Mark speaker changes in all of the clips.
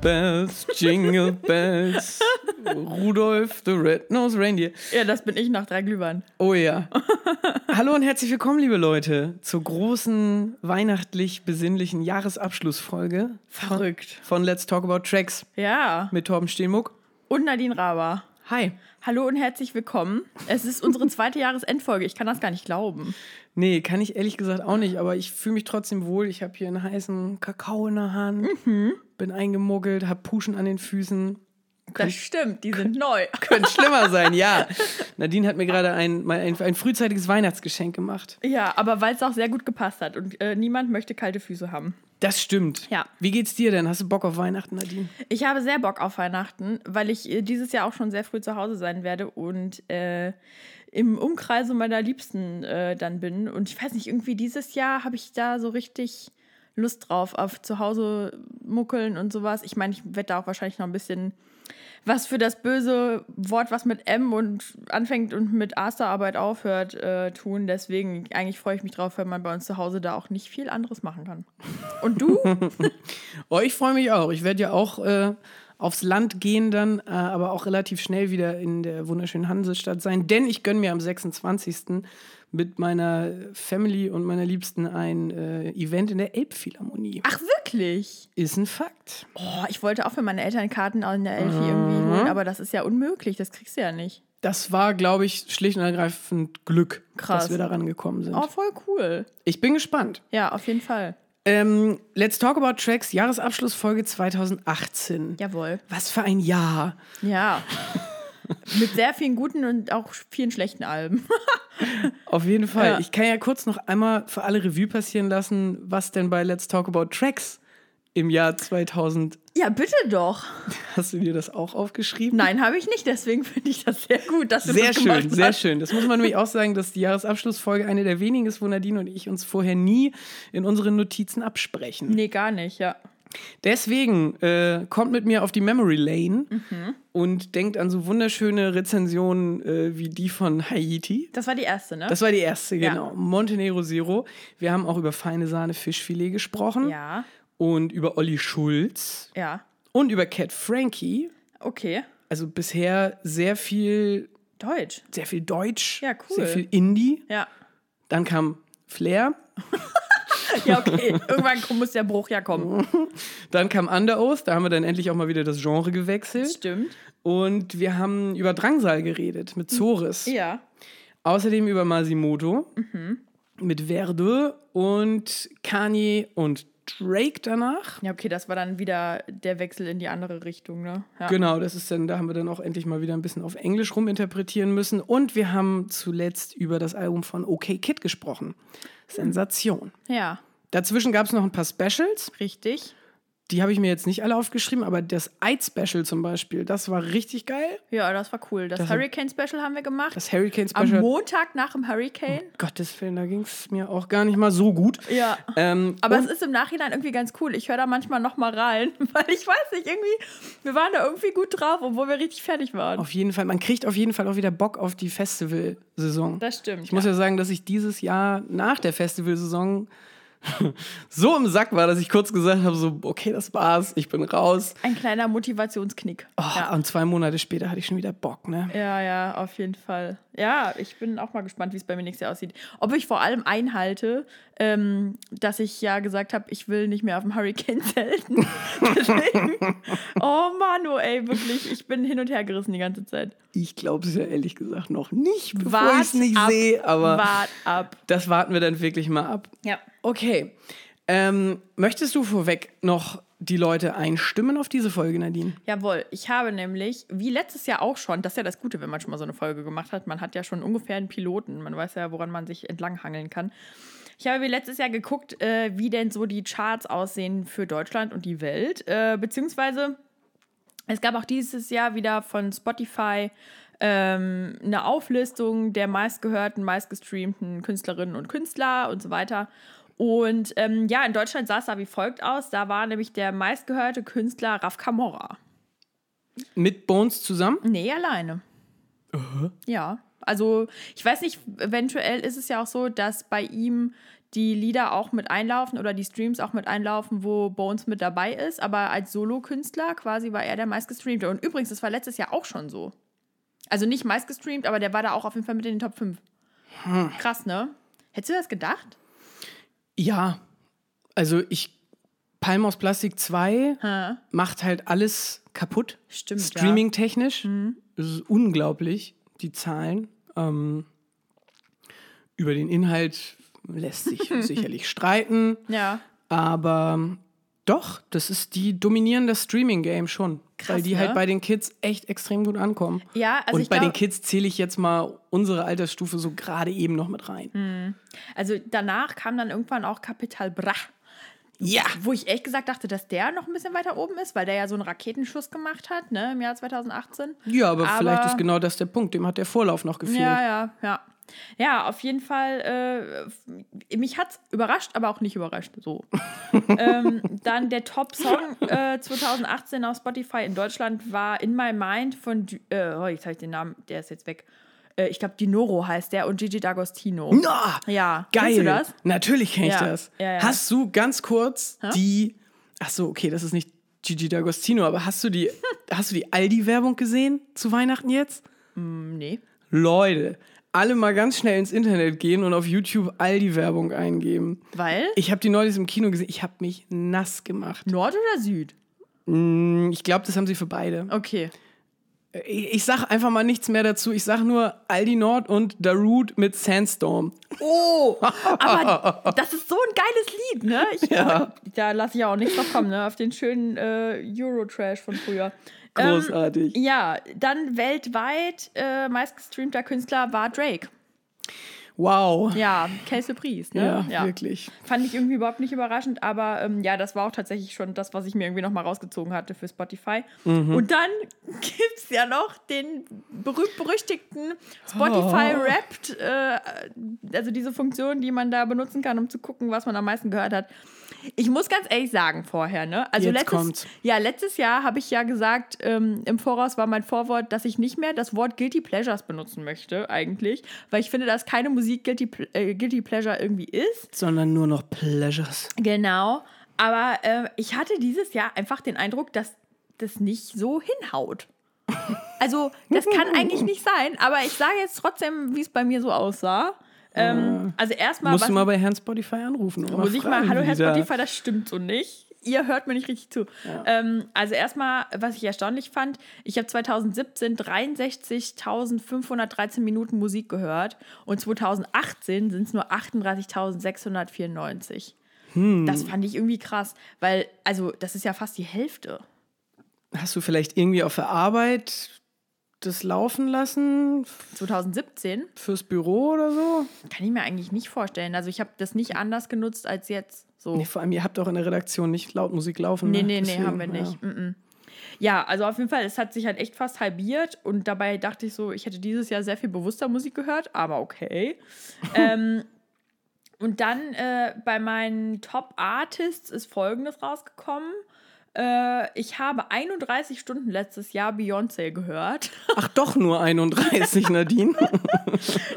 Speaker 1: Bells, Jingle Bells, Rudolph the Red-Nosed Reindeer.
Speaker 2: Ja, das bin ich nach drei Glühwein.
Speaker 1: Oh ja. Hallo und herzlich willkommen, liebe Leute, zur großen weihnachtlich besinnlichen Jahresabschlussfolge
Speaker 2: Verrückt.
Speaker 1: von Let's Talk About Tracks
Speaker 2: Ja.
Speaker 1: mit Torben Steenmuck.
Speaker 2: Und Nadine Raber.
Speaker 1: Hi.
Speaker 2: Hallo und herzlich willkommen. Es ist unsere zweite Jahresendfolge. Ich kann das gar nicht glauben.
Speaker 1: Nee, kann ich ehrlich gesagt auch nicht, aber ich fühle mich trotzdem wohl. Ich habe hier einen heißen Kakao in der Hand, bin eingemuggelt, habe Puschen an den Füßen.
Speaker 2: Das stimmt, die sind neu.
Speaker 1: Könnte schlimmer sein, ja. Nadine hat mir gerade ein, ein, ein frühzeitiges Weihnachtsgeschenk gemacht.
Speaker 2: Ja, aber weil es auch sehr gut gepasst hat und äh, niemand möchte kalte Füße haben.
Speaker 1: Das stimmt.
Speaker 2: Ja.
Speaker 1: Wie geht's dir denn? Hast du Bock auf Weihnachten, Nadine?
Speaker 2: Ich habe sehr Bock auf Weihnachten, weil ich äh, dieses Jahr auch schon sehr früh zu Hause sein werde und äh, im Umkreise meiner Liebsten äh, dann bin. Und ich weiß nicht, irgendwie dieses Jahr habe ich da so richtig Lust drauf, auf zu Hause muckeln und sowas. Ich meine, ich werde da auch wahrscheinlich noch ein bisschen was für das böse Wort, was mit M und anfängt und mit Asterarbeit aufhört, äh, tun. Deswegen eigentlich freue ich mich drauf, wenn man bei uns zu Hause da auch nicht viel anderes machen kann. Und du?
Speaker 1: Oh, ich freue mich auch. Ich werde ja auch äh, aufs Land gehen dann, äh, aber auch relativ schnell wieder in der wunderschönen Hansestadt sein, denn ich gönne mir am 26. mit meiner Family und meiner Liebsten ein äh, Event in der Elbphilharmonie.
Speaker 2: Ach, wirklich?
Speaker 1: Ist ein Fakt.
Speaker 2: Oh, ich wollte auch für meine Eltern Karten in der Elfi irgendwie holen, aber das ist ja unmöglich, das kriegst du ja nicht.
Speaker 1: Das war, glaube ich, schlicht und ergreifend Glück,
Speaker 2: Krass.
Speaker 1: dass wir daran gekommen sind.
Speaker 2: Oh, voll cool.
Speaker 1: Ich bin gespannt.
Speaker 2: Ja, auf jeden Fall.
Speaker 1: Ähm, Let's Talk About Tracks, Jahresabschlussfolge 2018.
Speaker 2: Jawohl.
Speaker 1: Was für ein Jahr.
Speaker 2: Ja. Mit sehr vielen guten und auch vielen schlechten Alben.
Speaker 1: Auf jeden Fall.
Speaker 2: Ja.
Speaker 1: Ich kann ja kurz noch einmal für alle Revue passieren lassen, was denn bei Let's Talk About Tracks im Jahr 2000.
Speaker 2: Ja, bitte doch.
Speaker 1: Hast du dir das auch aufgeschrieben?
Speaker 2: Nein, habe ich nicht, deswegen finde ich das sehr gut, dass du
Speaker 1: Sehr
Speaker 2: das
Speaker 1: schön,
Speaker 2: hast.
Speaker 1: sehr schön. Das muss man nämlich auch sagen, dass die Jahresabschlussfolge eine der wenigen ist, wo Nadine und ich uns vorher nie in unseren Notizen absprechen.
Speaker 2: Nee, gar nicht, ja.
Speaker 1: Deswegen äh, kommt mit mir auf die Memory Lane und denkt an so wunderschöne Rezensionen äh, wie die von Haiti.
Speaker 2: Das war die erste, ne?
Speaker 1: Das war die erste,
Speaker 2: Ja.
Speaker 1: genau. Montenegro Zero. Wir haben auch über feine Sahne Fischfilet gesprochen.
Speaker 2: ja,
Speaker 1: Und über Olli Schulz.
Speaker 2: ja.
Speaker 1: Und über Cat Frankie.
Speaker 2: Okay.
Speaker 1: Also bisher sehr viel,
Speaker 2: Deutsch.
Speaker 1: sehr viel Deutsch.
Speaker 2: Ja, cool.
Speaker 1: Sehr viel Indie.
Speaker 2: Ja.
Speaker 1: Dann kam Flair.
Speaker 2: Ja, okay. Irgendwann muss der Bruch ja kommen.
Speaker 1: Dann kam Under Oath. Da haben wir dann endlich auch mal wieder das Genre gewechselt.
Speaker 2: Stimmt.
Speaker 1: Und wir haben über Drangsal geredet mit Zoris.
Speaker 2: Ja.
Speaker 1: Außerdem über Masimoto.
Speaker 2: Mhm.
Speaker 1: Mit Verde und Kanye und Drake danach.
Speaker 2: Ja, okay, das war dann wieder der Wechsel in die andere Richtung, ne? Ja.
Speaker 1: Genau, das ist dann, da haben wir dann auch endlich mal wieder ein bisschen auf Englisch ruminterpretieren müssen. Und wir haben zuletzt über das Album von OK Kid gesprochen. Sensation.
Speaker 2: Ja,
Speaker 1: Dazwischen gab es noch ein paar Specials.
Speaker 2: richtig.
Speaker 1: Die habe ich mir jetzt nicht alle aufgeschrieben, aber das Eid-Special zum Beispiel, das war richtig geil.
Speaker 2: Ja, das war cool. Das,
Speaker 1: Das-
Speaker 2: Hurricane-Special haben wir gemacht.
Speaker 1: Das
Speaker 2: Am
Speaker 1: Hurricane-Special.
Speaker 2: Montag nach dem Hurricane.
Speaker 1: Gottes Willen, da ging es mir auch gar nicht mal so gut.
Speaker 2: Ja.
Speaker 1: Ähm,
Speaker 2: Aber es ist im Nachhinein irgendwie ganz cool. Ich höre da manchmal noch mal rein, weil ich weiß nicht, irgendwie, wir waren da irgendwie gut drauf, obwohl wir richtig fertig waren.
Speaker 1: Auf jeden Fall, man kriegt auf jeden Fall auch wieder Bock auf die Festivalsaison.
Speaker 2: Das stimmt.
Speaker 1: Ich muss ja sagen, dass ich dieses Jahr nach der Festivalsaison so im Sack war, dass ich kurz gesagt habe, so, okay, das war's, ich bin raus.
Speaker 2: Ein kleiner Motivationsknick.
Speaker 1: Oh,
Speaker 2: Ja.
Speaker 1: Und zwei Monate später hatte ich schon wieder Bock, ne?
Speaker 2: Ja, ja, auf jeden Fall. Ja, ich bin auch mal gespannt, wie es bei mir nächstes Jahr aussieht. Ob ich vor allem einhalte, ähm, dass ich ja gesagt habe, ich will nicht mehr auf dem Hurricane zelten. Oh Manu, ey, wirklich, ich bin hin und her gerissen die ganze Zeit.
Speaker 1: Ich glaube es ja ehrlich gesagt noch nicht, bevor ich es nicht
Speaker 2: ab,
Speaker 1: sehe, aber
Speaker 2: Wart ab.
Speaker 1: das warten wir dann wirklich mal ab.
Speaker 2: Ja.
Speaker 1: Okay. Ähm, möchtest du vorweg noch die Leute einstimmen auf diese Folge, Nadine?
Speaker 2: Jawohl, ich habe nämlich, wie letztes Jahr auch schon, das ist ja das Gute, wenn man schon mal so eine Folge gemacht hat, man hat ja schon ungefähr einen Piloten, man weiß ja, woran man sich entlanghangeln kann. Ich habe wie letztes Jahr geguckt, äh, wie denn so die Charts aussehen für Deutschland und die Welt, äh, beziehungsweise es gab auch dieses Jahr wieder von Spotify ähm, eine Auflistung der meistgehörten, meistgestreamten Künstlerinnen und Künstler und so weiter. Und ähm, ja, in Deutschland sah es da wie folgt aus. Da war nämlich der meistgehörte Künstler Raf Camorra.
Speaker 1: Mit Bones zusammen?
Speaker 2: Nee, alleine. Ja. Also ich weiß nicht, eventuell ist es ja auch so, dass bei ihm die Lieder auch mit einlaufen oder die Streams auch mit einlaufen, wo Bones mit dabei ist. Aber als Solokünstler quasi war er der meistgestreamte. Und übrigens, das war letztes Jahr auch schon so. Also nicht meistgestreamt, aber der war da auch auf jeden Fall mit in den Top 5. Hm. Krass, ne? Hättest du das gedacht?
Speaker 1: Ja. Also ich Palm aus Plastik 2 ha. macht halt alles kaputt.
Speaker 2: Stimmt.
Speaker 1: Streaming-technisch. Ja. Mhm. Das ist unglaublich, die Zahlen. Ähm, über den Inhalt lässt sich sicherlich streiten.
Speaker 2: Ja.
Speaker 1: Aber doch, das ist die dominierende Streaming-Game schon. Krass, weil die ne? halt bei den Kids echt extrem gut ankommen.
Speaker 2: Ja, also
Speaker 1: Und bei glaub, den Kids zähle ich jetzt mal unsere Altersstufe so gerade eben noch mit rein.
Speaker 2: Hm. Also danach kam dann irgendwann auch Kapital Brach.
Speaker 1: Ja.
Speaker 2: Wo ich echt gesagt dachte, dass der noch ein bisschen weiter oben ist, weil der ja so einen Raketenschuss gemacht hat, ne, im Jahr 2018.
Speaker 1: Ja, aber, aber vielleicht ist genau das der Punkt. Dem hat der Vorlauf noch gefehlt.
Speaker 2: Ja, ja, ja. Ja, auf jeden Fall, äh, mich hat es überrascht, aber auch nicht überrascht. So. ähm, dann der Top-Song äh, 2018 auf Spotify in Deutschland war In My Mind von, äh, oh, jetzt habe ich den Namen, der ist jetzt weg äh, ich glaube, Dinoro heißt der und Gigi D'Agostino.
Speaker 1: No,
Speaker 2: ja,
Speaker 1: geil.
Speaker 2: Kennst du das?
Speaker 1: Natürlich kenne ich
Speaker 2: ja.
Speaker 1: das.
Speaker 2: Ja, ja.
Speaker 1: Hast du ganz kurz ha? die, ach so, okay, das ist nicht Gigi D'Agostino, aber hast du die, hast du die Aldi-Werbung gesehen zu Weihnachten jetzt?
Speaker 2: Mm, nee.
Speaker 1: Leute, alle mal ganz schnell ins Internet gehen und auf YouTube Aldi-Werbung eingeben.
Speaker 2: Weil?
Speaker 1: Ich habe die neulich im Kino gesehen. Ich habe mich nass gemacht.
Speaker 2: Nord oder Süd?
Speaker 1: Mm, ich glaube, das haben sie für beide.
Speaker 2: Okay.
Speaker 1: Ich sag einfach mal nichts mehr dazu. Ich sag nur Aldi Nord und Darude mit Sandstorm.
Speaker 2: Oh, aber das ist so ein geiles Lied, ne? Ich,
Speaker 1: ja.
Speaker 2: Da lasse ich ja auch nichts noch kommen, ne? Auf den schönen äh, Euro-Trash von früher.
Speaker 1: Großartig.
Speaker 2: Ähm, ja, dann weltweit äh, meistgestreamter Künstler war Drake.
Speaker 1: Wow.
Speaker 2: Ja, Quelle Surprise, ne?
Speaker 1: Ja, ja, wirklich.
Speaker 2: Fand ich irgendwie überhaupt nicht überraschend, aber ähm, ja, das war auch tatsächlich schon das, was ich mir irgendwie nochmal rausgezogen hatte für Spotify. Mhm. Und dann gibt es ja noch den berühmt-berüchtigten Spotify oh. Wrapped, äh, also diese Funktion, die man da benutzen kann, um zu gucken, was man am meisten gehört hat. Ich muss ganz ehrlich sagen vorher, ne? Also
Speaker 1: Jetzt
Speaker 2: letztes,
Speaker 1: kommt's.
Speaker 2: ja, letztes Jahr habe ich ja gesagt, ähm, im Voraus war mein Vorwort, dass ich nicht mehr das Wort Guilty Pleasures benutzen möchte, eigentlich, weil ich finde, dass keine Musik Guilty, äh, Guilty Pleasure irgendwie ist.
Speaker 1: Sondern nur noch Pleasures.
Speaker 2: Genau. Aber äh, ich hatte dieses Jahr einfach den Eindruck, dass das nicht so hinhaut. Also, das kann eigentlich nicht sein, aber ich sage jetzt trotzdem, wie es bei mir so aussah. Ähm, also erstmal.
Speaker 1: Musst du mal bei Herrn Spotify anrufen.
Speaker 2: Muss ich mal, hallo Herr Spotify, das stimmt so nicht. Ihr hört mir nicht richtig zu. Ja. Ähm, also erstmal, was ich erstaunlich fand, ich habe 2017 63.513 Minuten Musik gehört und 2018 sind es nur 38.694.
Speaker 1: Hm.
Speaker 2: Das fand ich irgendwie krass, weil, also das ist ja fast die Hälfte.
Speaker 1: Hast du vielleicht irgendwie auf der Arbeit das laufen lassen?
Speaker 2: 2017?
Speaker 1: Fürs Büro oder so?
Speaker 2: Kann ich mir eigentlich nicht vorstellen. Also ich habe das nicht anders genutzt als jetzt. So.
Speaker 1: Nee, vor allem, ihr habt auch in der Redaktion nicht laut Musik laufen.
Speaker 2: Nee,
Speaker 1: ne?
Speaker 2: nee, Deswegen, nee, haben wir nicht. Ja. Mm -mm. ja, also auf jeden Fall, es hat sich halt echt fast halbiert und dabei dachte ich so, ich hätte dieses Jahr sehr viel bewusster Musik gehört, aber okay. ähm, und dann äh, bei meinen Top Artists ist Folgendes rausgekommen. Äh, ich habe 31 Stunden letztes Jahr Beyoncé gehört.
Speaker 1: Ach, doch nur 31, Nadine.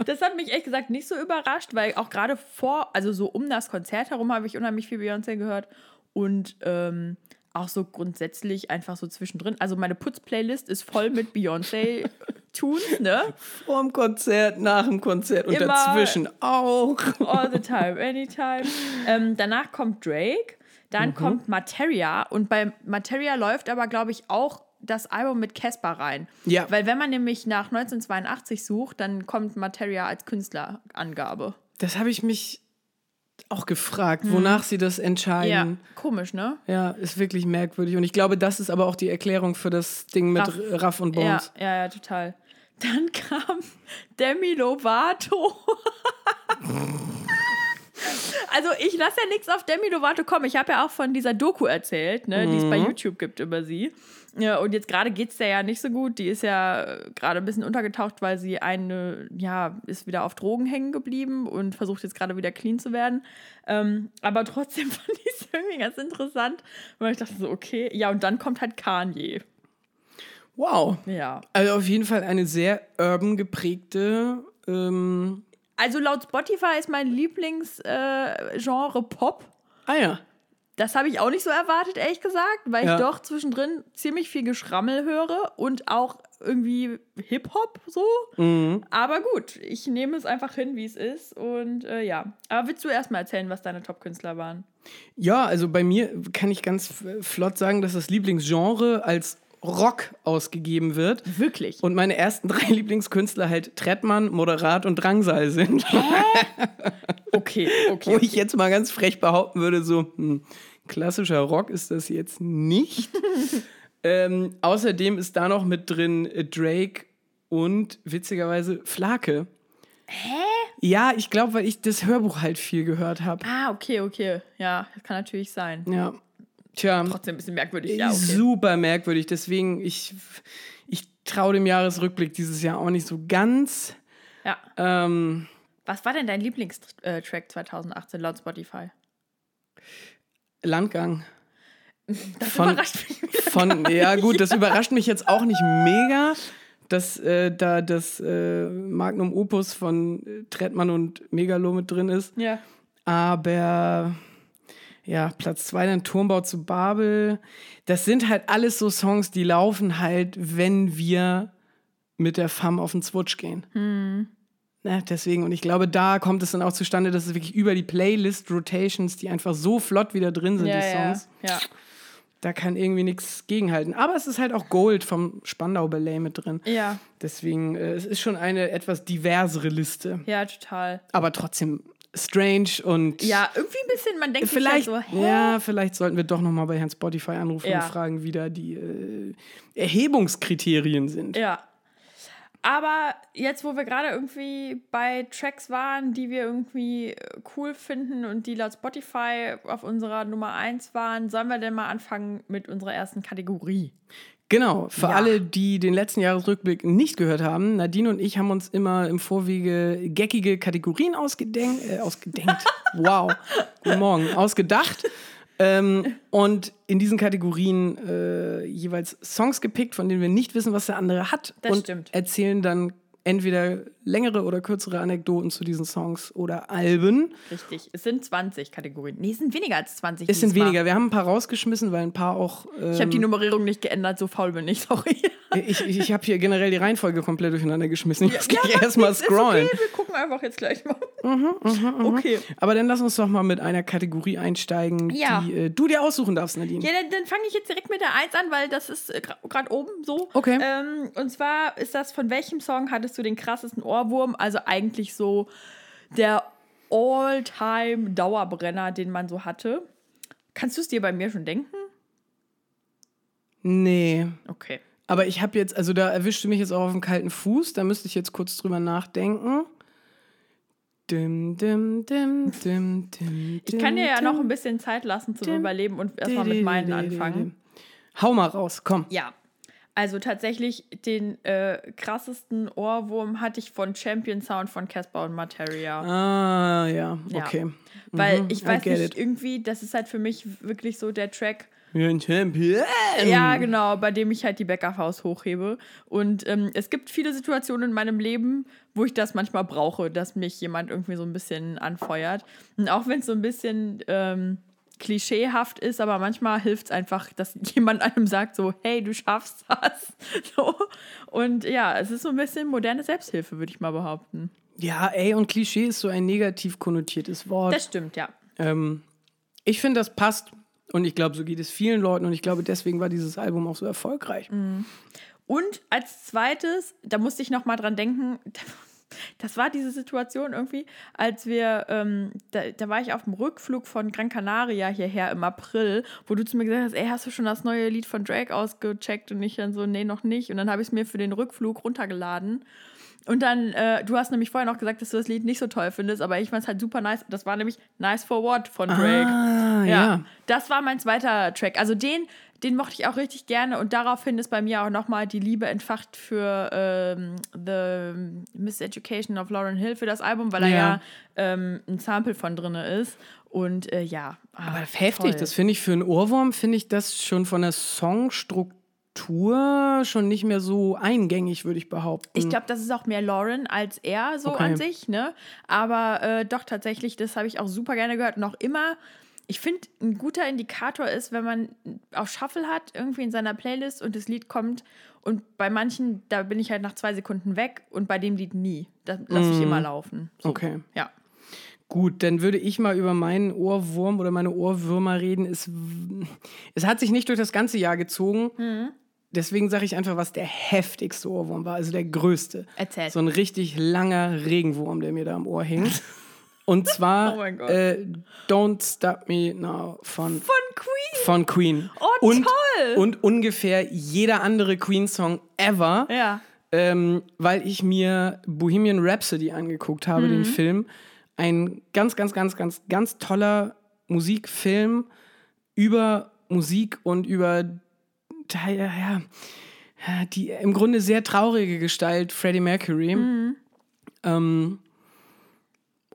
Speaker 2: das hat mich echt gesagt nicht so überrascht, weil auch gerade vor, also so um das Konzert herum habe ich unheimlich viel Beyoncé gehört. Und ähm, auch so grundsätzlich einfach so zwischendrin. Also meine Putz-Playlist ist voll mit Beyoncé-Tunes, ne?
Speaker 1: Vorm Konzert, nach dem Konzert und Immer, dazwischen auch.
Speaker 2: All the time, anytime. Ähm, danach kommt Drake. Dann mhm. kommt Materia und bei Materia läuft aber, glaube ich, auch das Album mit Casper rein.
Speaker 1: Ja.
Speaker 2: Weil wenn man nämlich nach 1982 sucht, dann kommt Materia als Künstlerangabe.
Speaker 1: Das habe ich mich auch gefragt, hm. wonach sie das entscheiden.
Speaker 2: Ja, komisch, ne?
Speaker 1: Ja, ist wirklich merkwürdig. Und ich glaube, das ist aber auch die Erklärung für das Ding mit Raff, Raff und Bones.
Speaker 2: Ja, ja, ja, total. Dann kam Demi Lovato. Also ich lasse ja nichts auf Demi Lovato kommen. Ich habe ja auch von dieser Doku erzählt, ne, mhm. die es bei YouTube gibt über sie. Ja, und jetzt gerade geht es der ja nicht so gut. Die ist ja gerade ein bisschen untergetaucht, weil sie eine, ja, ist wieder auf Drogen hängen geblieben und versucht jetzt gerade wieder clean zu werden. Ähm, aber trotzdem fand ich es irgendwie ganz interessant, weil ich dachte so, okay, ja, und dann kommt halt Kanye.
Speaker 1: Wow.
Speaker 2: Ja.
Speaker 1: Also auf jeden Fall eine sehr urban geprägte. Ähm,
Speaker 2: Also laut Spotify ist mein Lieblingsgenre äh, Pop.
Speaker 1: ah ja.
Speaker 2: Das habe ich auch nicht so erwartet, ehrlich gesagt, weil
Speaker 1: Ja.
Speaker 2: ich doch zwischendrin ziemlich viel Geschrammel höre und auch irgendwie Hip-Hop so.
Speaker 1: Mhm.
Speaker 2: Aber gut, ich nehme es einfach hin, wie es ist. Und äh, ja. Aber willst du erstmal erzählen, was deine Top-Künstler waren?
Speaker 1: Ja, also bei mir kann ich ganz flott sagen, dass das Lieblingsgenre als Rock ausgegeben wird.
Speaker 2: Wirklich?
Speaker 1: Und meine ersten drei Lieblingskünstler halt Trettmann, Moderat und Drangsal sind.
Speaker 2: Okay,
Speaker 1: Wo
Speaker 2: okay.
Speaker 1: ich jetzt mal ganz frech behaupten würde, so hm, klassischer Rock ist das jetzt nicht. ähm, außerdem ist da noch mit drin äh, Drake und witzigerweise Flake. Hä? Ja, ich glaube, weil ich das Hörbuch halt viel gehört habe.
Speaker 2: Ah, okay, okay. Ja, das kann natürlich sein.
Speaker 1: Ja. Tja.
Speaker 2: Trotzdem ein bisschen merkwürdig. Ja, okay.
Speaker 1: Super merkwürdig. Deswegen, ich, ich traue dem Jahresrückblick dieses Jahr auch nicht so ganz.
Speaker 2: Ja.
Speaker 1: Ähm,
Speaker 2: Was war denn dein Lieblingstrack 2018 laut Spotify?
Speaker 1: Landgang.
Speaker 2: Das
Speaker 1: Von-
Speaker 2: überrascht mich.
Speaker 1: Von, ja, gut, das überrascht mich jetzt auch nicht mega, dass äh, da das äh, Magnum Opus von äh, Trettmann und Megalo mit drin ist.
Speaker 2: Ja.
Speaker 1: Aber ja, Platz zwei dann Turmbau zu Babel. Das sind halt alles so Songs, die laufen halt, wenn wir mit der Fam auf den Zwutsch gehen.
Speaker 2: Hm.
Speaker 1: Na, deswegen, und ich glaube, da kommt es dann auch zustande, dass es wirklich über die Playlist-Rotations, die einfach so flott wieder drin sind,
Speaker 2: Ja,
Speaker 1: die
Speaker 2: ja,
Speaker 1: Songs,
Speaker 2: ja.
Speaker 1: da kann irgendwie nichts gegenhalten. Aber es ist halt auch Gold vom Spandau Ballet mit drin.
Speaker 2: Ja,
Speaker 1: Deswegen, äh, es ist schon eine etwas diversere Liste.
Speaker 2: ja, total.
Speaker 1: Aber trotzdem strange und
Speaker 2: Ja, irgendwie ein bisschen, man denkt
Speaker 1: vielleicht,
Speaker 2: sich halt so, hä?
Speaker 1: ja, vielleicht sollten wir doch noch mal bei Herrn Spotify anrufen
Speaker 2: Ja.
Speaker 1: und fragen, wie da die äh, Erhebungskriterien sind.
Speaker 2: Ja. Aber jetzt, wo wir gerade irgendwie bei Tracks waren, die wir irgendwie äh, cool finden und die laut Spotify auf unserer Nummer 1 waren, sollen wir denn mal anfangen mit unserer ersten Kategorie?
Speaker 1: Genau, für
Speaker 2: Ja.
Speaker 1: alle, die den letzten Jahresrückblick nicht gehört haben, Nadine und ich haben uns immer im Vorwege geckige Kategorien ausgedenkt, äh, ausgedenkt, wow, guten Morgen, ausgedacht. Ähm, und in diesen Kategorien äh, jeweils Songs gepickt, von denen wir nicht wissen, was der andere hat.
Speaker 2: Das
Speaker 1: und
Speaker 2: stimmt.
Speaker 1: erzählen dann entweder längere oder kürzere Anekdoten zu diesen Songs oder Alben.
Speaker 2: Richtig. Es sind 20 Kategorien. Nee, es sind weniger als 20.
Speaker 1: Es sind
Speaker 2: dieses Mal.
Speaker 1: weniger. Wir haben ein paar rausgeschmissen, weil ein paar auch. Ähm,
Speaker 2: Ich habe die Nummerierung nicht geändert, so faul bin ich, sorry.
Speaker 1: ich ich, ich habe hier generell die Reihenfolge komplett durcheinander geschmissen. Ich muss
Speaker 2: Ja,
Speaker 1: gleich
Speaker 2: macht
Speaker 1: erstmal scrollen.
Speaker 2: Okay, wir gucken einfach jetzt gleich mal.
Speaker 1: Mhm,
Speaker 2: Okay.
Speaker 1: Aber dann lass uns doch mal mit einer Kategorie einsteigen,
Speaker 2: Ja.
Speaker 1: die äh, du dir aussuchen darfst, Nadine.
Speaker 2: Ja, dann, dann fange ich jetzt direkt mit der 1 an, weil das ist äh, gerade oben so.
Speaker 1: Okay.
Speaker 2: Ähm, und zwar ist das, von welchem Song hattest du den krassesten Ohrwurm? Also eigentlich so der All-Time-Dauerbrenner, den man so hatte. Kannst du es dir bei mir schon denken?
Speaker 1: Nee.
Speaker 2: Okay.
Speaker 1: Aber ich habe jetzt, also da erwischte mich jetzt auch auf dem kalten Fuß, da müsste ich jetzt kurz drüber nachdenken. Dim, dim, dim, dim, dim,
Speaker 2: Ich kann dir ja noch ein bisschen Zeit lassen zum Überleben und erstmal mit meinen anfangen.
Speaker 1: Hau mal raus, komm.
Speaker 2: Ja. Also tatsächlich den äh, krassesten Ohrwurm hatte ich von Champion Sound von Casper und Materia.
Speaker 1: Ah, ja,
Speaker 2: Ja.
Speaker 1: okay.
Speaker 2: Weil
Speaker 1: Mhm,
Speaker 2: ich weiß nicht,
Speaker 1: it.
Speaker 2: irgendwie, das ist halt für mich wirklich so der Track,
Speaker 1: Ein Champion.
Speaker 2: ja, genau, bei dem ich halt die Bäckerfaust hochhebe. Und ähm, es gibt viele Situationen in meinem Leben, wo ich das manchmal brauche, dass mich jemand irgendwie so ein bisschen anfeuert. Und auch wenn es so ein bisschen ähm, klischeehaft ist, aber manchmal hilft es einfach, dass jemand einem sagt, so, hey, du schaffst das. So. Und ja, es ist so ein bisschen moderne Selbsthilfe, würde ich mal behaupten.
Speaker 1: Ja, ey, und Klischee ist so ein negativ konnotiertes Wort.
Speaker 2: Das stimmt, ja.
Speaker 1: Ähm, ich finde, das passt. Und ich glaube, so geht es vielen Leuten. Und ich glaube, deswegen war dieses Album auch so erfolgreich.
Speaker 2: Mhm. Und als zweites, da musste ich noch mal dran denken, das war diese Situation irgendwie, als wir, ähm, da, da war ich auf dem Rückflug von Gran Canaria hierher im April, wo du zu mir gesagt hast, ey, hast du schon das neue Lied von Drake ausgecheckt? Und ich dann so, nee, noch nicht. Und dann habe ich es mir für den Rückflug runtergeladen. Und dann, äh, du hast nämlich vorher noch gesagt, dass du das Lied nicht so toll findest, aber ich fand es halt super nice. Das war nämlich Nice for What von Drake.
Speaker 1: Ah, ja.
Speaker 2: Das war mein zweiter Track. Also den, den mochte ich auch richtig gerne und daraufhin ist bei mir auch nochmal die Liebe entfacht für ähm, The Miseducation of Lauren Hill für das Album, weil er
Speaker 1: Ja.
Speaker 2: ja, ähm, ein Sample von drin ist. Und äh, ja.
Speaker 1: Aber
Speaker 2: ah,
Speaker 1: heftig,
Speaker 2: toll.
Speaker 1: das finde ich für einen Ohrwurm, finde ich das schon von der Struktur schon nicht mehr so eingängig, würde ich behaupten.
Speaker 2: Ich glaube, das ist auch mehr Lauren als er so
Speaker 1: Okay.
Speaker 2: an sich, ne? Aber äh, doch tatsächlich, das habe ich auch super gerne gehört. Auch immer, ich finde, ein guter Indikator ist, wenn man auf Shuffle hat, irgendwie in seiner Playlist und das Lied kommt. Und bei manchen, da bin ich halt nach zwei Sekunden weg und bei dem Lied nie. Das lasse ich immer laufen. So.
Speaker 1: Okay.
Speaker 2: Ja.
Speaker 1: Gut, dann würde ich mal über meinen Ohrwurm oder meine Ohrwürmer reden. Es, es hat sich nicht durch das ganze Jahr gezogen.
Speaker 2: Mhm.
Speaker 1: Deswegen sage ich einfach, was der heftigste Ohrwurm war, also der größte.
Speaker 2: Erzähl.
Speaker 1: So ein richtig langer Regenwurm, der mir da am Ohr hing. Und zwar
Speaker 2: Oh
Speaker 1: äh, Don't Stop Me Now von,
Speaker 2: Von Queen.
Speaker 1: von Queen.
Speaker 2: Oh,
Speaker 1: und,
Speaker 2: toll.
Speaker 1: Und ungefähr jeder andere Queen-Song ever.
Speaker 2: Ja.
Speaker 1: ähm, weil ich mir Bohemian Rhapsody angeguckt habe,
Speaker 2: Mhm.
Speaker 1: den Film. Ein ganz, ganz, ganz, ganz, ganz toller Musikfilm über Musik und über ja, ja, die im Grunde sehr traurige Gestalt Freddie Mercury.
Speaker 2: Mhm.
Speaker 1: Ähm,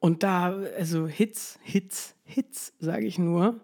Speaker 1: und da, also Hits, Hits, Hits, sage ich nur.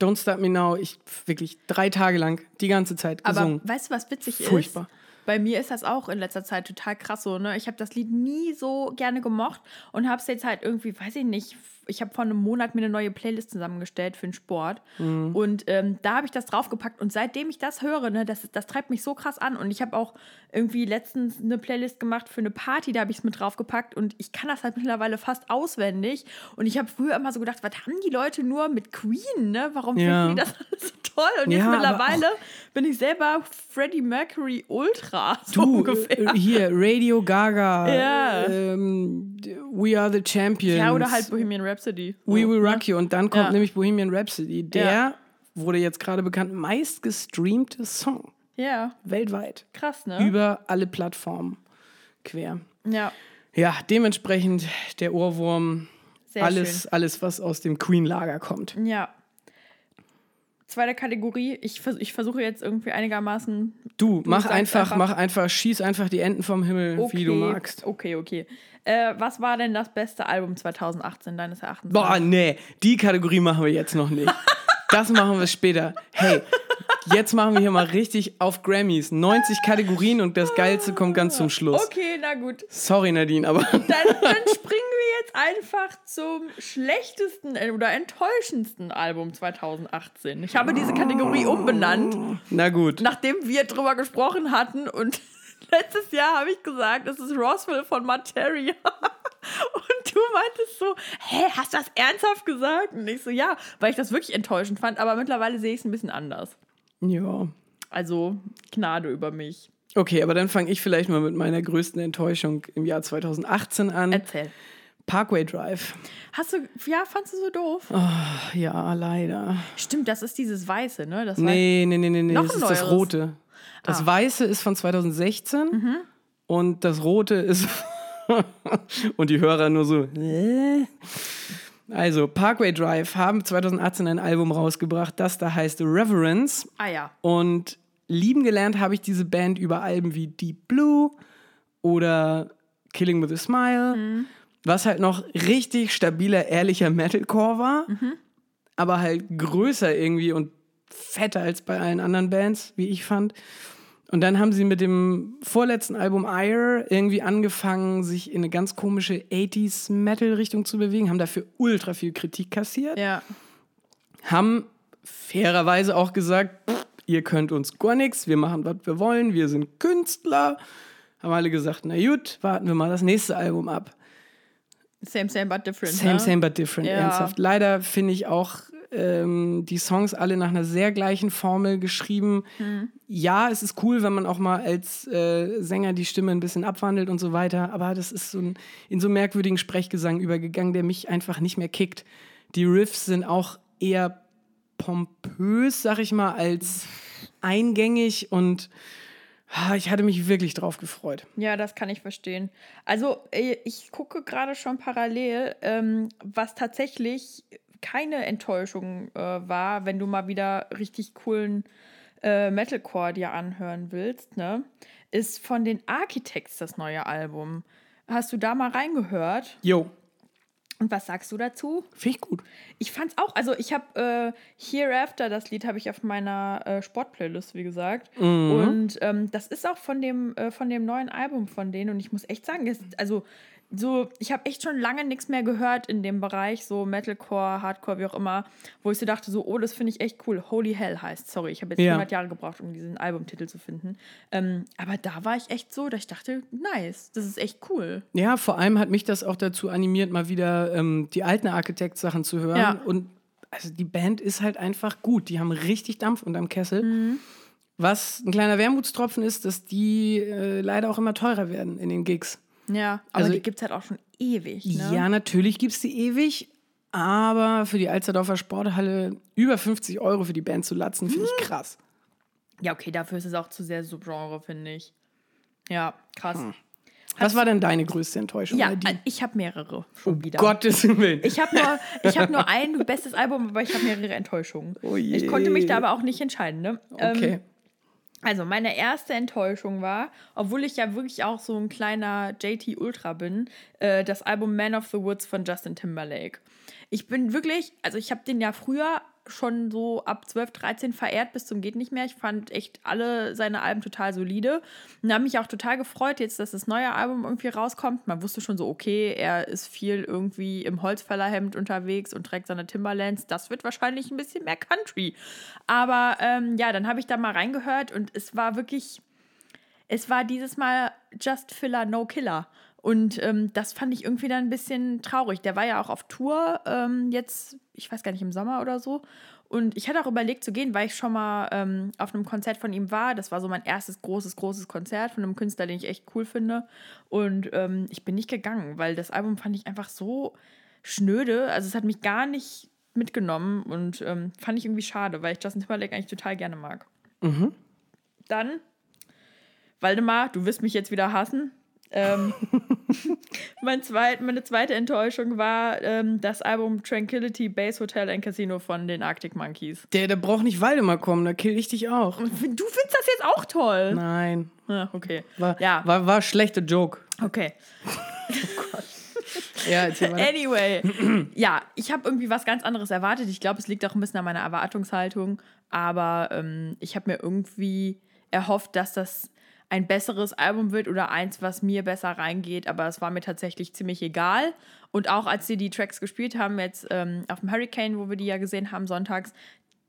Speaker 1: Don't Stop Me Now, ich wirklich drei Tage lang die ganze Zeit
Speaker 2: Aber
Speaker 1: gesungen.
Speaker 2: weißt du, was witzig
Speaker 1: Furchtbar.
Speaker 2: ist? Bei mir ist das auch in letzter Zeit total krass so. Ne? Ich habe das Lied nie so gerne gemocht und habe es jetzt halt irgendwie, weiß ich nicht, ich habe vor einem Monat mir eine neue Playlist zusammengestellt für den Sport.
Speaker 1: Mhm.
Speaker 2: Und ähm, da habe ich das draufgepackt. Und seitdem ich das höre, ne, das, das treibt mich so krass an. Und ich habe auch irgendwie letztens eine Playlist gemacht für eine Party, da habe ich es mit draufgepackt. Und ich kann das halt mittlerweile fast auswendig. Und ich habe früher immer so gedacht, was haben die Leute nur mit Queen? Ne? Warum
Speaker 1: Ja.
Speaker 2: finden die das alles so toll? Und jetzt
Speaker 1: Ja,
Speaker 2: mittlerweile bin ich selber Freddie Mercury Ultra. So
Speaker 1: Du,
Speaker 2: ungefähr.
Speaker 1: äh, hier, Radio Gaga,
Speaker 2: Ja.
Speaker 1: ähm, We Are the Champions.
Speaker 2: ja, oder halt Bohemian Rhapsody.
Speaker 1: We
Speaker 2: So,
Speaker 1: Will
Speaker 2: ne?
Speaker 1: Rock You. Und dann kommt
Speaker 2: Ja.
Speaker 1: nämlich Bohemian Rhapsody. Der
Speaker 2: Ja.
Speaker 1: wurde jetzt gerade bekannt, meistgestreamte Song
Speaker 2: Ja,
Speaker 1: weltweit.
Speaker 2: krass, ne?
Speaker 1: Über alle Plattformen quer.
Speaker 2: ja,
Speaker 1: Ja, dementsprechend der Ohrwurm,
Speaker 2: sehr
Speaker 1: alles, alles, was aus dem Queen-Lager kommt.
Speaker 2: schön. Ja. Zweite Kategorie. Ich, vers ich versuche jetzt irgendwie einigermaßen.
Speaker 1: Du, mach einfach,
Speaker 2: einfach-
Speaker 1: mach einfach, schieß einfach die Enten vom Himmel, wie du magst.
Speaker 2: Okay, okay. Äh, was war denn das beste Album 2018 deines Erachtens?
Speaker 1: Boah, nee, die Kategorie machen wir jetzt noch nicht. Das machen wir später. Hey, jetzt machen wir hier mal richtig auf Grammys. 90 Kategorien und das Geilste kommt ganz zum Schluss.
Speaker 2: Okay, na gut.
Speaker 1: Sorry, Nadine, aber
Speaker 2: Dann, dann springen jetzt einfach zum schlechtesten oder enttäuschendsten Album 2018. Ich habe diese Kategorie umbenannt,
Speaker 1: na gut.
Speaker 2: nachdem wir drüber gesprochen hatten und letztes Jahr habe ich gesagt, es ist Roswell von Materia. Und du meintest so, hä, hast du das ernsthaft gesagt? Und ich so, ja, weil ich das wirklich enttäuschend fand, aber mittlerweile sehe ich es ein bisschen anders.
Speaker 1: Ja.
Speaker 2: Also Gnade über mich.
Speaker 1: Okay, aber dann fange ich vielleicht mal mit meiner größten Enttäuschung im Jahr 2018 an.
Speaker 2: Erzähl.
Speaker 1: Parkway Drive.
Speaker 2: Hast du, ja, fandst du so doof?
Speaker 1: Ach, ja, leider.
Speaker 2: Stimmt, das ist dieses Weiße, ne? Das
Speaker 1: Nee, nee, nee, nee, nee.
Speaker 2: Noch
Speaker 1: das ist das
Speaker 2: neueres.
Speaker 1: Rote. Das
Speaker 2: Ah.
Speaker 1: Weiße ist von 2016
Speaker 2: Mhm.
Speaker 1: und das Rote ist. und die Hörer nur so. "Äh?" Also, Parkway Drive haben 2018 ein Album rausgebracht, das da heißt Reverence.
Speaker 2: Ah ja.
Speaker 1: Und lieben gelernt habe ich diese Band über Alben wie Deep Blue oder Killing with a Smile,
Speaker 2: Mhm.
Speaker 1: Was halt noch richtig stabiler, ehrlicher Metalcore war,
Speaker 2: Mhm.
Speaker 1: aber halt größer irgendwie und fetter als bei allen anderen Bands, wie ich fand. Und dann haben sie mit dem vorletzten Album Ire irgendwie angefangen, sich in eine ganz komische 80s Metal-Richtung zu bewegen, haben dafür ultra viel Kritik kassiert
Speaker 2: Ja.
Speaker 1: haben fairerweise auch gesagt, "Pff, ihr könnt uns gar nichts, wir machen, was wir wollen, wir sind Künstler. Haben alle gesagt, na gut, warten wir mal das nächste Album ab.
Speaker 2: Same, same, but different.
Speaker 1: Same,
Speaker 2: ne?
Speaker 1: same, but different,
Speaker 2: Ja.
Speaker 1: ernsthaft. Leider finde ich auch ähm, die Songs alle nach einer sehr gleichen Formel geschrieben.
Speaker 2: Hm.
Speaker 1: Ja, es ist cool, wenn man auch mal als äh, Sänger die Stimme ein bisschen abwandelt und so weiter, aber das ist so ein, in so merkwürdigen Sprechgesang übergegangen, der mich einfach nicht mehr kickt. Die Riffs sind auch eher pompös, sag ich mal, als eingängig und ich hatte mich wirklich drauf gefreut.
Speaker 2: Ja, das kann ich verstehen. Also, äh, ich gucke gerade schon parallel, ähm, was tatsächlich keine Enttäuschung äh, war, wenn du mal wieder richtig coolen äh, Metalcore dir anhören willst, ne? Ist von den Architects das neue Album. Hast du da mal reingehört?
Speaker 1: Jo,
Speaker 2: Und was sagst du dazu?
Speaker 1: Finde ich gut.
Speaker 2: Ich fand's auch, also ich habe äh, Hereafter, das Lied habe ich auf meiner äh, Sportplaylist, wie gesagt. Und ähm, das ist auch von dem, äh, von dem neuen Album von denen. Und ich muss echt sagen, es, also so, ich habe echt schon lange nichts mehr gehört in dem Bereich, so Metalcore, Hardcore, wie auch immer, wo ich so dachte, so, oh, das finde ich echt cool. Holy Hell heißt, sorry, ich habe jetzt
Speaker 1: Ja.
Speaker 2: 100 Jahre gebraucht, um diesen Albumtitel zu finden. Ähm, aber da war ich echt so, dass ich dachte, nice, das ist echt cool.
Speaker 1: Ja, vor allem hat mich das auch dazu animiert, mal wieder ähm, die alten Architect-Sachen zu hören.
Speaker 2: Ja.
Speaker 1: Und also die Band ist halt einfach gut. Die haben richtig Dampf unterm Kessel. Was ein kleiner Wermutstropfen ist, dass die äh, leider auch immer teurer werden in den Gigs.
Speaker 2: Ja, aber
Speaker 1: Also-
Speaker 2: die gibt es halt auch schon ewig. Ne?
Speaker 1: Ja, natürlich gibt es die ewig. Aber für die Alsterdorfer Sporthalle über 50 Euro für die Band zu latzen, finde ich krass.
Speaker 2: Ja, okay, dafür ist es auch zu sehr Subgenre, finde ich. Ja, krass.
Speaker 1: Was war denn deine größte Enttäuschung?
Speaker 2: Ja, äh, ich habe mehrere schon wieder.
Speaker 1: Gottes Willen.
Speaker 2: Ich habe nur, ich hab nur ein bestes Album, aber ich habe mehrere Enttäuschungen.
Speaker 1: Oh je.
Speaker 2: Ich konnte mich da aber auch nicht entscheiden. Ne?
Speaker 1: okay.
Speaker 2: Ähm, also meine erste Enttäuschung war, obwohl ich ja wirklich auch so ein kleiner JT Ultra bin, äh, das Album Man of the Woods von Justin Timberlake. Ich bin wirklich, also ich habe den ja früher schon so ab 12, 13 verehrt bis zum geht nicht mehr. Ich fand echt alle seine Alben total solide und habe mich auch total gefreut jetzt, dass das neue Album irgendwie rauskommt. Man wusste schon so, okay, er ist viel irgendwie im Holzfällerhemd unterwegs und trägt seine Timberlands. Das wird wahrscheinlich ein bisschen mehr Country. Aber ähm, ja, dann habe ich da mal reingehört und es war wirklich, es war dieses Mal Just Filler, No Killer. Und ähm, das fand ich irgendwie dann ein bisschen traurig. Der war ja auch auf Tour ähm, jetzt, ich weiß gar nicht, im Sommer oder so. Und ich hatte auch überlegt zu gehen, weil ich schon mal ähm, auf einem Konzert von ihm war. Das war so mein erstes großes, großes Konzert von einem Künstler, den ich echt cool finde. Und ähm, ich bin nicht gegangen, weil das Album fand ich einfach so schnöde. Also es hat mich gar nicht mitgenommen und ähm, fand ich irgendwie schade, weil ich Justin Timberlake eigentlich total gerne mag. Dann, Waldemar, du wirst mich jetzt wieder hassen. Ähm, mein zweit, meine zweite Enttäuschung war ähm, das Album Tranquility Base Hotel and Casino von den Arctic Monkeys.
Speaker 1: Der, der braucht nicht Waldemar kommen, da kill ich dich auch.
Speaker 2: Du findest das jetzt auch toll.
Speaker 1: Nein.
Speaker 2: Ah, okay.
Speaker 1: War,
Speaker 2: ja,
Speaker 1: war, war schlechter Joke.
Speaker 2: okay.
Speaker 1: Ja, erzähl weiter.
Speaker 2: Anyway, ja, ich habe irgendwie was ganz anderes erwartet. Ich glaube, es liegt auch ein bisschen an meiner Erwartungshaltung. Aber ähm, ich habe mir irgendwie erhofft, dass das ein besseres Album wird oder eins, was mir besser reingeht. Aber es war mir tatsächlich ziemlich egal. Und auch als sie die Tracks gespielt haben, jetzt ähm, auf dem Hurricane, wo wir die ja gesehen haben sonntags,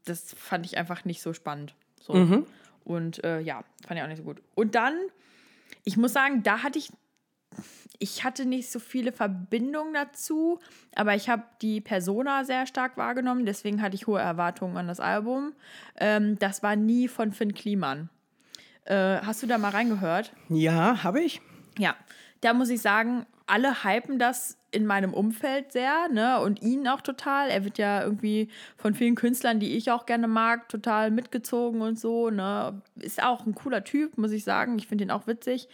Speaker 2: das fand ich einfach nicht so spannend. So. Und äh, ja, fand ich auch nicht so gut. Und dann, ich muss sagen, da hatte ich ich hatte nicht so viele Verbindungen dazu, aber ich habe die Persona sehr stark wahrgenommen, deswegen hatte ich hohe Erwartungen an das Album. Ähm, das war nie von Finn Kliman. Äh, hast du da mal reingehört?
Speaker 1: Ja, habe ich.
Speaker 2: Ja, da muss ich sagen, alle hypen das in meinem Umfeld sehr, ne? Und ihn auch total. Er wird ja irgendwie von vielen Künstlern, die ich auch gerne mag, total mitgezogen und so, ne? Ist auch ein cooler Typ, muss ich sagen. Ich finde ihn auch witzig.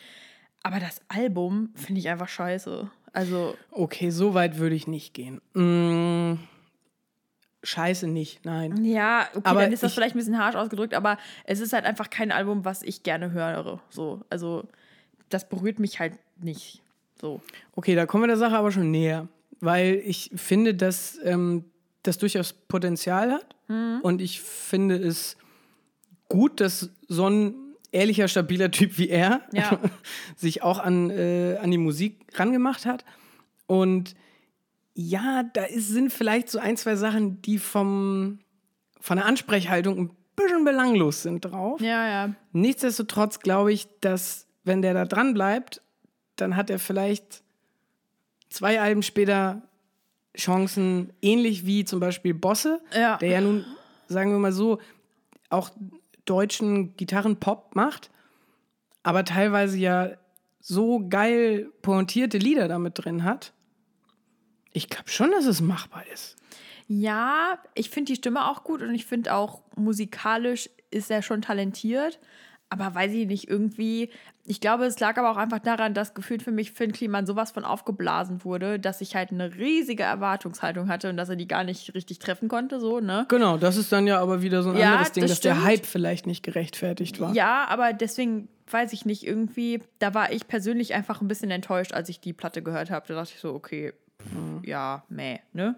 Speaker 2: Aber das Album finde ich einfach scheiße. Also,
Speaker 1: Okay, so weit würde ich nicht gehen. Mm, scheiße nicht, nein.
Speaker 2: ja, okay,
Speaker 1: Aber
Speaker 2: dann ist das
Speaker 1: ich-
Speaker 2: vielleicht ein bisschen harsch ausgedrückt, aber es ist halt einfach kein Album, was ich gerne höre. So, also, das berührt mich halt nicht. So.
Speaker 1: Okay, da kommen wir der Sache aber schon näher. Weil ich finde, dass ähm, das durchaus Potenzial hat.
Speaker 2: Mhm.
Speaker 1: Und ich finde es gut, dass so ein ehrlicher, stabiler Typ wie er
Speaker 2: Ja.
Speaker 1: sich auch an, äh, an die Musik rangemacht hat. Und ja, da ist, sind vielleicht so ein, zwei Sachen, die vom, von der Ansprechhaltung ein bisschen belanglos sind drauf.
Speaker 2: Ja, ja.
Speaker 1: Nichtsdestotrotz glaube ich, dass wenn der da dran bleibt, dann hat er vielleicht zwei Alben später Chancen, ähnlich wie zum Beispiel Bosse,
Speaker 2: Ja.
Speaker 1: der ja nun, sagen wir mal so, auch deutschen Gitarrenpop macht, aber teilweise ja so geil pointierte Lieder damit drin hat. Ich glaube schon, dass es machbar ist.
Speaker 2: Ja, ich finde die Stimme auch gut und ich finde auch musikalisch ist er schon talentiert. Aber weiß ich nicht, irgendwie, ich glaube, es lag aber auch einfach daran, dass gefühlt für mich Finn Kliman sowas von aufgeblasen wurde, dass ich halt eine riesige Erwartungshaltung hatte und dass er die gar nicht richtig treffen konnte, so, ne?
Speaker 1: Genau, das ist dann ja aber wieder so ein
Speaker 2: Ja,
Speaker 1: anderes Ding,
Speaker 2: das
Speaker 1: dass der
Speaker 2: stimmt.
Speaker 1: Hype vielleicht nicht gerechtfertigt war.
Speaker 2: Ja, aber deswegen weiß ich nicht, irgendwie, da war ich persönlich einfach ein bisschen enttäuscht, als ich die Platte gehört habe. Da dachte ich so, okay, ja, meh, ne?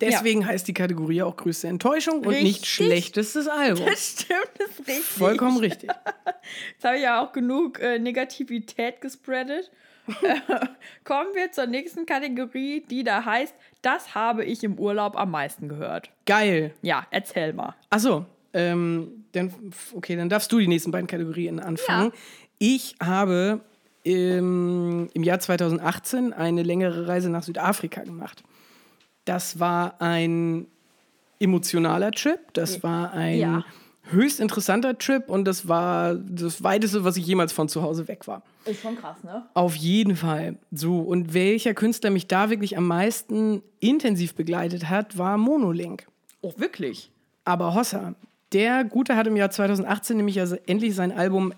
Speaker 1: Deswegen heißt die Kategorie auch größte Enttäuschung und nicht
Speaker 2: Richtig.
Speaker 1: schlechtestes Album.
Speaker 2: Das stimmt, das ist richtig.
Speaker 1: Vollkommen richtig.
Speaker 2: Jetzt habe ich ja auch genug äh, Negativität gespreadet. Äh, Kommen wir zur nächsten Kategorie, die da heißt, das habe ich im Urlaub am meisten gehört.
Speaker 1: Geil.
Speaker 2: Ja, erzähl mal.
Speaker 1: Achso, ähm, dann, okay, dann darfst du die nächsten beiden Kategorien anfangen. Ich habe im, im Jahr 2018 eine längere Reise nach Südafrika gemacht. Das war ein emotionaler Trip, das war ein
Speaker 2: Ja.
Speaker 1: höchst interessanter Trip und das war das Weiteste, was ich jemals von zu Hause weg war.
Speaker 2: Ist schon krass, ne?
Speaker 1: Auf jeden Fall. So, und welcher Künstler mich da wirklich am meisten intensiv begleitet hat, war Monolink.
Speaker 2: Oh, wirklich?
Speaker 1: Aber Hossa, der Gute hat im Jahr 2018 nämlich also endlich sein Album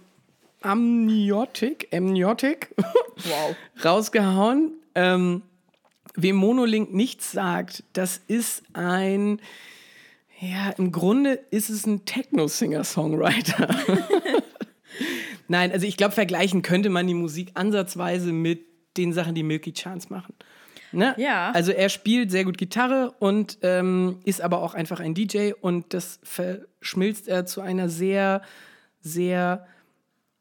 Speaker 1: Amniotic, Amniotic
Speaker 2: Wow.
Speaker 1: rausgehauen. Ähm, wem Monolink nichts sagt, das ist ein, ja, im Grunde ist es ein Techno-Singer-Songwriter. Nein, also ich glaube, vergleichen könnte man die Musik ansatzweise mit den Sachen, die Milky Chance machen. Ne?
Speaker 2: Ja.
Speaker 1: Also er spielt sehr gut Gitarre und ähm, ist aber auch einfach ein DJ und das verschmilzt er zu einer sehr, sehr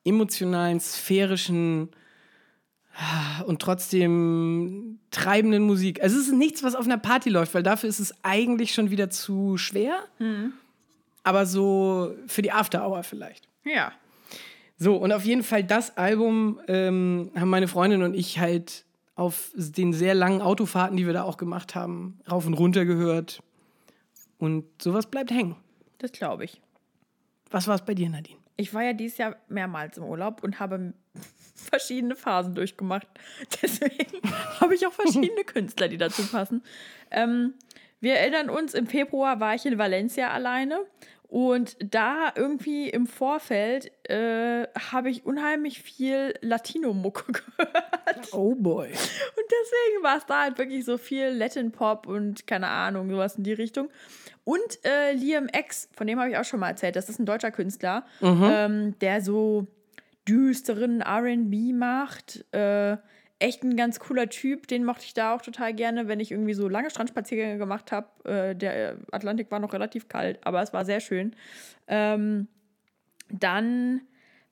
Speaker 1: emotionalen, sphärischen ah, und trotzdem treibenden Musik. Also es ist nichts, was auf einer Party läuft, weil dafür ist es eigentlich schon wieder zu schwer. Aber so für die After Hour vielleicht.
Speaker 2: Ja.
Speaker 1: So, und auf jeden Fall das Album ähm, haben meine Freundin und ich halt auf den sehr langen Autofahrten, die wir da auch gemacht haben, rauf und runter gehört. Und sowas bleibt hängen.
Speaker 2: Das glaube ich.
Speaker 1: Was war es bei dir, Nadine?
Speaker 2: Ich war ja dieses Jahr mehrmals im Urlaub und habe verschiedene Phasen durchgemacht. Deswegen habe ich auch verschiedene Künstler, die dazu passen. Ähm, wir erinnern uns, im Februar war ich in Valencia alleine und da irgendwie im Vorfeld äh, habe ich unheimlich viel Latino-Mucke gehört.
Speaker 1: Oh boy.
Speaker 2: Und deswegen war es da halt wirklich so viel Latin Pop und keine Ahnung, sowas in die Richtung. Und äh, Liam X, von dem habe ich auch schon mal erzählt. Das ist ein deutscher Künstler, ähm, der so düsteren RB macht. Äh, echt ein ganz cooler Typ. Den mochte ich da auch total gerne, wenn ich irgendwie so lange Strandspaziergänge gemacht habe. Äh, der Atlantik war noch relativ kalt, aber es war sehr schön. Ähm, dann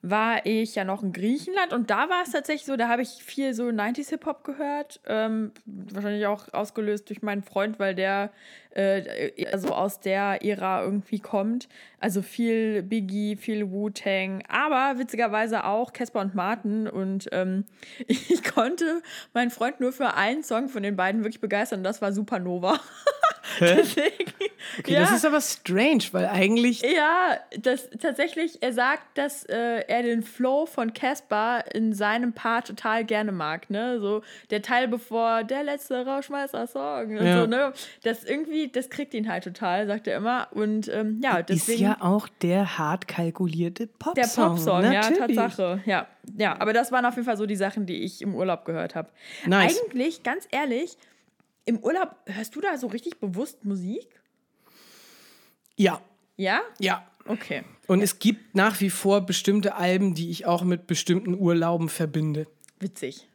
Speaker 2: war ich ja noch in Griechenland und da war es tatsächlich so, da habe ich viel so 90s Hip-Hop gehört. Ähm, wahrscheinlich auch ausgelöst durch meinen Freund, weil der äh, also aus der Ära irgendwie kommt. Also viel Biggie, viel Wu-Tang, aber witzigerweise auch Casper und Martin. Und ähm, ich konnte meinen Freund nur für einen Song von den beiden wirklich begeistern und das war Supernova. Deswegen,
Speaker 1: Okay, das ist aber strange, weil eigentlich.
Speaker 2: ja, das tatsächlich, er sagt, dass äh, er den Flow von Caspar in seinem Part total gerne mag, ne? So der Teil bevor der letzte Rauschmeister-Song und
Speaker 1: Ja.
Speaker 2: so, ne? Das irgendwie, das kriegt ihn halt total, sagt er immer. Und ähm, ja, deswegen.
Speaker 1: Ja auch der hart kalkulierte Popsong.
Speaker 2: der Popsong, ja,
Speaker 1: Natürlich.
Speaker 2: Tatsache. Ja. ja, aber das waren auf jeden Fall so die Sachen, die ich im Urlaub gehört habe.
Speaker 1: Nice.
Speaker 2: Eigentlich, ganz ehrlich, im Urlaub hörst du da so richtig bewusst Musik?
Speaker 1: Ja,
Speaker 2: Ja?
Speaker 1: ja.
Speaker 2: Okay.
Speaker 1: Und es gibt nach wie vor bestimmte Alben, die ich auch mit bestimmten Urlauben verbinde.
Speaker 2: Witzig.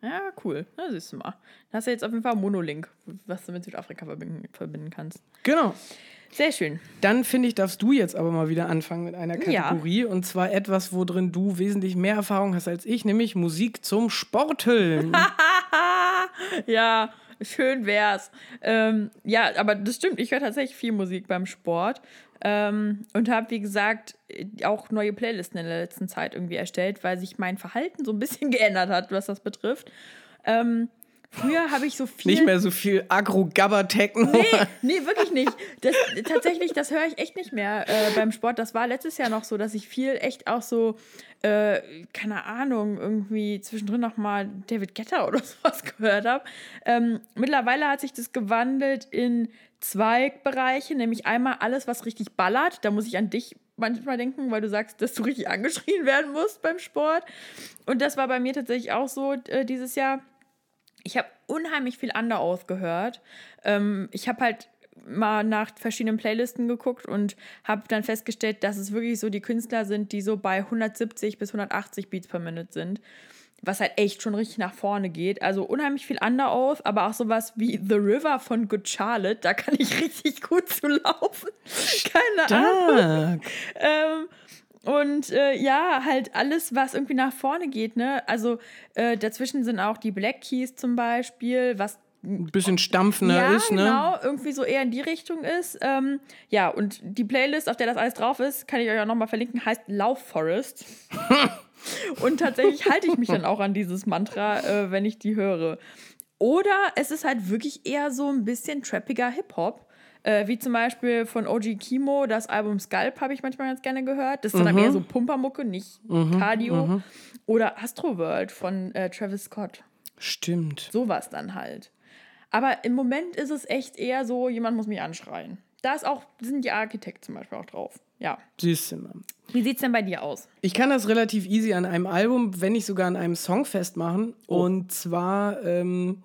Speaker 2: Ja, cool. Na, siehst du mal. Da hast du jetzt auf jeden Fall Monolink, was du mit Südafrika verbinden, verbinden kannst.
Speaker 1: Genau.
Speaker 2: Sehr schön.
Speaker 1: Dann finde ich, darfst du jetzt aber mal wieder anfangen mit einer
Speaker 2: Ja.
Speaker 1: Kategorie. Und zwar etwas, worin du wesentlich mehr Erfahrung hast als ich, nämlich Musik zum Sporteln.
Speaker 2: Ja, schön wär's. Ähm, ja, aber das stimmt. Ich höre tatsächlich viel Musik beim Sport. Ähm, und habe, wie gesagt, auch neue Playlisten in der letzten Zeit irgendwie erstellt, weil sich mein Verhalten so ein bisschen geändert hat, was das betrifft. Ähm, früher habe ich so viel.
Speaker 1: Nicht mehr so viel Agro-Gabber-Techno.
Speaker 2: Nee, nee, wirklich nicht. Das, tatsächlich, das höre ich echt nicht mehr äh, beim Sport. Das war letztes Jahr noch so, dass ich viel echt auch so, äh, keine Ahnung, irgendwie zwischendrin noch mal David Guetta oder sowas gehört habe. Ähm, mittlerweile hat sich das gewandelt in zwei Bereiche, nämlich einmal alles, was richtig ballert. Da muss ich an dich manchmal denken, weil du sagst, dass du richtig angeschrien werden musst beim Sport. Und das war bei mir tatsächlich auch so äh, dieses Jahr. Ich habe unheimlich viel Underoath gehört. Ähm, ich habe halt mal nach verschiedenen Playlisten geguckt und habe dann festgestellt, dass es wirklich so die Künstler sind, die so bei 170 bis 180 Beats per Minute sind. was halt echt schon richtig nach vorne geht. Also unheimlich viel Underoath, aber auch sowas wie The River von Good Charlotte, da kann ich richtig gut zu laufen. Keine Ahnung. Ähm, und äh, ja, halt alles, was irgendwie nach vorne geht, ne? Also äh, dazwischen sind auch die Black Keys zum Beispiel, was
Speaker 1: ein bisschen stampfender
Speaker 2: ja,
Speaker 1: ist, ne?
Speaker 2: Genau, irgendwie so eher in die Richtung ist. Ähm, ja, und die Playlist, auf der das alles drauf ist, kann ich euch auch nochmal verlinken, heißt Lauf Forest. und tatsächlich halte ich mich dann auch an dieses Mantra, äh, wenn ich die höre. Oder es ist halt wirklich eher so ein bisschen trappiger Hip-Hop. Äh, wie zum Beispiel von OG Kimo, das Album Scalp habe ich manchmal ganz gerne gehört. Das ist dann mhm. eher so Pumpermucke, nicht mhm. Cardio. Mhm. Oder Astroworld von äh, Travis Scott.
Speaker 1: Stimmt.
Speaker 2: Sowas dann halt. Aber im Moment ist es echt eher so, jemand muss mich anschreien. Da ist auch, sind die Architekt zum Beispiel auch drauf. Ja.
Speaker 1: Mal.
Speaker 2: Wie sieht es denn bei dir aus?
Speaker 1: Ich kann das relativ easy an einem Album, wenn nicht sogar an einem Song festmachen. Oh. Und zwar ähm,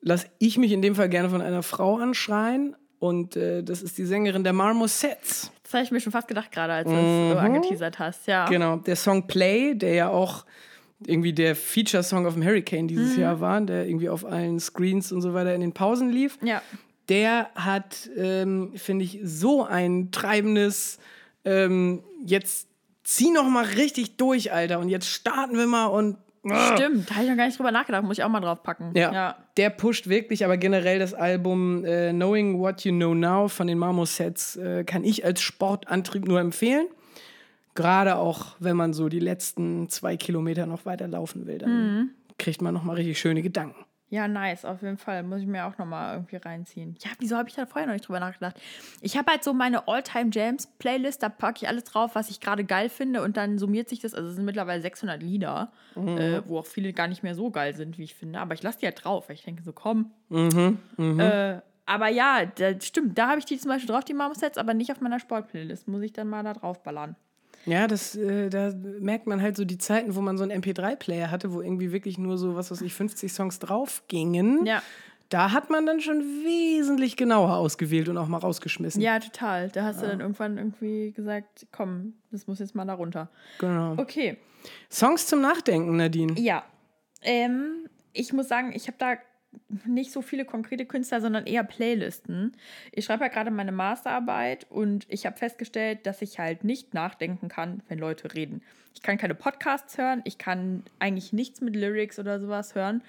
Speaker 1: lasse ich mich in dem Fall gerne von einer Frau anschreien. Und äh, das ist die Sängerin der Marmosets.
Speaker 2: Das habe ich mir schon fast gedacht, gerade als du es mhm. angeteasert hast, ja.
Speaker 1: Genau, der Song Play, der ja auch irgendwie der Feature-Song auf dem Hurricane dieses mhm. Jahr war, der irgendwie auf allen Screens und so weiter in den Pausen lief.
Speaker 2: Ja.
Speaker 1: Der hat, ähm, finde ich, so ein treibendes, ähm, jetzt zieh noch mal richtig durch, Alter, und jetzt starten wir mal und.
Speaker 2: Stimmt, da habe ich noch gar nicht drüber nachgedacht, muss ich auch mal drauf packen.
Speaker 1: Ja, ja. der pusht wirklich, aber generell das Album äh, Knowing What You Know Now von den Marmosets äh, kann ich als Sportantrieb nur empfehlen. Gerade auch, wenn man so die letzten zwei Kilometer noch weiter laufen will, dann mhm. kriegt man nochmal richtig schöne Gedanken.
Speaker 2: Ja, nice, auf jeden Fall. Muss ich mir auch nochmal irgendwie reinziehen. Ja, wieso habe ich da vorher noch nicht drüber nachgedacht? Ich habe halt so meine All-Time-Jams-Playlist, da packe ich alles drauf, was ich gerade geil finde und dann summiert sich das. Also es sind mittlerweile 600 Lieder, mhm. äh, wo auch viele gar nicht mehr so geil sind, wie ich finde. Aber ich lasse die halt drauf, weil ich denke so, komm. Mhm. Mhm. Äh, aber ja, das stimmt, da habe ich die zum Beispiel drauf, die Marmosets, aber nicht auf meiner Sport-Playlist. Muss ich dann mal da drauf ballern.
Speaker 1: Ja, das, äh, da merkt man halt so die Zeiten, wo man so einen MP3-Player hatte, wo irgendwie wirklich nur so, was weiß ich, 50 Songs drauf gingen.
Speaker 2: Ja.
Speaker 1: Da hat man dann schon wesentlich genauer ausgewählt und auch mal rausgeschmissen.
Speaker 2: Ja, total. Da hast ja. du dann irgendwann irgendwie gesagt, komm, das muss jetzt mal da runter.
Speaker 1: Genau.
Speaker 2: Okay.
Speaker 1: Songs zum Nachdenken, Nadine.
Speaker 2: Ja. Ähm, ich muss sagen, ich habe da nicht so viele konkrete Künstler, sondern eher Playlisten. Ich schreibe ja gerade meine Masterarbeit und ich habe festgestellt, dass ich halt nicht nachdenken kann, wenn Leute reden. Ich kann keine Podcasts hören, ich kann eigentlich nichts mit Lyrics oder sowas hören.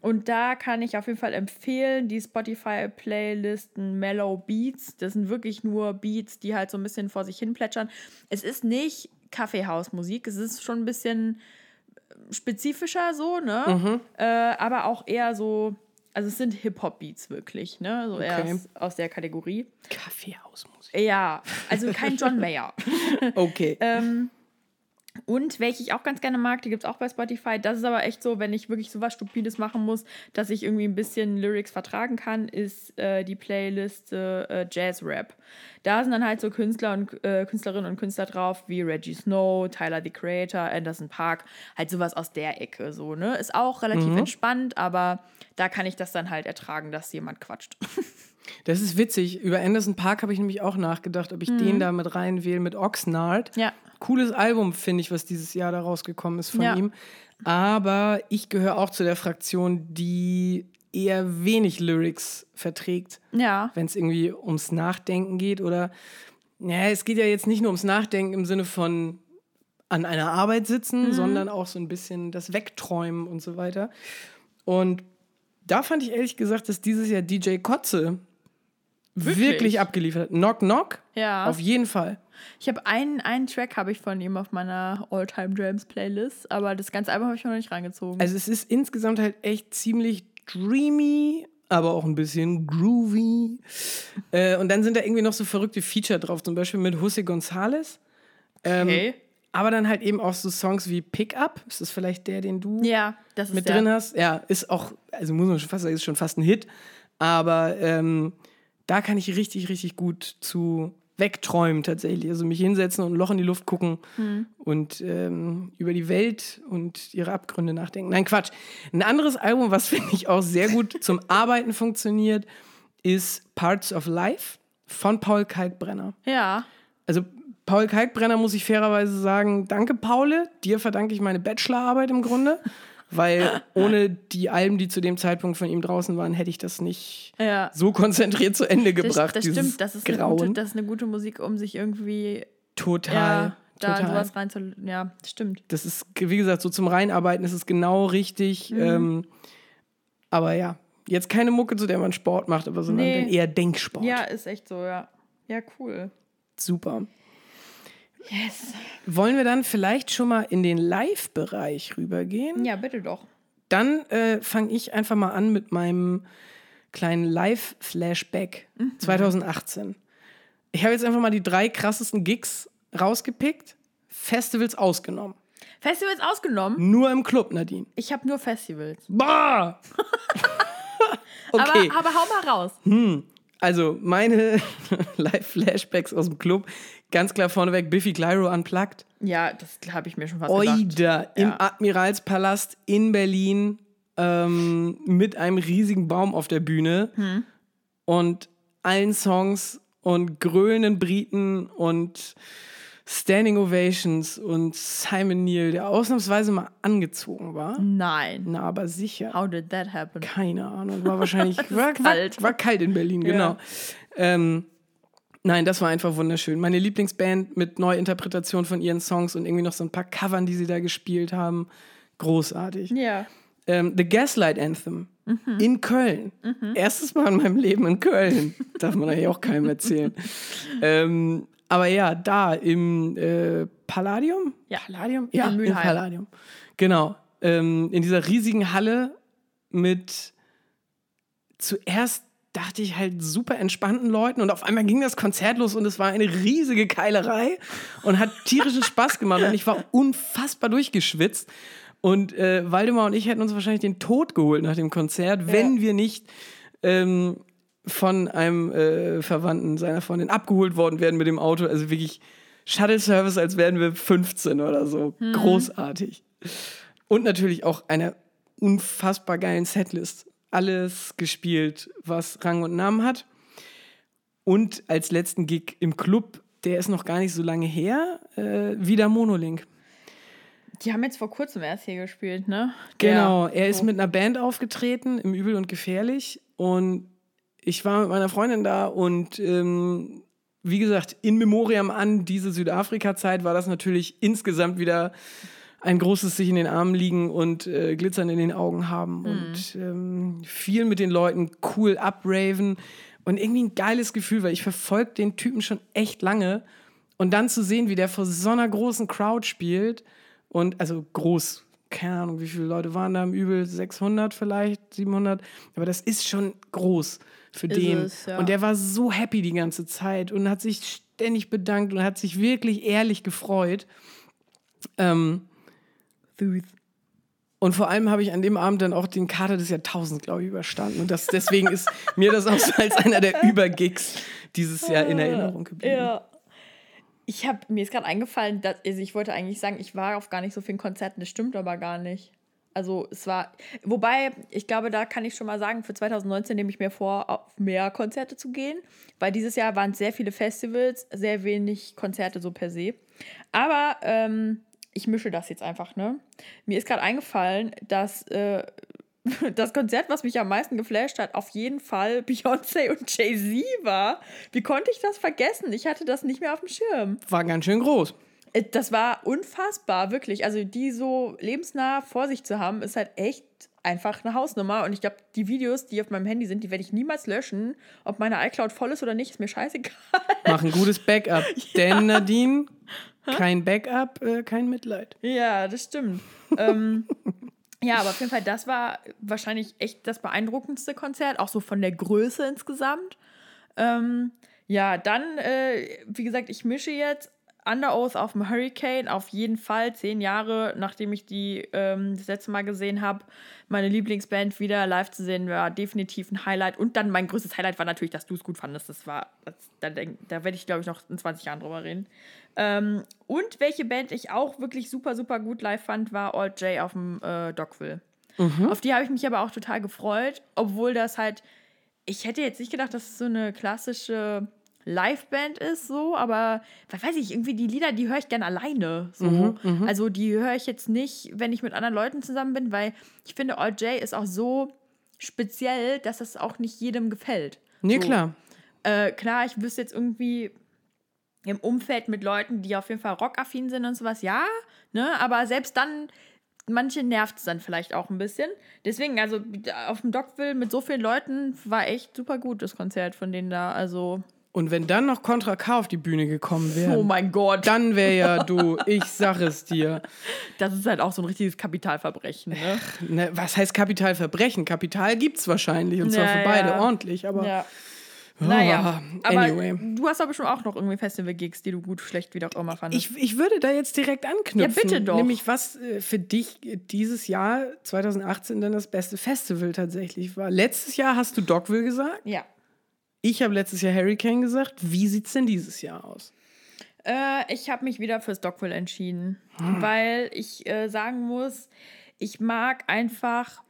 Speaker 2: Und da kann ich auf jeden Fall empfehlen, die Spotify-Playlisten Mellow Beats. Das sind wirklich nur Beats, die halt so ein bisschen vor sich hin plätschern. Es ist nicht Kaffeehausmusik, es ist schon ein bisschen spezifischer so, ne? Mhm. Äh, aber auch eher so also es sind Hip-Hop-Beats wirklich, ne? So okay. eher aus der Kategorie.
Speaker 1: Kaffeehausmusik.
Speaker 2: Ja, also kein John Mayer.
Speaker 1: okay.
Speaker 2: ähm, und welche ich auch ganz gerne mag, die gibt es auch bei Spotify. Das ist aber echt so, wenn ich wirklich so was Stupides machen muss, dass ich irgendwie ein bisschen Lyrics vertragen kann, ist äh, die Playlist äh, Jazz Rap. Da sind dann halt so Künstler und äh, Künstlerinnen und Künstler drauf wie Reggie Snow, Tyler the Creator, Anderson Park, halt sowas aus der Ecke so, ne? Ist auch relativ mhm. entspannt, aber da kann ich das dann halt ertragen, dass jemand quatscht.
Speaker 1: Das ist witzig. Über Anderson Park habe ich nämlich auch nachgedacht, ob ich mhm. den da mit reinwähle mit Oxnard.
Speaker 2: Ja.
Speaker 1: Cooles Album, finde ich, was dieses Jahr da rausgekommen ist von ja. ihm. Aber ich gehöre auch zu der Fraktion, die eher wenig Lyrics verträgt.
Speaker 2: Ja.
Speaker 1: Wenn es irgendwie ums Nachdenken geht oder. Ja, es geht ja jetzt nicht nur ums Nachdenken im Sinne von an einer Arbeit sitzen, mhm. sondern auch so ein bisschen das Wegträumen und so weiter. Und da fand ich ehrlich gesagt, dass dieses Jahr DJ Kotze wirklich, wirklich abgeliefert. Knock Knock?
Speaker 2: Ja.
Speaker 1: Auf jeden Fall.
Speaker 2: Ich habe einen, einen Track habe ich von ihm auf meiner All-Time Drums Playlist, aber das ganze Album habe ich noch nicht reingezogen.
Speaker 1: Also es ist insgesamt halt echt ziemlich dreamy, aber auch ein bisschen groovy. äh, und dann sind da irgendwie noch so verrückte Feature drauf, zum Beispiel mit Jose González. Ähm, okay. Aber dann halt eben auch so Songs wie Pickup. Ist das vielleicht der, den du
Speaker 2: ja,
Speaker 1: mit drin hast? Ja, ist auch, also muss man schon fast sagen, ist schon fast ein Hit. Aber ähm, da kann ich richtig, richtig gut zu wegträumen tatsächlich. Also mich hinsetzen und ein Loch in die Luft gucken mhm. und ähm, über die Welt und ihre Abgründe nachdenken. Nein, Quatsch. Ein anderes Album, was finde ich auch sehr gut zum Arbeiten funktioniert, ist Parts of Life von Paul Kalkbrenner.
Speaker 2: Ja.
Speaker 1: Also Paul Kalkbrenner muss ich fairerweise sagen, danke Paul, dir verdanke ich meine Bachelorarbeit im Grunde, weil ohne die Alben, die zu dem Zeitpunkt von ihm draußen waren, hätte ich das nicht
Speaker 2: Ja.
Speaker 1: so konzentriert zu Ende
Speaker 2: Das,
Speaker 1: gebracht.
Speaker 2: das
Speaker 1: dieses
Speaker 2: stimmt, das ist, eine
Speaker 1: Grauen.
Speaker 2: gute, das ist eine gute Musik, um sich irgendwie
Speaker 1: total,
Speaker 2: ja, da
Speaker 1: total.
Speaker 2: sowas rein zu. Ja, das stimmt.
Speaker 1: Das ist, wie gesagt, so zum Reinarbeiten ist es genau richtig.
Speaker 2: Mhm.
Speaker 1: Ähm, aber ja, jetzt keine Mucke, zu der man Sport macht, aber sondern
Speaker 2: Nee.
Speaker 1: eher Denksport.
Speaker 2: Ja, ist echt so, ja. Ja, cool.
Speaker 1: Super.
Speaker 2: Yes.
Speaker 1: Wollen wir dann vielleicht schon mal in den Live-Bereich rübergehen?
Speaker 2: Ja, bitte doch.
Speaker 1: Dann äh, fange ich einfach mal an mit meinem kleinen Live-Flashback
Speaker 2: Mhm.
Speaker 1: 2018. Ich habe jetzt einfach mal die drei krassesten Gigs rausgepickt, Festivals ausgenommen.
Speaker 2: Festivals ausgenommen.
Speaker 1: Nur im Club, Nadine.
Speaker 2: Ich habe nur Festivals.
Speaker 1: Bah! okay,
Speaker 2: Aber, aber hau mal raus.
Speaker 1: Also meine Live-Flashbacks aus dem Club. Ganz klar vorneweg Biffy Clyro unplugged.
Speaker 2: Ja, das habe ich mir schon fast gedacht.
Speaker 1: Oida im
Speaker 2: Ja.
Speaker 1: Admiralspalast in Berlin ähm, mit einem riesigen Baum auf der Bühne
Speaker 2: Hm.
Speaker 1: und allen Songs und grölenden Briten und Standing Ovations und Simon Neil, der ausnahmsweise mal angezogen war.
Speaker 2: Nein.
Speaker 1: Na, aber sicher.
Speaker 2: How did that happen?
Speaker 1: Keine Ahnung. War wahrscheinlich war,
Speaker 2: kalt.
Speaker 1: War, war kalt in Berlin, genau. Ähm, nein, das war einfach wunderschön. Meine Lieblingsband mit Neuinterpretation von ihren Songs und irgendwie noch so ein paar Covern, die sie da gespielt haben. Großartig.
Speaker 2: Ja.
Speaker 1: Ähm, The Gaslight Anthem in Köln. Erstes Mal in meinem Leben in Köln. Darf man eigentlich auch keinem erzählen. ähm, aber ja, da im äh, Palladium?
Speaker 2: Ja.
Speaker 1: Palladium?
Speaker 2: In
Speaker 1: Ja, im
Speaker 2: Mülheim.
Speaker 1: Palladium. Genau. Ähm, in dieser riesigen Halle mit zuerst dachte ich halt super entspannten Leuten und auf einmal ging das Konzert los und es war eine riesige Keilerei und hat tierischen Spaß gemacht und ich war unfassbar durchgeschwitzt und äh, Waldemar und ich hätten uns wahrscheinlich den Tod geholt nach dem Konzert, wenn wir nicht ähm, von einem äh, Verwandten seiner Freundin abgeholt worden wären mit dem Auto. Also wirklich Shuttle-Service, als wären wir 15 oder so. Großartig. Und natürlich auch einer unfassbar geilen Setlist. Alles gespielt, was Rang und Namen hat. Und als letzten Gig im Club, der ist noch gar nicht so lange her, äh, wieder Monolink.
Speaker 2: Die haben jetzt vor kurzem erst hier gespielt, ne?
Speaker 1: Genau, er ist mit einer Band aufgetreten, im Übel und Gefährlich. Und ich war mit meiner Freundin da und ähm, wie gesagt, in Memoriam an diese Südafrika-Zeit war das natürlich insgesamt wieder ein großes sich in den Armen liegen und äh, Glitzern in den Augen haben und ähm, viel mit den Leuten cool abraven und irgendwie ein geiles Gefühl, weil ich verfolge den Typen schon echt lange und dann zu sehen, wie der vor so einer großen Crowd spielt und also groß, keine Ahnung, wie viele Leute waren da im Übel, 600 vielleicht, 700, aber das ist schon groß für
Speaker 2: Ist
Speaker 1: den.
Speaker 2: es, ja.
Speaker 1: Und der war so happy die ganze Zeit und hat sich ständig bedankt und hat sich wirklich ehrlich gefreut. Ähm, und vor allem habe ich an dem Abend dann auch den Kater des Jahrtausends, glaube ich, überstanden. Und das, deswegen ist mir das auch so als einer der Übergigs dieses Jahr in Erinnerung geblieben.
Speaker 2: Ja. Ich habe mir ist gerade eingefallen, dass also ich wollte eigentlich sagen, ich war auf gar nicht so vielen Konzerten, das stimmt aber gar nicht. Also es war, wobei ich glaube, da kann ich schon mal sagen, für 2019 nehme ich mir vor, auf mehr Konzerte zu gehen, weil dieses Jahr waren sehr viele Festivals, sehr wenig Konzerte so per se. Aber ähm, ich mische das jetzt einfach, ne? Mir ist gerade eingefallen, dass äh, das Konzert, was mich am meisten geflasht hat, auf jeden Fall Beyoncé und Jay-Z war. Wie konnte ich das vergessen? Ich hatte das nicht mehr auf dem Schirm.
Speaker 1: War ganz schön groß.
Speaker 2: Äh, Das war unfassbar, wirklich. Also die so lebensnah vor sich zu haben, ist halt echt einfach eine Hausnummer. Und ich glaube, die Videos, die auf meinem Handy sind, die werde ich niemals löschen. Ob meine iCloud voll ist oder nicht, ist mir scheißegal.
Speaker 1: Mach ein gutes Backup. Denn Nadine, kein Backup, äh, kein Mitleid.
Speaker 2: Ja, das stimmt. ähm, ja, aber auf jeden Fall, das war wahrscheinlich echt das beeindruckendste Konzert, auch so von der Größe insgesamt. Ähm, ja, dann, äh, wie gesagt, ich mische jetzt Under Oath auf dem Hurricane, auf jeden Fall zehn Jahre, nachdem ich die ähm, das letzte Mal gesehen habe. Meine Lieblingsband wieder live zu sehen, war definitiv ein Highlight. Und dann mein größtes Highlight war natürlich, dass du es gut fandest. Das war, das, da, da werde ich, glaube ich, noch in 20 Jahren drüber reden. Ähm, und welche Band ich auch wirklich super, super gut live fand, war Alt J auf dem äh, Dockville. Auf die habe ich mich aber auch total gefreut, obwohl das halt, ich hätte jetzt nicht gedacht, dass es so eine klassische Liveband ist, so, aber weiß ich, irgendwie die Lieder, die höre ich gerne alleine. So.
Speaker 1: Mhm,
Speaker 2: Also die höre ich jetzt nicht, wenn ich mit anderen Leuten zusammen bin, weil ich finde, All J ist auch so speziell, dass es auch nicht jedem gefällt.
Speaker 1: Nee,
Speaker 2: so.
Speaker 1: klar.
Speaker 2: Äh, klar, ich wüsste jetzt irgendwie im Umfeld mit Leuten, die auf jeden Fall rockaffin sind und sowas, ja, ne, aber selbst dann, manche nervt es dann vielleicht auch ein bisschen. Deswegen, also auf dem Dockville mit so vielen Leuten war echt super gut, das Konzert von denen da, also,
Speaker 1: Und wenn dann noch Contra K auf die Bühne gekommen wäre,
Speaker 2: oh mein Gott,
Speaker 1: dann wäre ja du, ich sag es dir.
Speaker 2: das ist halt auch so ein richtiges Kapitalverbrechen, ne?
Speaker 1: Ne, was heißt Kapitalverbrechen? Kapital gibt's wahrscheinlich und zwar
Speaker 2: Ja,
Speaker 1: für beide
Speaker 2: ja.
Speaker 1: ordentlich, aber
Speaker 2: Ja.
Speaker 1: oh,
Speaker 2: Naja, aber
Speaker 1: anyway.
Speaker 2: du hast aber schon auch noch irgendwie Festival-Gigs, die du gut, schlecht, wie auch immer fandest.
Speaker 1: Ich, ich würde da jetzt direkt anknüpfen.
Speaker 2: Ja, bitte doch.
Speaker 1: Nämlich, was äh, für dich dieses Jahr, 2018, dann das beste Festival tatsächlich war. Letztes Jahr hast du Dogville gesagt.
Speaker 2: ja.
Speaker 1: Ich habe letztes Jahr Hurricane gesagt. Wie sieht's denn dieses Jahr aus?
Speaker 2: Äh, ich habe mich wieder fürs Dogville entschieden,
Speaker 1: Hm.
Speaker 2: weil ich äh, sagen muss, ich mag einfach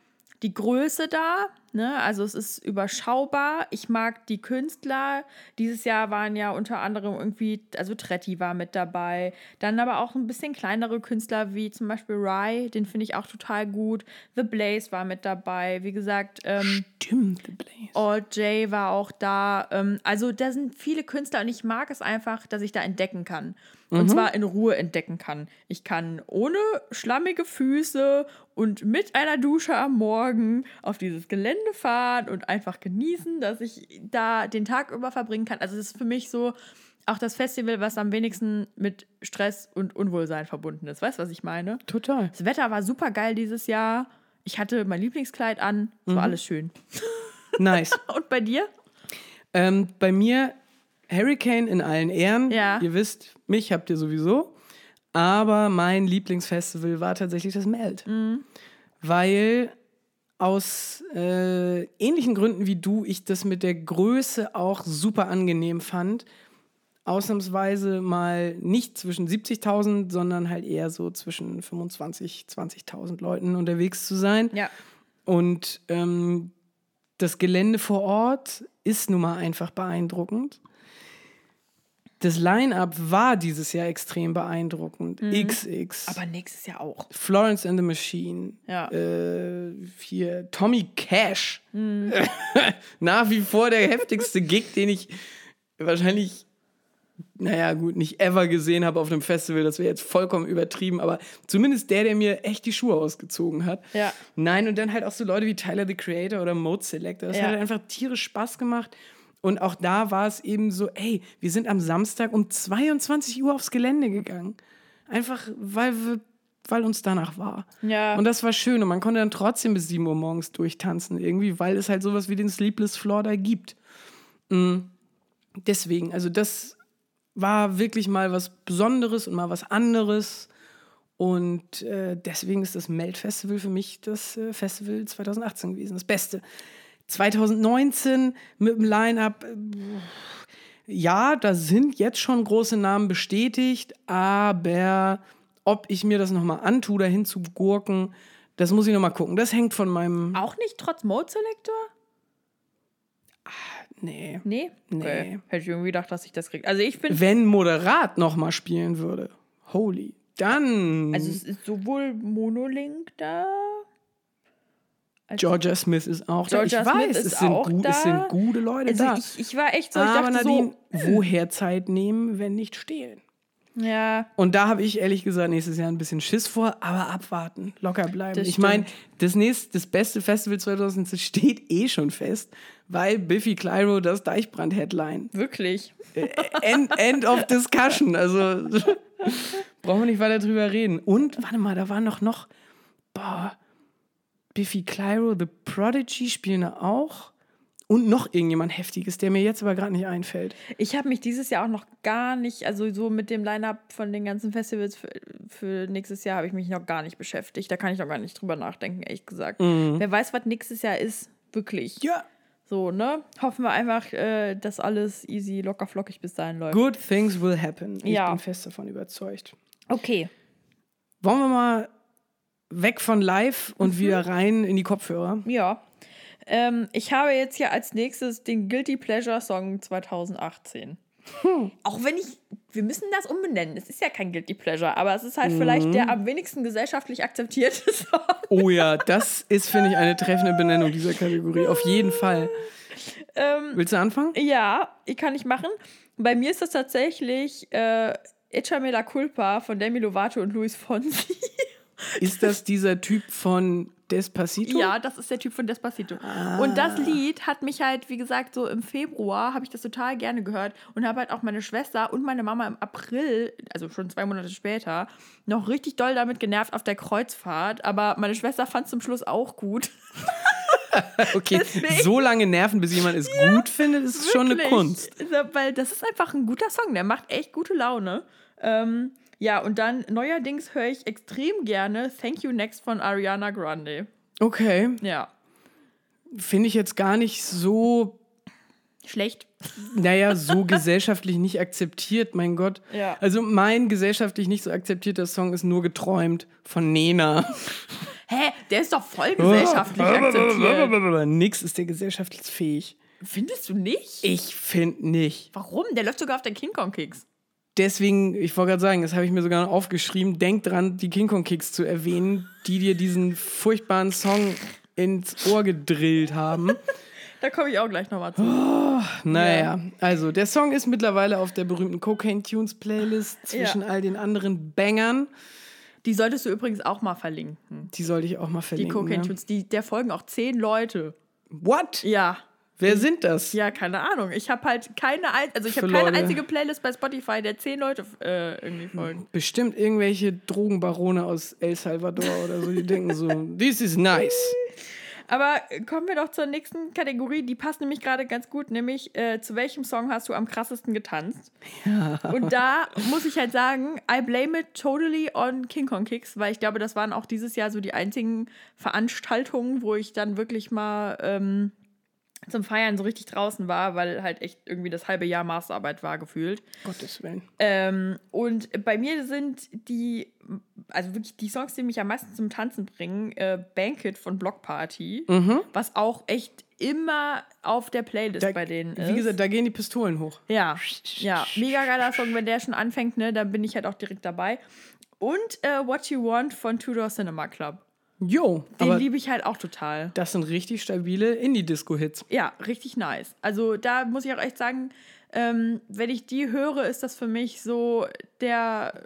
Speaker 2: die Größe da. Ne? Also es ist überschaubar. Ich mag die Künstler. Dieses Jahr waren ja unter anderem irgendwie, also Tretti war mit dabei. Dann aber auch ein bisschen kleinere Künstler wie zum Beispiel Rye, den finde ich auch total gut. The Blaze war mit dabei. Wie gesagt, ähm,
Speaker 1: Stimmt, The Blaze.
Speaker 2: All J war auch da. Ähm, also da sind viele Künstler und ich mag es einfach, dass ich da entdecken kann. Und zwar in Ruhe entdecken kann. Ich kann ohne schlammige Füße und mit einer Dusche am Morgen auf dieses Gelände fahren und einfach genießen, dass ich da den Tag über verbringen kann. Also das ist für mich so auch das Festival, was am wenigsten mit Stress und Unwohlsein verbunden ist. Weißt du, was ich meine?
Speaker 1: Total.
Speaker 2: Das Wetter war super geil dieses Jahr. Ich hatte mein Lieblingskleid an. Es war alles schön.
Speaker 1: Nice.
Speaker 2: Und bei dir?
Speaker 1: ähm, bei mir Hurricane in allen Ehren.
Speaker 2: Ja.
Speaker 1: Ihr wisst, mich habt ihr sowieso. Aber mein Lieblingsfestival war tatsächlich das Meld.
Speaker 2: Mhm.
Speaker 1: Weil aus äh, ähnlichen Gründen wie du ich das mit der Größe auch super angenehm fand. Ausnahmsweise mal nicht zwischen 70.000, sondern halt eher so zwischen 25.000, 20.000 Leuten unterwegs zu sein.
Speaker 2: Ja.
Speaker 1: Und ähm, das Gelände vor Ort ist nun mal einfach beeindruckend. Das Line-Up war dieses Jahr extrem beeindruckend. XX,
Speaker 2: Aber nächstes Jahr auch.
Speaker 1: Florence and the Machine,
Speaker 2: Ja.
Speaker 1: äh, hier Tommy Cash. Nach wie vor der heftigste Gig, den ich wahrscheinlich, naja, gut, nicht ever gesehen habe auf einem Festival. Das wäre jetzt vollkommen übertrieben, aber zumindest der, der mir echt die Schuhe ausgezogen hat.
Speaker 2: Ja.
Speaker 1: Nein, und dann halt auch so Leute wie Tyler the Creator oder Mode Selector. Das
Speaker 2: Ja.
Speaker 1: hat halt einfach tierisch Spaß gemacht. Und auch da war es eben so, ey, wir sind am Samstag um 22 Uhr aufs Gelände gegangen. Einfach, weil, wir, weil uns danach war.
Speaker 2: Ja.
Speaker 1: Und das war schön. Und man konnte dann trotzdem bis 7 Uhr morgens durchtanzen, irgendwie, weil es halt sowas wie den Sleepless Floor da gibt. Mm. Deswegen, also das war wirklich mal was Besonderes und mal was anderes. Und äh, deswegen ist das Melt-Festival für mich das äh, Festival 2018 gewesen, das Beste. 2019 mit dem Line-Up, äh, ja, da sind jetzt schon große Namen bestätigt, aber ob ich mir das nochmal antue, dahin zu gurken, das muss ich nochmal gucken. Das hängt von meinem.
Speaker 2: auch nicht trotz Mode Selector?
Speaker 1: Nee.
Speaker 2: Nee?
Speaker 1: Nee.
Speaker 2: Okay. Hätte ich irgendwie gedacht, dass ich das kriege. Also ich bin.
Speaker 1: Wenn Moderat nochmal spielen würde, holy, dann.
Speaker 2: Also es ist sowohl Monolink da. Als-
Speaker 1: Georgia Smith ist auch
Speaker 2: Georgia
Speaker 1: da. Ich
Speaker 2: Smith
Speaker 1: weiß,
Speaker 2: ist
Speaker 1: es sind,
Speaker 2: auch
Speaker 1: gut,
Speaker 2: da.
Speaker 1: es sind gute Leute
Speaker 2: Also
Speaker 1: da.
Speaker 2: ich, ich war echt so, ich
Speaker 1: Aber
Speaker 2: dachte
Speaker 1: Nadine, woher Zeit nehmen, wenn nicht stehlen?
Speaker 2: so, ja,
Speaker 1: Und da habe ich ehrlich gesagt nächstes Jahr ein bisschen Schiss vor, aber abwarten, locker bleiben.
Speaker 2: Das
Speaker 1: ich meine, das nächste, das beste Festival 2019 steht eh schon fest, weil Biffy Clyro das Deichbrand-Headline.
Speaker 2: wirklich.
Speaker 1: End, end of discussion. Also brauchen wir nicht weiter drüber reden. Und warte mal, da war noch noch boah, Biffy Clyro, The Prodigy spielen da auch. Und noch irgendjemand Heftiges, der mir jetzt aber gerade nicht einfällt.
Speaker 2: Ich habe mich dieses Jahr auch noch gar nicht, also so mit dem Line-Up von den ganzen Festivals für, für nächstes Jahr habe ich mich noch gar nicht beschäftigt. Da kann ich noch gar nicht drüber nachdenken, ehrlich gesagt. Wer weiß, was nächstes Jahr ist, wirklich.
Speaker 1: Ja.
Speaker 2: So, ne? Hoffen wir einfach, äh, dass alles easy, locker, flockig bis dahin läuft.
Speaker 1: Good things will happen. Ich
Speaker 2: Ja.
Speaker 1: bin fest davon überzeugt.
Speaker 2: Okay.
Speaker 1: Wollen wir mal weg von live und wieder rein in die Kopfhörer?
Speaker 2: Ja. Ähm, ich habe jetzt hier als nächstes den Guilty Pleasure Song 2018. Auch wenn ich, wir müssen das umbenennen. Es ist ja kein Guilty Pleasure, aber es ist halt vielleicht der am wenigsten gesellschaftlich akzeptierte Song.
Speaker 1: Oh ja, das ist, finde ich, eine treffende Benennung dieser Kategorie. Auf jeden Fall.
Speaker 2: Ähm,
Speaker 1: Willst du anfangen?
Speaker 2: ja, ich kann ich machen. Bei mir ist das tatsächlich äh, Echame la Culpa von Demi Lovato und Luis Fonsi.
Speaker 1: Ist das dieser Typ von Despacito?
Speaker 2: Ja, das ist der Typ von Despacito. Und das Lied hat mich halt, wie gesagt, so im Februar habe ich das total gerne gehört und habe halt auch meine Schwester und meine Mama im April, also schon zwei Monate später, noch richtig doll damit genervt auf der Kreuzfahrt. Aber meine Schwester fand es zum Schluss auch gut.
Speaker 1: Okay,
Speaker 2: Deswegen-
Speaker 1: so lange nerven, bis jemand es gut findet, ist schon eine
Speaker 2: Wirklich.
Speaker 1: Kunst.
Speaker 2: Weil das ist einfach ein guter Song, der macht echt gute Laune. Ähm, ja, und dann neuerdings höre ich extrem gerne Thank You Next von Ariana Grande.
Speaker 1: Okay,
Speaker 2: Ja.
Speaker 1: finde ich jetzt gar nicht so,
Speaker 2: Schlecht.
Speaker 1: naja, so gesellschaftlich nicht akzeptiert, mein Gott.
Speaker 2: Ja.
Speaker 1: Also mein gesellschaftlich nicht so akzeptierter Song ist nur geträumt von Nena.
Speaker 2: Hä? Der ist doch voll gesellschaftlich akzeptiert.
Speaker 1: Nix ist der gesellschaftlich fähig.
Speaker 2: Findest du nicht?
Speaker 1: Ich finde nicht.
Speaker 2: Warum? Der läuft sogar auf der King Kong Kicks.
Speaker 1: Deswegen, ich wollte gerade sagen, das habe ich mir sogar noch aufgeschrieben, denk dran, die King Kong Kicks zu erwähnen, die dir diesen furchtbaren Song ins Ohr gedrillt haben.
Speaker 2: Da komme ich auch gleich nochmal zu.
Speaker 1: Naja, also der Song ist mittlerweile auf der berühmten Cocaine Tunes Playlist zwischen
Speaker 2: Ja.
Speaker 1: all den anderen Bangern.
Speaker 2: Die solltest du übrigens auch mal verlinken.
Speaker 1: Die sollte ich auch mal
Speaker 2: Die
Speaker 1: verlinken.
Speaker 2: Cocaine
Speaker 1: ne?
Speaker 2: Tunes. Die, der folgen auch zehn Leute.
Speaker 1: What?
Speaker 2: Ja.
Speaker 1: Wer sind das?
Speaker 2: Ja, keine Ahnung. Ich habe halt keine, ein also ich habe keine
Speaker 1: Leute.
Speaker 2: einzige Playlist bei Spotify, der zehn Leute äh, irgendwie folgen.
Speaker 1: Bestimmt irgendwelche Drogenbarone aus El Salvador oder so, die denken so, this is nice.
Speaker 2: Aber kommen wir doch zur nächsten Kategorie, die passt nämlich gerade ganz gut, nämlich äh, zu welchem Song hast du am krassesten getanzt? Und da muss ich halt sagen, I blame it totally on King Kong Kicks, weil ich glaube, das waren auch dieses Jahr so die einzigen Veranstaltungen, wo ich dann wirklich mal ähm, zum Feiern so richtig draußen war, weil halt echt irgendwie das halbe Jahr Masterarbeit war gefühlt.
Speaker 1: Gottes Willen.
Speaker 2: Ähm, und bei mir sind die, also wirklich die Songs, die mich am meisten zum Tanzen bringen, äh, Banquet von Block Party, was auch echt immer auf der Playlist
Speaker 1: Da,
Speaker 2: bei denen ist.
Speaker 1: wie gesagt, da gehen die Pistolen hoch.
Speaker 2: ja, ja, mega geiler Song, wenn der schon anfängt, ne, dann bin ich halt auch direkt dabei. Und äh, What You Want von Tudor Cinema Club.
Speaker 1: Jo,
Speaker 2: Den liebe ich halt auch total.
Speaker 1: das sind richtig stabile Indie-Disco-Hits.
Speaker 2: Ja, richtig nice. Also da muss ich auch echt sagen, ähm, wenn ich die höre, ist das für mich so der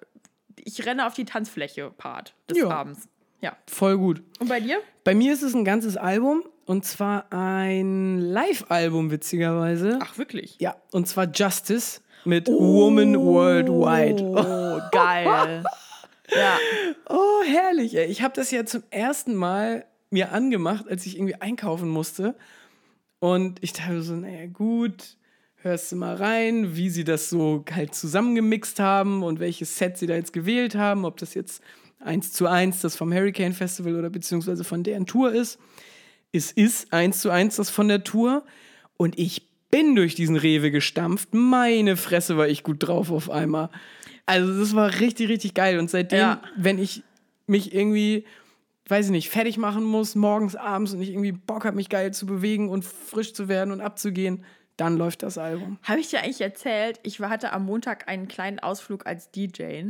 Speaker 2: ich renne auf die Tanzfläche Part des
Speaker 1: Ja.
Speaker 2: Abends. Ja.
Speaker 1: Voll gut.
Speaker 2: Und bei dir?
Speaker 1: Bei mir ist es ein ganzes Album und zwar ein Live-Album, witzigerweise.
Speaker 2: Ach, wirklich?
Speaker 1: Ja, und zwar Justice mit Woman Worldwide.
Speaker 2: Oh, geil. ja.
Speaker 1: Oh, herrlich, ey. Ich habe das ja zum ersten Mal mir angemacht, als ich irgendwie einkaufen musste. Und ich dachte so, naja, gut, hörst du mal rein, wie sie das so halt zusammengemixt haben und welches Set sie da jetzt gewählt haben, ob das jetzt eins zu eins das vom Hurricane Festival oder beziehungsweise von deren Tour ist. Es ist eins zu eins das von der Tour. Und ich bin durch diesen Rewe gestampft. Meine Fresse war ich gut drauf auf einmal. Also das war richtig, richtig geil. Und seitdem,
Speaker 2: Ja.
Speaker 1: wenn ich mich irgendwie, weiß ich nicht, fertig machen muss, morgens, abends und ich irgendwie Bock habe, mich geil zu bewegen und frisch zu werden und abzugehen, dann läuft das Album.
Speaker 2: Habe ich dir eigentlich erzählt, ich hatte am Montag einen kleinen Ausflug als DJ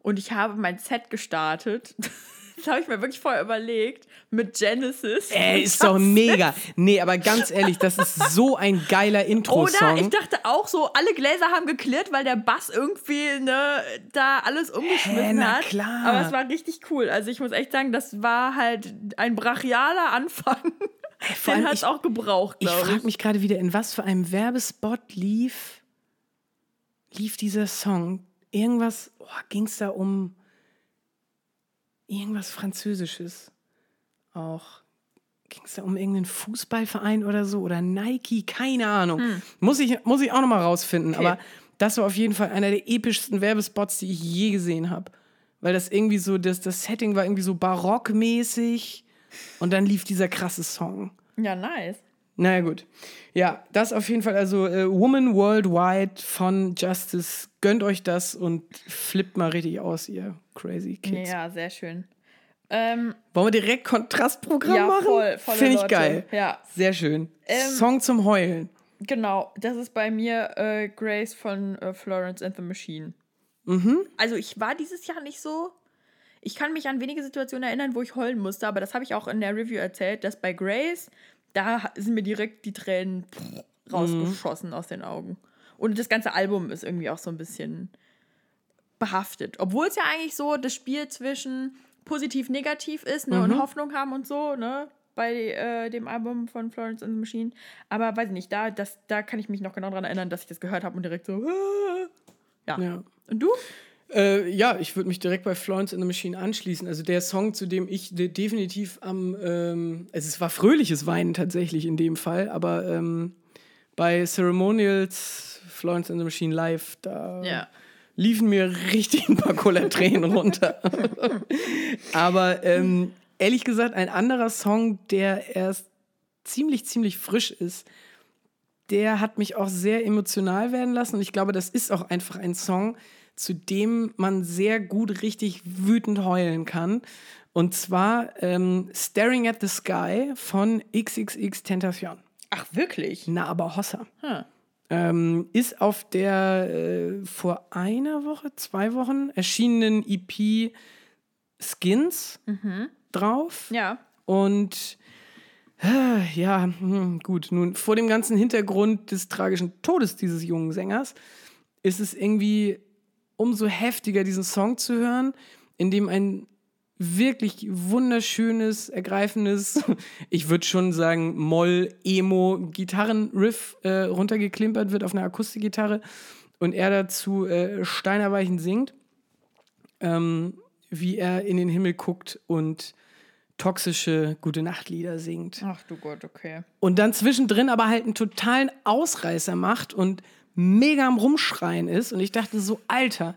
Speaker 2: und ich habe mein Set gestartet. Das habe ich mir wirklich vorher überlegt mit Genesis.
Speaker 1: Ey, ist doch mega. Nee, aber ganz ehrlich, das ist so ein geiler
Speaker 2: Oder
Speaker 1: Intro-Song.
Speaker 2: ich dachte auch so, alle Gläser haben geklirrt, weil der Bass irgendwie ne, da alles umgeschmissen
Speaker 1: Hä, na
Speaker 2: hat.
Speaker 1: klar.
Speaker 2: Aber es war richtig cool. Also ich muss echt sagen, das war halt ein brachialer Anfang.
Speaker 1: vor allem
Speaker 2: Den hat es auch gebraucht,
Speaker 1: Ich
Speaker 2: ich.
Speaker 1: frage mich gerade wieder, in was für einem Werbespot lief, lief dieser Song? Irgendwas, oh, ging es da um irgendwas Französisches auch? Ging es da um irgendeinen Fußballverein oder so? Oder Nike? Keine Ahnung. Muss, ich, muss ich auch noch mal rausfinden.
Speaker 2: Hm. Okay.
Speaker 1: Aber das war auf jeden Fall einer der epischsten Werbespots, die ich je gesehen habe. Weil das irgendwie so, das, das Setting war irgendwie so barockmäßig. Und dann lief dieser krasse Song.
Speaker 2: Ja, nice.
Speaker 1: Naja, gut. Ja, das auf jeden Fall. Also, äh, Woman Worldwide von Justice. Gönnt euch das und flippt mal richtig aus, ihr crazy Kids.
Speaker 2: Ja, sehr schön. Ähm,
Speaker 1: Wollen wir direkt Kontrastprogramm
Speaker 2: ja,
Speaker 1: machen?
Speaker 2: voll.
Speaker 1: Finde ich
Speaker 2: Leute.
Speaker 1: geil.
Speaker 2: Ja.
Speaker 1: Sehr schön.
Speaker 2: Ähm,
Speaker 1: Song zum Heulen.
Speaker 2: Genau, das ist bei mir äh, Grace von äh, Florence and the Machine. Mhm. Also ich war dieses Jahr nicht so. Ich kann mich an wenige Situationen erinnern, wo ich heulen musste, aber das habe ich auch in der Review erzählt, dass bei Grace, da sind mir direkt die Tränen rausgeschossen mhm. aus den Augen. Und das ganze Album ist irgendwie auch so ein bisschen behaftet. Obwohl es ja eigentlich so das Spiel zwischen positiv-negativ ist ne, mhm. und Hoffnung haben und so, ne? Bei äh, dem Album von Florence and the Machine. Aber weiß ich nicht, da, das, da kann ich mich noch genau daran erinnern, dass ich das gehört habe und direkt so. Ja. ja. Und du?
Speaker 1: Äh, ja, ich würde mich direkt bei Florence in the Machine anschließen. Also der Song, zu dem ich de definitiv am, ähm, also es war fröhliches Weinen tatsächlich in dem Fall, aber ähm, bei Ceremonials, Florence in the Machine Live, da ja. liefen mir richtig ein paar Cola-Tränen runter. aber ähm, ehrlich gesagt, ein anderer Song, der erst ziemlich, ziemlich frisch ist, der hat mich auch sehr emotional werden lassen. Und ich glaube, das ist auch einfach ein Song, zu dem man sehr gut richtig wütend heulen kann. Und zwar ähm, Staring at the Sky von XXX Tentacion.
Speaker 2: Ach, wirklich?
Speaker 1: Na, aber Hossa. Hm. Ähm, ist auf der äh, vor einer Woche, zwei Wochen erschienenen EP Skins mhm. drauf.
Speaker 2: Ja.
Speaker 1: Und äh, ja, hm, gut, nun vor dem ganzen Hintergrund des tragischen Todes dieses jungen Sängers ist es irgendwie umso heftiger, diesen Song zu hören, in dem ein wirklich wunderschönes, ergreifendes, ich würde schon sagen, Moll-Emo-Gitarrenriff äh, runtergeklimpert wird auf einer Akustikgitarre und er dazu äh, Steinerweichen singt, ähm, wie er in den Himmel guckt und toxische Gute Nachtlieder singt.
Speaker 2: Ach du Gott, okay.
Speaker 1: Und dann zwischendrin aber halt einen totalen Ausreißer macht und mega am Rumschreien ist. Und ich dachte so, Alter,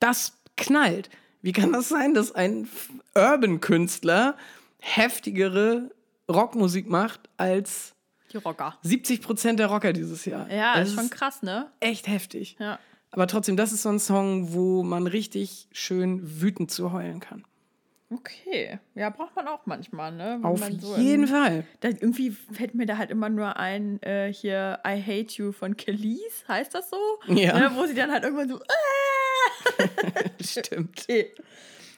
Speaker 1: das knallt. Wie kann das sein, dass ein Urban-Künstler heftigere Rockmusik macht als
Speaker 2: die Rocker.
Speaker 1: 70 Prozent der Rocker dieses Jahr.
Speaker 2: Ja, das ist schon krass, ne?
Speaker 1: Echt heftig.
Speaker 2: Ja.
Speaker 1: Aber trotzdem, das ist so ein Song, wo man richtig schön wütend zu heulen kann.
Speaker 2: Okay, ja, braucht man auch manchmal, ne?
Speaker 1: Wenn Auf so jeden in, Fall.
Speaker 2: Da, irgendwie fällt mir da halt immer nur ein, äh, hier I Hate You von Kelis, heißt das so?
Speaker 1: Ja.
Speaker 2: Ne, wo sie dann halt irgendwann so. Äh!
Speaker 1: Stimmt.
Speaker 2: Okay.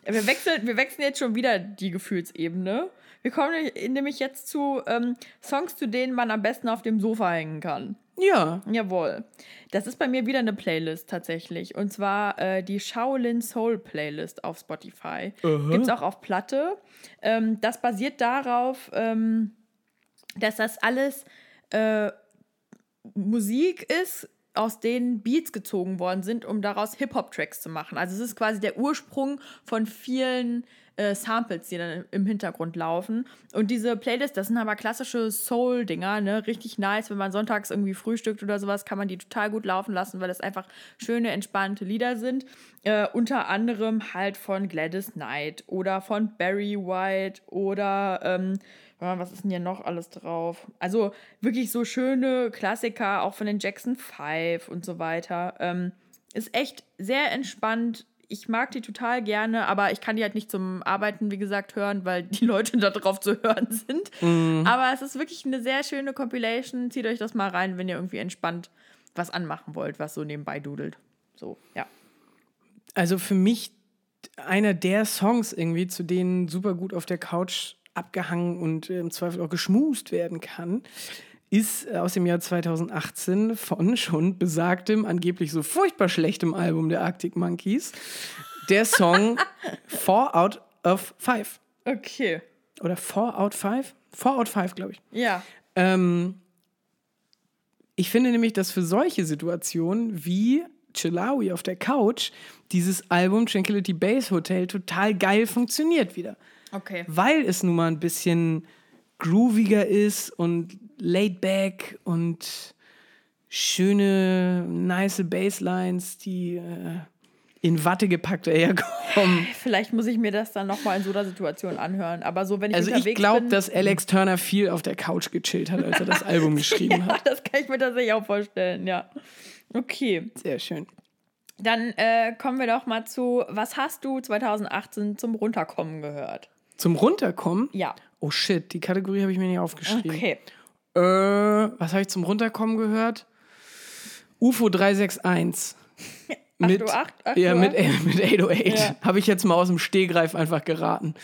Speaker 2: Wir wechseln, wir wechseln jetzt schon wieder die Gefühlsebene. Wir kommen nämlich jetzt zu ähm, Songs, zu denen man am besten auf dem Sofa hängen kann.
Speaker 1: Ja.
Speaker 2: Jawohl. Das ist bei mir wieder eine Playlist tatsächlich. Und zwar äh, die Shaolin Soul Playlist auf Spotify. Uh Gibt es auch auf Platte. Ähm, das basiert darauf, ähm, dass das alles äh, Musik ist, aus denen Beats gezogen worden sind, um daraus Hip-Hop-Tracks zu machen. Also es ist quasi der Ursprung von vielen äh, Samples, die dann im Hintergrund laufen. Und diese Playlist, das sind aber klassische Soul-Dinger, ne? Richtig nice. Wenn man sonntags irgendwie frühstückt oder sowas, kann man die total gut laufen lassen, weil das einfach schöne, entspannte Lieder sind. Äh, unter anderem halt von Gladys Knight oder von Barry White oder ähm, was ist denn hier noch alles drauf? Also wirklich so schöne Klassiker, auch von den Jackson 5 und so weiter. Ähm, ist echt sehr entspannt, ich mag die total gerne, aber ich kann die halt nicht zum Arbeiten, wie gesagt, hören, weil die Leute da drauf zu hören sind. Mhm. Aber es ist wirklich eine sehr schöne Compilation. Zieht euch das mal rein, wenn ihr irgendwie entspannt was anmachen wollt, was so nebenbei dudelt. So, ja.
Speaker 1: Also für mich einer der Songs irgendwie, zu denen super gut auf der Couch abgehangen und im Zweifel auch geschmust werden kann, ist äh, aus dem Jahr 2018 von schon besagtem, angeblich so furchtbar schlechtem Album der Arctic Monkeys, der Song Four Out of Five.
Speaker 2: Okay.
Speaker 1: Oder Four Out Five? Four Out Five, glaube ich.
Speaker 2: Ja.
Speaker 1: Ähm, ich finde nämlich, dass für solche Situationen wie Chilawi auf der Couch dieses Album Tranquility Base Hotel total geil funktioniert wieder.
Speaker 2: Okay.
Speaker 1: Weil es nun mal ein bisschen grooviger ist und laid back und schöne, nice Basslines, die äh, in Watte gepackt daherkommen.
Speaker 2: Vielleicht muss ich mir das dann nochmal in so einer Situation anhören. Aber so, wenn ich
Speaker 1: Also ich glaube, dass Alex Turner viel auf der Couch gechillt hat, als er das Album geschrieben
Speaker 2: ja,
Speaker 1: hat.
Speaker 2: Das kann ich mir tatsächlich auch vorstellen, ja. Okay.
Speaker 1: Sehr schön.
Speaker 2: Dann äh, kommen wir doch mal zu, was hast du 2018 zum Runterkommen gehört?
Speaker 1: Zum Runterkommen?
Speaker 2: Ja.
Speaker 1: Oh shit, die Kategorie habe ich mir nicht aufgeschrieben.
Speaker 2: Okay.
Speaker 1: Äh, was habe ich zum Runterkommen gehört? UFO 361. mit,
Speaker 2: 808,
Speaker 1: ja, mit,
Speaker 2: 808?
Speaker 1: mit 808.
Speaker 2: Ja.
Speaker 1: Habe ich jetzt mal aus dem Stehgreif einfach geraten.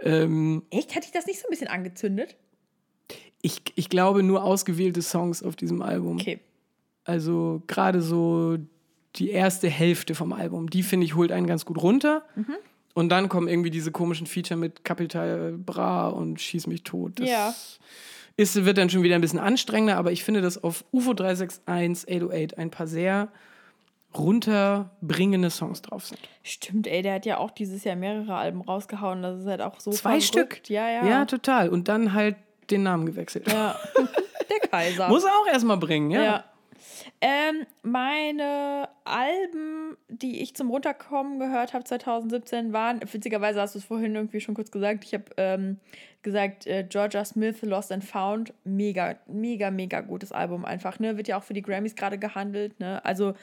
Speaker 1: Ähm,
Speaker 2: Echt? Hatte ich das nicht so ein bisschen angezündet?
Speaker 1: ich, ich glaube nur ausgewählte Songs auf diesem Album.
Speaker 2: Okay.
Speaker 1: Also gerade so die erste Hälfte vom Album, die finde ich holt einen ganz gut runter.
Speaker 2: Mhm.
Speaker 1: Und dann kommen irgendwie diese komischen Feature mit Capital Bra und Schieß mich tot. Das
Speaker 2: Ja.
Speaker 1: Ist, wird dann schon wieder ein bisschen anstrengender, aber ich finde, dass auf UFO 361 808 ein paar sehr runterbringende Songs drauf sind.
Speaker 2: Stimmt, ey, der hat ja auch dieses Jahr mehrere Alben rausgehauen. Das ist halt auch so
Speaker 1: Zwei
Speaker 2: verrückt.
Speaker 1: Stück.
Speaker 2: Ja, ja.
Speaker 1: Ja, total. Und dann halt den Namen gewechselt.
Speaker 2: Ja. Der Kaiser.
Speaker 1: Muss er auch erstmal bringen, ja.
Speaker 2: Ja. Ähm, meine Alben, die ich zum Runterkommen gehört habe 2017, waren, witzigerweise hast du es vorhin irgendwie schon kurz gesagt, ich habe ähm, gesagt, äh, Georgia Smith, Lost and Found, mega, mega, mega gutes Album einfach, ne? Wird ja auch für die Grammys gerade gehandelt, ne? Also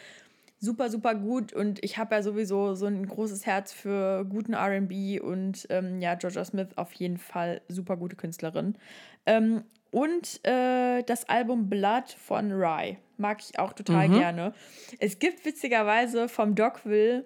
Speaker 2: super, super gut und ich habe ja sowieso so ein großes Herz für guten RB und ähm, ja, Georgia Smith auf jeden Fall super gute Künstlerin. Ähm, und äh, das Album Blood von Rye mag ich auch total
Speaker 1: Mhm.
Speaker 2: gerne. Es gibt witzigerweise vom Dogville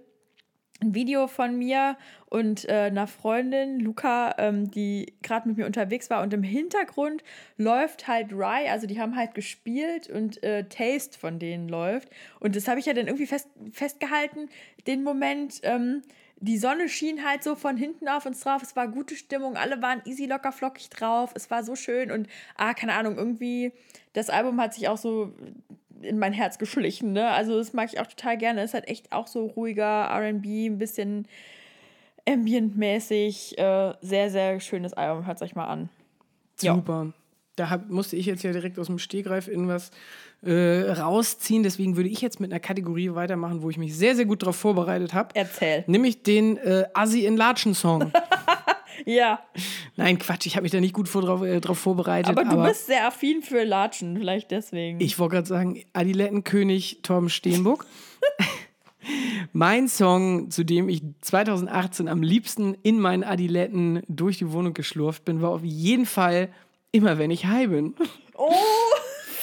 Speaker 2: ein Video von mir und äh, einer Freundin, Luca, ähm, die gerade mit mir unterwegs war. Und im Hintergrund läuft halt Rye, also die haben halt gespielt und äh, Taste von denen läuft. Und das habe ich ja dann irgendwie fest, festgehalten, den Moment. Ähm, die Sonne schien halt so von hinten auf uns drauf. Es war gute Stimmung. Alle waren easy, locker, flockig drauf. Es war so schön. Und, ah, keine Ahnung, irgendwie, das Album hat sich auch so in mein Herz geschlichen. Ne? Also, das mag ich auch total gerne. Es hat echt auch so ruhiger RB, ein bisschen ambientmäßig. Äh, sehr, sehr schönes Album. Hört euch mal an.
Speaker 1: Super. Da hab, musste ich jetzt ja direkt aus dem Stegreif irgendwas äh, rausziehen. Deswegen würde ich jetzt mit einer Kategorie weitermachen, wo ich mich sehr, sehr gut darauf vorbereitet habe.
Speaker 2: Erzähl.
Speaker 1: Nämlich den äh, Assi in Latschen Song.
Speaker 2: Ja,
Speaker 1: Nein, Quatsch, ich habe mich da nicht gut vor, drauf, äh, drauf vorbereitet.
Speaker 2: aber du bist sehr affin für Latschen. Vielleicht deswegen.
Speaker 1: Ich wollte gerade sagen, Adilettenkönig Torben Steenbuck. mein Song, zu dem ich 2018 am liebsten in meinen Adiletten durch die Wohnung geschlurft bin, war auf jeden Fall Immer wenn ich high bin.
Speaker 2: oh!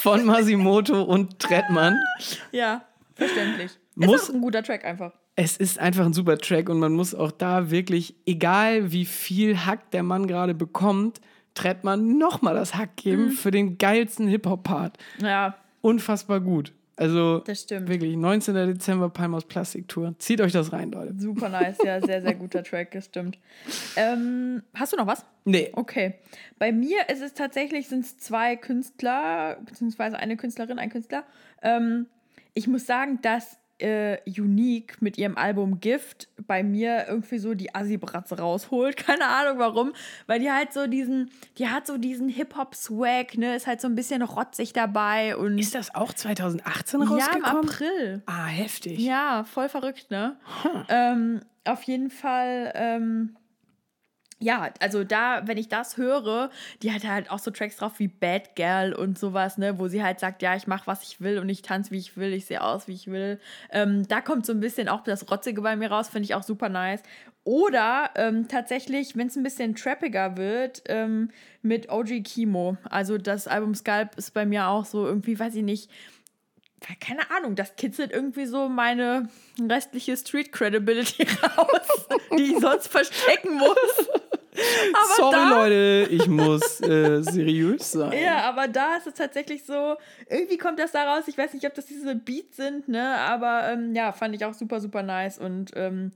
Speaker 1: Von Masimoto und Trettmann.
Speaker 2: Ja, verständlich.
Speaker 1: Muss-
Speaker 2: ist ein guter Track einfach.
Speaker 1: Es ist einfach ein super Track und man muss auch da wirklich, egal wie viel Hack der Mann gerade bekommt, Trettmann nochmal das Hack geben für den geilsten Hip-Hop-Part.
Speaker 2: Ja,
Speaker 1: Unfassbar gut. Also
Speaker 2: das stimmt.
Speaker 1: wirklich, 19. Dezember Palm aus Plastiktour. Zieht euch das rein, Leute.
Speaker 2: Super nice, ja, sehr, sehr guter Track, das stimmt. Ähm, hast du noch was?
Speaker 1: Nee.
Speaker 2: Okay. Bei mir ist es tatsächlich, sind es zwei Künstler, beziehungsweise eine Künstlerin, ein Künstler. Ähm, ich muss sagen, dass äh, Unique mit ihrem Album Gift bei mir irgendwie so die Assi-Bratze rausholt. Keine Ahnung warum, weil die halt so diesen, die hat so diesen Hip-Hop-Swag, ne, ist halt so ein bisschen rotzig dabei und
Speaker 1: Ist das auch 2018
Speaker 2: ja, im
Speaker 1: rausgekommen?
Speaker 2: April.
Speaker 1: Ah, heftig.
Speaker 2: Ja, voll verrückt, ne? Ähm, auf jeden Fall, ähm, ja, also da, wenn ich das höre, die hat halt auch so Tracks drauf wie Bad Girl und sowas, ne, wo sie halt sagt, ja, ich mache, was ich will und ich tanze, wie ich will, ich sehe aus, wie ich will. Ähm, da kommt so ein bisschen auch das Rotzige bei mir raus, finde ich auch super nice. Oder ähm, tatsächlich, wenn es ein bisschen trappiger wird, ähm, mit OG Kimo. Also das Album Scalp ist bei mir auch so irgendwie, weiß ich nicht, keine Ahnung, das kitzelt irgendwie so meine restliche Street Credibility raus, die ich sonst verstecken muss.
Speaker 1: Sorry,
Speaker 2: da,
Speaker 1: Leute, ich muss äh, seriös sein.
Speaker 2: Ja, aber da ist es tatsächlich so, irgendwie kommt das da raus. Ich weiß nicht, ob das diese Beats sind, ne? Aber ähm, ja, fand ich auch super, super nice. Und ähm,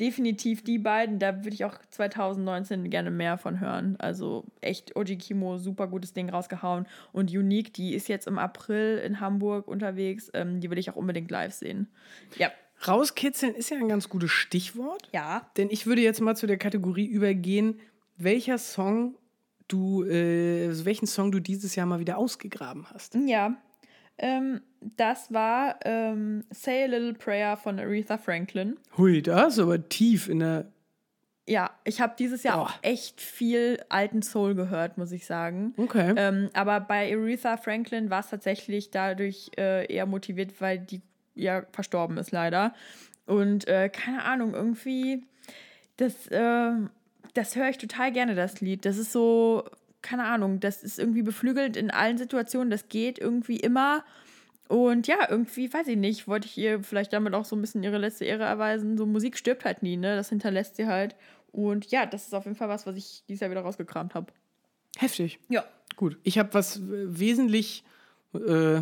Speaker 2: definitiv die beiden, da würde ich auch 2019 gerne mehr von hören. Also echt Oji Kimo, super gutes Ding rausgehauen. Und Unique, die ist jetzt im April in Hamburg unterwegs. Ähm, die will ich auch unbedingt live sehen. Ja.
Speaker 1: Rauskitzeln ist ja ein ganz gutes Stichwort.
Speaker 2: Ja.
Speaker 1: Denn ich würde jetzt mal zu der Kategorie übergehen, welcher Song du, äh, also welchen Song du dieses Jahr mal wieder ausgegraben hast.
Speaker 2: Ja. Ähm, das war ähm, Say a Little Prayer von Aretha Franklin.
Speaker 1: Hui, da ist aber tief in der.
Speaker 2: Ja, ich habe dieses Jahr
Speaker 1: Boah.
Speaker 2: auch echt viel alten Soul gehört, muss ich sagen.
Speaker 1: Okay.
Speaker 2: Ähm, aber bei Aretha Franklin war es tatsächlich dadurch äh, eher motiviert, weil die ja verstorben ist leider. Und äh, keine Ahnung, irgendwie, das, äh, das höre ich total gerne, das Lied. Das ist so, keine Ahnung, das ist irgendwie beflügelnd in allen Situationen, das geht irgendwie immer. Und ja, irgendwie, weiß ich nicht, wollte ich ihr vielleicht damit auch so ein bisschen ihre letzte Ehre erweisen. So Musik stirbt halt nie, ne? Das hinterlässt sie halt. Und ja, das ist auf jeden Fall was, was ich dieses Jahr wieder rausgekramt habe.
Speaker 1: Heftig.
Speaker 2: Ja.
Speaker 1: Gut. Ich habe was äh, wesentlich äh,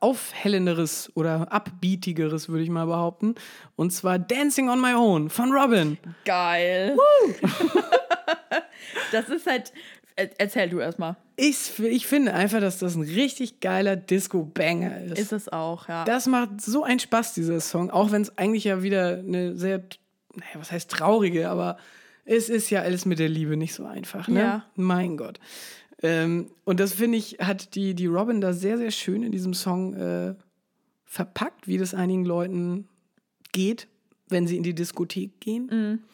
Speaker 1: aufhellenderes oder upbeatigeres, würde ich mal behaupten. Und zwar Dancing on My Own von Robin.
Speaker 2: Geil. das ist halt. er- Erzähl du erstmal.
Speaker 1: Ich, ich finde einfach, dass das ein richtig geiler Disco-Banger ist.
Speaker 2: Ist es auch, ja.
Speaker 1: Das macht so einen Spaß, dieser Song. Auch wenn es eigentlich ja wieder eine sehr, naja, was heißt traurige, aber es ist ja alles mit der Liebe nicht so einfach, ne?
Speaker 2: Ja.
Speaker 1: Mein Gott. Ähm, und das finde ich, hat die, die Robin da sehr, sehr schön in diesem Song äh, verpackt, wie das einigen Leuten geht, wenn sie in die Diskothek gehen.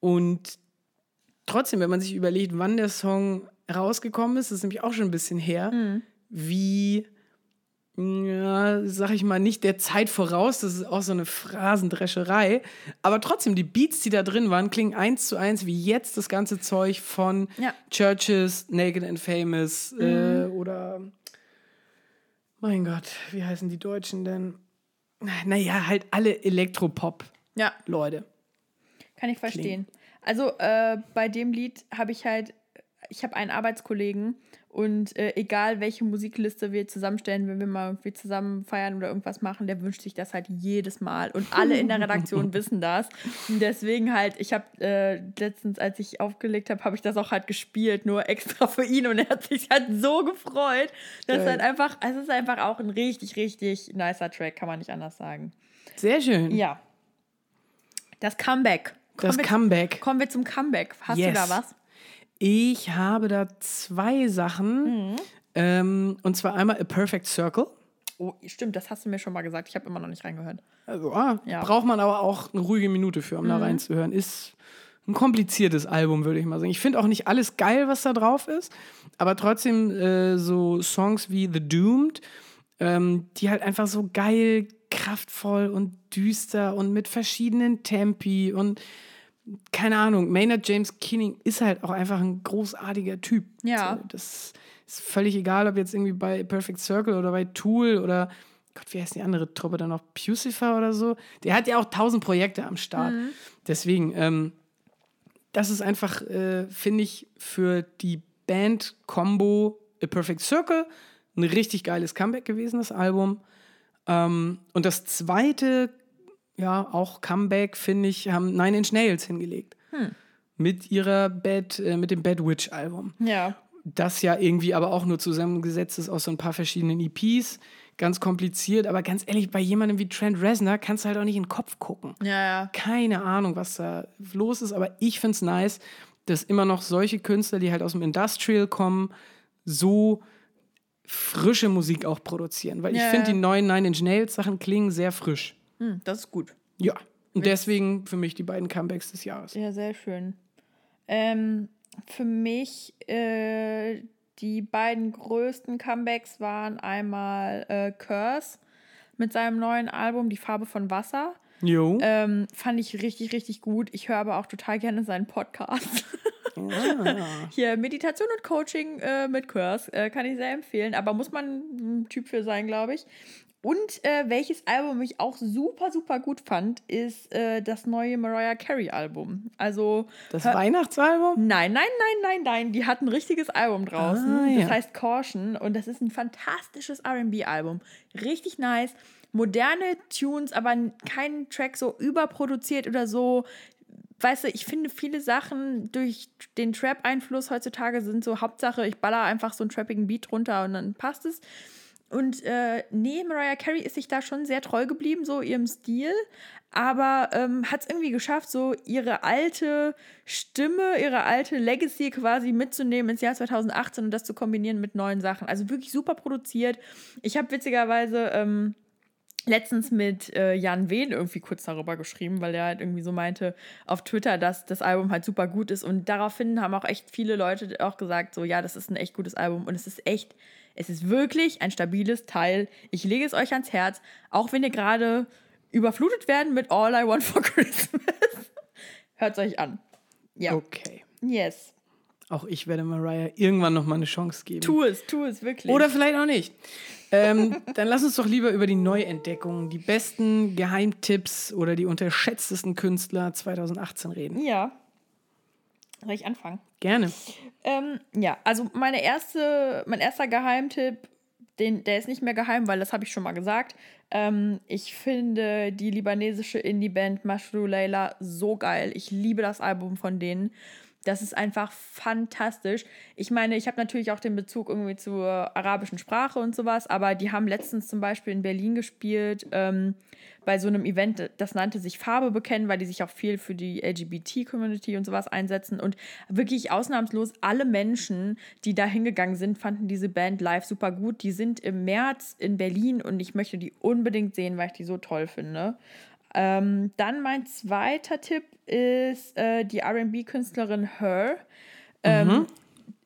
Speaker 1: Und trotzdem, wenn man sich überlegt, wann der Song rausgekommen ist, das ist nämlich auch schon ein bisschen her, wie, ja, sag ich mal, nicht der Zeit voraus, das ist auch so eine Phrasendrescherei, aber trotzdem, die Beats, die da drin waren, klingen eins zu eins wie jetzt das ganze Zeug von
Speaker 2: Ja.
Speaker 1: Churches, Naked and Famous äh, oder, mein Gott, wie heißen die Deutschen denn? Naja, halt alle Elektropop-Leute.
Speaker 2: ja. Kann ich verstehen. Also äh, bei dem Lied habe ich halt, ich habe einen Arbeitskollegen und äh, egal welche Musikliste wir zusammenstellen, wenn wir mal irgendwie zusammen feiern oder irgendwas machen, der wünscht sich das halt jedes Mal und alle in der Redaktion wissen das. Und deswegen halt, ich habe äh, letztens, als ich aufgelegt habe, habe ich das auch halt gespielt, nur extra für ihn und er hat sich halt so gefreut. Das ist halt einfach, es ist einfach auch ein richtig, richtig nicer Track, kann man nicht anders sagen.
Speaker 1: Sehr schön.
Speaker 2: Ja. Das Comeback.
Speaker 1: Das
Speaker 2: Kommen wir-
Speaker 1: Comeback.
Speaker 2: Kommen wir zum Comeback. Hast
Speaker 1: Yes.
Speaker 2: du da was?
Speaker 1: Ich habe da zwei Sachen.
Speaker 2: Mhm.
Speaker 1: Ähm, und zwar einmal A Perfect Circle.
Speaker 2: Oh, stimmt, das hast du mir schon mal gesagt. Ich habe immer noch nicht reingehört.
Speaker 1: Also, ah,
Speaker 2: Ja. Mhm.
Speaker 1: braucht man aber auch eine ruhige Minute für, um da reinzuhören. Ist ein kompliziertes Album, würde ich mal sagen. Ich finde auch nicht alles geil, was da drauf ist, aber trotzdem äh, so Songs wie The Doomed, ähm, die halt einfach so geil, kraftvoll und düster und mit verschiedenen Tempi und keine Ahnung, Maynard James Keening ist halt auch einfach ein großartiger Typ.
Speaker 2: Ja.
Speaker 1: So, das ist völlig egal, ob jetzt irgendwie bei Perfect Circle oder bei Tool oder Gott, wie heißt die andere Truppe dann noch? Pucifer oder so? Der hat ja auch tausend Projekte am Start. Deswegen, ähm, das ist einfach, äh, finde ich, für die Band-Combo A Perfect Circle ein richtig geiles Comeback gewesen, das Album. Ähm, und das zweite, ja, auch Comeback, finde ich, haben Nine Inch Nails hingelegt. Mit ihrer Bad, äh, mit dem Bad Witch Album.
Speaker 2: Ja.
Speaker 1: Das ja irgendwie aber auch nur zusammengesetzt ist aus so ein paar verschiedenen EPs. Ganz kompliziert, aber ganz ehrlich, bei jemandem wie Trent Reznor kannst du halt auch nicht in den Kopf gucken.
Speaker 2: Ja, ja.
Speaker 1: Keine Ahnung, was da los ist, aber ich finde es nice, dass immer noch solche Künstler, die halt aus dem Industrial kommen, so frische Musik auch produzieren. Weil ich
Speaker 2: Ja,
Speaker 1: finde,
Speaker 2: ja.
Speaker 1: die neuen Nine Inch Nails Sachen klingen sehr frisch.
Speaker 2: Hm, das ist gut.
Speaker 1: Ja. Und deswegen für mich die beiden Comebacks des Jahres.
Speaker 2: Ja, sehr schön. Ähm, für mich äh, die beiden größten Comebacks waren einmal äh, Curse mit seinem neuen Album Die Farbe von Wasser.
Speaker 1: Jo.
Speaker 2: Ähm, fand ich richtig, richtig gut. Ich höre aber auch total gerne seinen Podcast.
Speaker 1: Ah.
Speaker 2: Hier Meditation und Coaching äh, mit Curse äh, kann ich sehr empfehlen, aber muss man ein Typ für sein, glaube ich. Und äh, welches Album ich auch super, super gut fand, ist äh, das neue Mariah Carey Album. Also
Speaker 1: Das Weihnachtsalbum?
Speaker 2: Nein, nein, nein, nein, nein. Die hat ein richtiges Album draußen.
Speaker 1: Ah, ja.
Speaker 2: Das heißt Caution. Und das ist ein fantastisches RB-Album. Richtig nice. Moderne Tunes, aber n- kein Track so überproduziert oder so. Weißt du, ich finde viele Sachen durch den Trap-Einfluss heutzutage sind so Hauptsache, ich baller einfach so einen trappigen Beat runter und dann passt es. Und äh, nee, Mariah Carey ist sich da schon sehr treu geblieben, so ihrem Stil, aber ähm, hat es irgendwie geschafft, so ihre alte Stimme, ihre alte Legacy quasi mitzunehmen ins Jahr 2018 und das zu kombinieren mit neuen Sachen. Also wirklich super produziert. Ich habe witzigerweise ähm, letztens mit äh, Jan Wehn irgendwie kurz darüber geschrieben, weil er halt irgendwie so meinte auf Twitter, dass das Album halt super gut ist. Und daraufhin haben auch echt viele Leute auch gesagt, so ja, das ist ein echt gutes Album und es ist echt, es ist wirklich ein stabiles Teil. Ich lege es euch ans Herz, auch wenn ihr gerade überflutet werden mit All I Want for Christmas. Hört es euch an. Ja.
Speaker 1: Okay.
Speaker 2: Yes.
Speaker 1: Auch ich werde Mariah irgendwann noch mal eine Chance geben.
Speaker 2: Tu es, tu es wirklich.
Speaker 1: Oder vielleicht auch nicht. Ähm, dann lass uns doch lieber über die Neuentdeckungen, die besten Geheimtipps oder die unterschätztesten Künstler 2018 reden.
Speaker 2: Ja. Soll ich anfangen?
Speaker 1: Gerne.
Speaker 2: Ähm, ja, also meine erste, mein erster Geheimtipp, den, der ist nicht mehr geheim, weil das habe ich schon mal gesagt. Ähm, ich finde die libanesische Indie-Band Mashru Layla so geil. Ich liebe das Album von denen. Das ist einfach fantastisch. Ich meine, ich habe natürlich auch den Bezug irgendwie zur arabischen Sprache und sowas, aber die haben letztens zum Beispiel in Berlin gespielt ähm, bei so einem Event, das nannte sich Farbe bekennen, weil die sich auch viel für die LGBT-Community und sowas einsetzen. Und wirklich ausnahmslos alle Menschen, die da hingegangen sind, fanden diese Band live super gut. Die sind im März in Berlin und ich möchte die unbedingt sehen, weil ich die so toll finde. Ähm, dann mein zweiter Tipp ist äh, die RB-Künstlerin Her. Ähm,
Speaker 1: Mhm.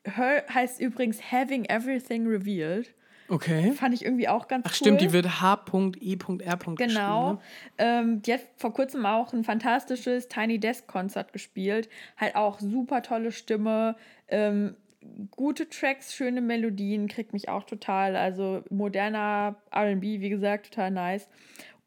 Speaker 2: Her heißt übrigens Having Everything Revealed.
Speaker 1: Okay.
Speaker 2: Fand ich irgendwie auch ganz
Speaker 1: Ach
Speaker 2: cool.
Speaker 1: stimmt, die wird H.E.R.
Speaker 2: Genau.
Speaker 1: Ne?
Speaker 2: Ähm, die hat vor kurzem auch ein fantastisches Tiny Desk Konzert gespielt. Halt auch super tolle Stimme. Ähm, gute Tracks, schöne Melodien, kriegt mich auch total. Also moderner RB, wie gesagt, total nice.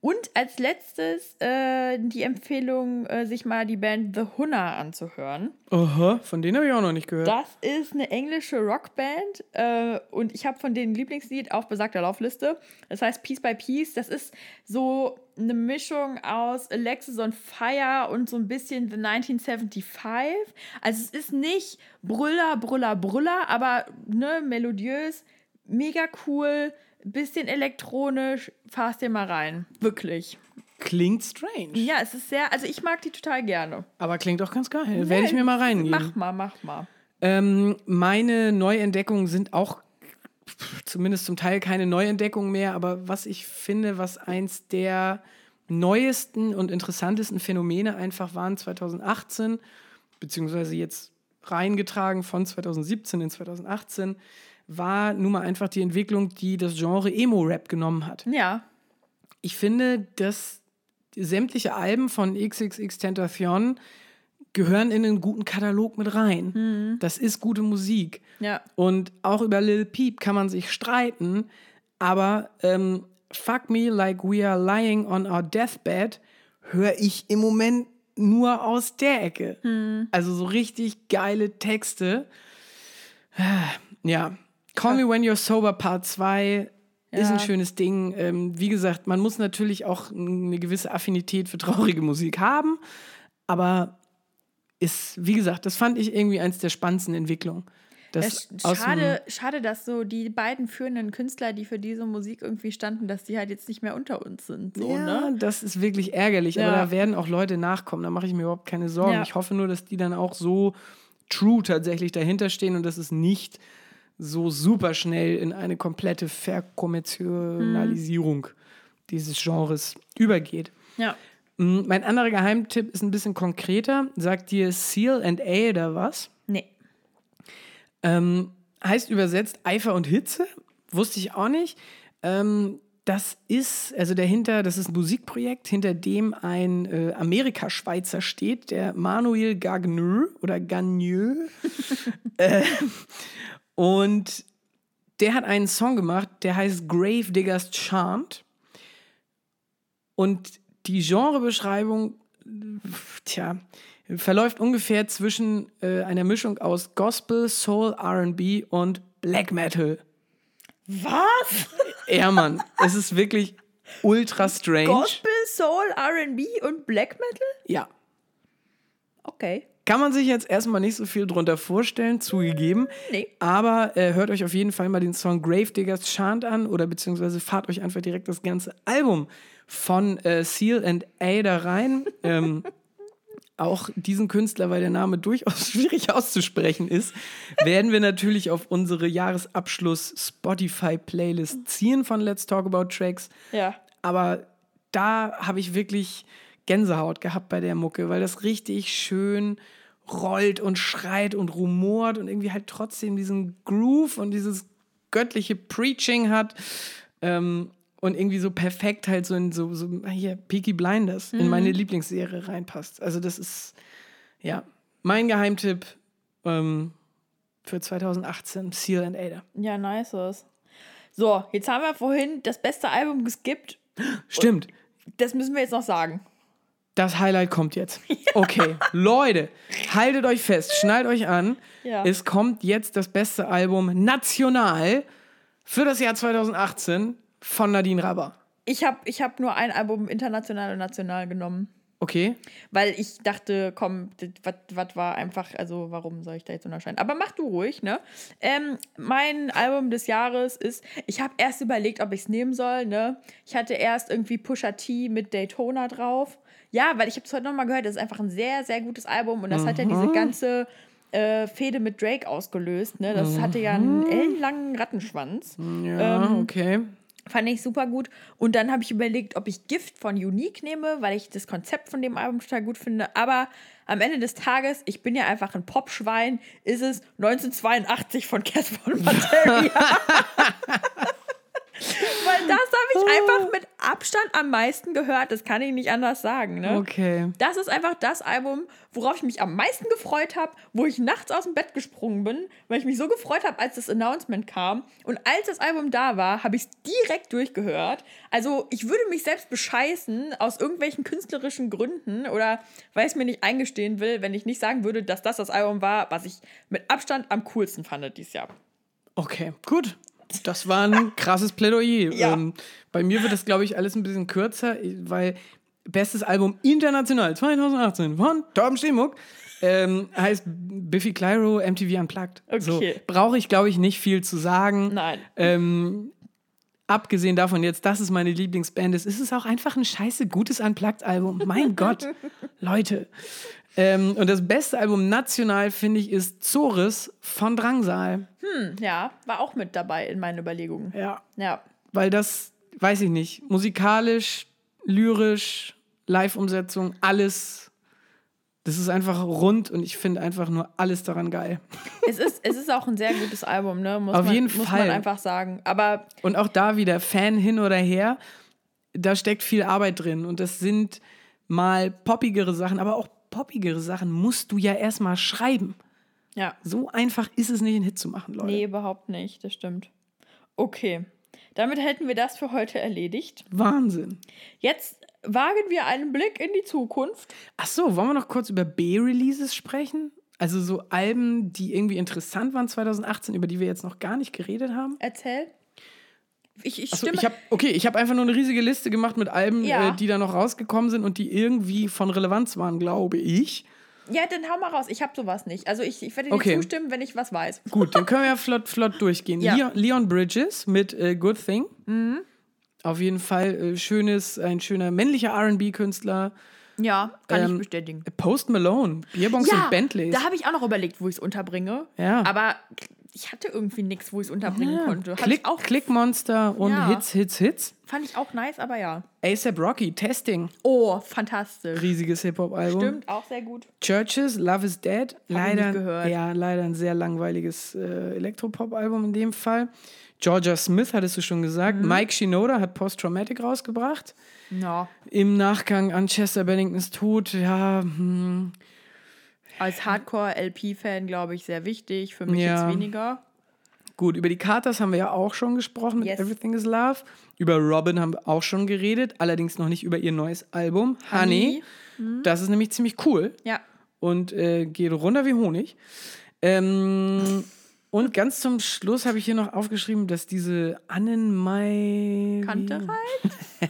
Speaker 2: Und als letztes äh, die Empfehlung, äh, sich mal die Band The Hunter anzuhören.
Speaker 1: Aha, von denen habe ich auch noch nicht gehört.
Speaker 2: Das ist eine englische Rockband äh, und ich habe von denen ein Lieblingslied auf besagter Laufliste. Das heißt Piece by Piece. Das ist so eine Mischung aus Alexis on Fire und so ein bisschen The 1975. Also es ist nicht Brüller, Brüller, Brüller, aber ne, melodiös, mega cool, bisschen elektronisch. Fahr's dir mal rein. Wirklich.
Speaker 1: Klingt strange.
Speaker 2: Ja, es ist sehr, also ich mag die total gerne.
Speaker 1: Aber klingt auch ganz geil. Werde ich mir mal reingehen.
Speaker 2: Mach mal, mach mal.
Speaker 1: Ähm, meine Neuentdeckungen sind auch zumindest zum Teil keine Neuentdeckungen mehr, aber was ich finde, was eins der neuesten und interessantesten Phänomene einfach waren 2018, beziehungsweise jetzt reingetragen von 2017 in 2018, war nun mal einfach die Entwicklung, die das Genre Emo-Rap genommen hat.
Speaker 2: Ja,
Speaker 1: Ich finde, dass sämtliche Alben von XXX Tentacion gehören in einen guten Katalog mit rein. Das ist gute Musik.
Speaker 2: ja.
Speaker 1: Und auch über Lil Peep kann man sich streiten, aber ähm, Fuck Me Like We Are Lying on Our Deathbed höre ich im Moment nur aus der Ecke. Also so richtig geile Texte. Ja. Call Me When You're Sober Part 2 ist
Speaker 2: Ja.
Speaker 1: ein schönes Ding. Ähm, wie gesagt, man muss natürlich auch eine gewisse Affinität für traurige Musik haben, aber ist, wie gesagt, das fand ich irgendwie eins der spannendsten Entwicklungen. Das
Speaker 2: ist
Speaker 1: dem-
Speaker 2: schade, schade, dass so die beiden führenden Künstler, die für diese Musik irgendwie standen, dass die halt jetzt nicht mehr unter uns sind. So,
Speaker 1: ja,
Speaker 2: ne?
Speaker 1: das ist wirklich ärgerlich, aber
Speaker 2: Ja.
Speaker 1: da werden auch Leute nachkommen. Da mache ich mir überhaupt keine Sorgen.
Speaker 2: Ja.
Speaker 1: Ich hoffe nur, dass die dann auch so true tatsächlich dahinter stehen und dass es nicht so super schnell in eine komplette Verkommerzialisierung dieses Genres übergeht.
Speaker 2: Ja.
Speaker 1: Mm, Mein anderer Geheimtipp ist ein bisschen konkreter. Sagt dir Seal and Ada was?
Speaker 2: Nee.
Speaker 1: Ähm, heißt übersetzt Eifer und Hitze. Wusste ich auch nicht. Ähm, das ist, also dahinter, das ist ein Musikprojekt, hinter dem ein äh, Amerikaschweizer steht, der Manuel Gagneux oder Gagneux. äh, und der hat einen Song gemacht, der heißt Grave Diggers Chant. Und die Genrebeschreibung, tja, verläuft ungefähr zwischen äh, einer Mischung aus Gospel, Soul, RB und Black Metal.
Speaker 2: Was?
Speaker 1: Ja, Mann, es ist wirklich ultra strange.
Speaker 2: Gospel, Soul, RB und Black Metal?
Speaker 1: Ja.
Speaker 2: Okay.
Speaker 1: Kann man sich jetzt erstmal nicht so viel drunter vorstellen, zugegeben.
Speaker 2: Nee.
Speaker 1: Aber äh, hört euch auf jeden Fall mal den Song Gravediggers Chant an oder beziehungsweise fahrt euch einfach direkt das ganze Album von äh, Seal and Ada rein. ähm, auch diesen Künstler, weil der Name durchaus schwierig auszusprechen ist, werden wir natürlich auf unsere Jahresabschluss Spotify-Playlist ziehen von Let's Talk About Tracks.
Speaker 2: Ja.
Speaker 1: Aber da habe ich wirklich Gänsehaut gehabt bei der Mucke, weil das richtig schön rollt und schreit und rumort und irgendwie halt trotzdem diesen Groove und dieses göttliche Preaching hat. Ähm, und irgendwie so perfekt halt so in so, so hier, Peaky Blinders in meine Lieblingsserie reinpasst. Also das ist, ja, mein Geheimtipp. Ähm, für 2018. Seal and Ada.
Speaker 2: Ja, nice. So, jetzt haben wir vorhin das beste Album geskippt.
Speaker 1: Stimmt.
Speaker 2: Das müssen wir jetzt noch sagen.
Speaker 1: Das Highlight kommt jetzt. Okay, Leute, haltet euch fest, schnallt euch an.
Speaker 2: Ja.
Speaker 1: Es kommt jetzt das beste Album national für das Jahr 2018 von Nadine Rabber.
Speaker 2: Ich habe ich hab nur ein Album international und national genommen.
Speaker 1: Okay,
Speaker 2: Weil ich dachte, komm, was war einfach, also warum soll ich da jetzt unterscheiden? Aber mach du ruhig, ne? Ähm, mein Album des Jahres ist, ich habe erst überlegt, ob ich es nehmen soll, ne? Ich hatte erst irgendwie Pusha T mit Daytona drauf. Ja, weil ich habe es heute nochmal gehört, das ist einfach ein sehr, sehr gutes Album und das hat ja diese ganze äh, Fehde mit Drake ausgelöst, ne? Das hatte ja einen ellenlangen Rattenschwanz.
Speaker 1: ja,
Speaker 2: Ähm,
Speaker 1: okay.
Speaker 2: Fand ich super gut. Und dann habe ich überlegt, ob ich Gift von Unique nehme, weil ich das Konzept von dem Album total gut finde. Aber am Ende des Tages, ich bin ja einfach ein Popschwein, ist es 1982 von Casper und Materia. Weil das habe ich einfach mit Abstand am meisten gehört. Das kann ich nicht anders sagen. Ne?
Speaker 1: Okay.
Speaker 2: Das ist einfach das Album, worauf ich mich am meisten gefreut habe, wo ich nachts aus dem Bett gesprungen bin, weil ich mich so gefreut habe, als das Announcement kam. Und als das Album da war, habe ich es direkt durchgehört. Also ich würde mich selbst bescheißen aus irgendwelchen künstlerischen Gründen oder weil ich es mir nicht eingestehen will, wenn ich nicht sagen würde, dass das das Album war, was ich mit Abstand am coolsten fand dieses Jahr.
Speaker 1: Okay, gut. Das war ein krasses Plädoyer.
Speaker 2: Ja.
Speaker 1: Ähm, bei mir wird das, glaube ich, alles ein bisschen kürzer, weil bestes Album international 2018 von Torben Stehmuck ähm, heißt Biffy Clyro MTV Unplugged. So,
Speaker 2: Okay.
Speaker 1: Brauche ich, glaube ich, nicht viel zu sagen.
Speaker 2: Nein.
Speaker 1: Ähm, abgesehen davon jetzt, dass es meine Lieblingsband ist, ist es auch einfach ein scheiße gutes Unplugged-Album. Mein Gott, Leute. Ähm, und das beste Album national, finde ich, ist Zores von Drangsal.
Speaker 2: Ja, war auch mit dabei in meinen Überlegungen.
Speaker 1: Ja.
Speaker 2: Ja.
Speaker 1: Weil das, weiß ich nicht, musikalisch, lyrisch, Live-Umsetzung, alles. Das ist einfach rund und ich finde einfach nur alles daran geil.
Speaker 2: Es ist, es ist auch ein sehr gutes Album, ne? Muss
Speaker 1: Auf
Speaker 2: man,
Speaker 1: jeden
Speaker 2: muss
Speaker 1: Fall.
Speaker 2: man einfach sagen. Aber
Speaker 1: Und auch da wieder Fan hin oder her, da steckt viel Arbeit drin. Und das sind mal poppigere Sachen, aber auch poppigere Sachen musst du ja erstmal schreiben.
Speaker 2: Ja,
Speaker 1: So einfach ist es nicht, einen Hit zu machen, Leute.
Speaker 2: nee, überhaupt nicht. Das stimmt. Okay. Damit hätten wir das für heute erledigt.
Speaker 1: Wahnsinn.
Speaker 2: Jetzt wagen wir einen Blick in die Zukunft.
Speaker 1: Ach so, wollen wir noch kurz über B-Releases sprechen? Also so Alben, die irgendwie interessant waren 2018, über die wir jetzt noch gar nicht geredet haben?
Speaker 2: Erzähl. Ich, ich
Speaker 1: Achso,
Speaker 2: stimme.
Speaker 1: ich habe okay, ich habe einfach nur eine riesige Liste gemacht mit Alben,
Speaker 2: Ja.
Speaker 1: äh, die da noch rausgekommen sind und die irgendwie von Relevanz waren, glaube ich.
Speaker 2: Ja, dann hau mal raus. Ich habe sowas nicht. Also ich, ich werde dir
Speaker 1: Okay.
Speaker 2: zustimmen, wenn ich was weiß.
Speaker 1: Gut, dann können wir ja flott, flott durchgehen.
Speaker 2: Ja.
Speaker 1: Leon, Leon Bridges mit äh, Good Thing. Auf jeden Fall äh, schönes, ein schöner männlicher RB-Künstler.
Speaker 2: Ja, kann
Speaker 1: Ähm,
Speaker 2: ich bestätigen.
Speaker 1: Post Malone, Bierbongs und Bentleys.
Speaker 2: da habe ich auch noch überlegt, wo ich es unterbringe.
Speaker 1: Ja.
Speaker 2: Aber ich hatte irgendwie nichts, wo ich es unterbringen
Speaker 1: Ja,
Speaker 2: konnte. Hatte
Speaker 1: Klick,
Speaker 2: ich auch,
Speaker 1: Klickmonster und
Speaker 2: Ja.
Speaker 1: Hits, Hits, Hits.
Speaker 2: fand ich auch nice, aber ja.
Speaker 1: ASAP Rocky, Testing,
Speaker 2: Oh, fantastisch.
Speaker 1: riesiges Hip-Hop-Album.
Speaker 2: Stimmt, auch sehr gut.
Speaker 1: Churches, Love is Dead. Leider,
Speaker 2: nicht gehört.
Speaker 1: Ja, leider ein sehr langweiliges äh, Elektropop-Album in dem Fall. Georgia Smith, hattest du schon gesagt.
Speaker 2: Mhm.
Speaker 1: Mike Shinoda hat Post-Traumatic rausgebracht.
Speaker 2: Ja.
Speaker 1: Im Nachgang an Chester Benningtons Tod, ja, hm,
Speaker 2: Als Hardcore-LP-Fan, glaube ich, sehr wichtig. Für mich
Speaker 1: Ja.
Speaker 2: jetzt weniger.
Speaker 1: gut. Über die Carters haben wir ja auch schon gesprochen mit
Speaker 2: Yes.
Speaker 1: Everything is Love. Über Robin haben wir auch schon geredet, allerdings noch nicht über ihr neues Album, Honey.
Speaker 2: Honey.
Speaker 1: Das ist nämlich ziemlich cool.
Speaker 2: Ja.
Speaker 1: und äh, geht runter wie Honig. Ähm, und ganz zum Schluss habe ich hier noch aufgeschrieben, dass diese Annenmai.
Speaker 2: Kanterei?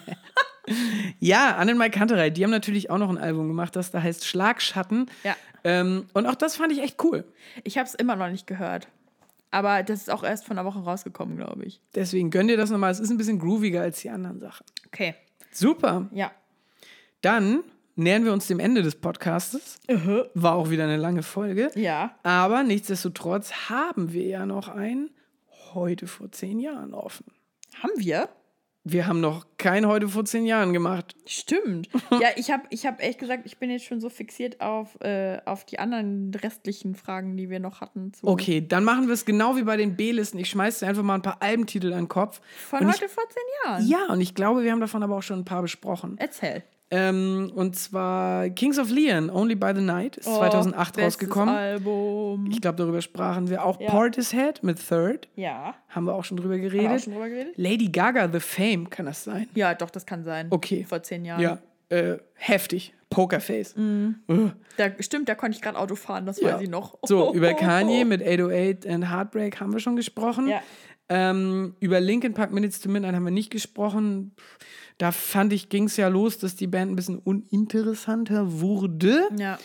Speaker 1: Ja, Annenmai Kanterei, die haben natürlich auch noch ein Album gemacht, das da heißt Schlagschatten.
Speaker 2: Ja.
Speaker 1: Ähm, und auch das fand ich echt cool.
Speaker 2: Ich habe es immer noch nicht gehört. Aber das ist auch erst von einer Woche rausgekommen, glaube ich.
Speaker 1: Deswegen gönn dir das nochmal. Es ist ein bisschen grooviger als die anderen Sachen.
Speaker 2: Okay.
Speaker 1: Super.
Speaker 2: Ja.
Speaker 1: Dann nähern wir uns dem Ende des Podcastes. War auch wieder eine lange Folge.
Speaker 2: Ja.
Speaker 1: Aber nichtsdestotrotz haben wir ja noch ein heute vor zehn Jahren offen.
Speaker 2: Haben wir?
Speaker 1: Wir haben noch kein heute vor zehn Jahren gemacht.
Speaker 2: Stimmt. ja, ich habe ich hab echt gesagt, ich bin jetzt schon so fixiert auf, äh, auf die anderen restlichen Fragen, die wir noch hatten.
Speaker 1: Okay, dann machen wir es genau wie bei den B-Listen. Ich schmeiß dir einfach mal ein paar Albentitel an den Kopf.
Speaker 2: Von
Speaker 1: und
Speaker 2: heute vor zehn Jahren.
Speaker 1: Ich, ja, und ich glaube, wir haben davon aber auch schon ein paar besprochen.
Speaker 2: Erzähl.
Speaker 1: Ähm, und zwar Kings of Leon, Only by the Night, ist 2008
Speaker 2: bestes
Speaker 1: rausgekommen.
Speaker 2: Album.
Speaker 1: Ich glaube, darüber sprachen wir auch.
Speaker 2: Ja.
Speaker 1: Portishead mit Third,
Speaker 2: ja.
Speaker 1: haben wir auch schon drüber
Speaker 2: Haben wir
Speaker 1: geredet.
Speaker 2: auch schon drüber geredet?
Speaker 1: Lady Gaga, The Fame, kann das sein?
Speaker 2: Ja, doch, das kann sein.
Speaker 1: Okay.
Speaker 2: Vor zehn Jahren.
Speaker 1: Ja, äh, heftig. Pokerface. Ugh.
Speaker 2: Da, stimmt, da konnte ich gerade Auto fahren, das
Speaker 1: Ja.
Speaker 2: weiß ich noch.
Speaker 1: So, über Kanye mit 808 and Heartbreak haben wir schon gesprochen.
Speaker 2: Ja.
Speaker 1: Ähm, über Linkin Park Minutes to Midnight haben wir nicht gesprochen. Da fand ich, ging es ja los, dass die Band ein bisschen uninteressanter wurde.
Speaker 2: Ja.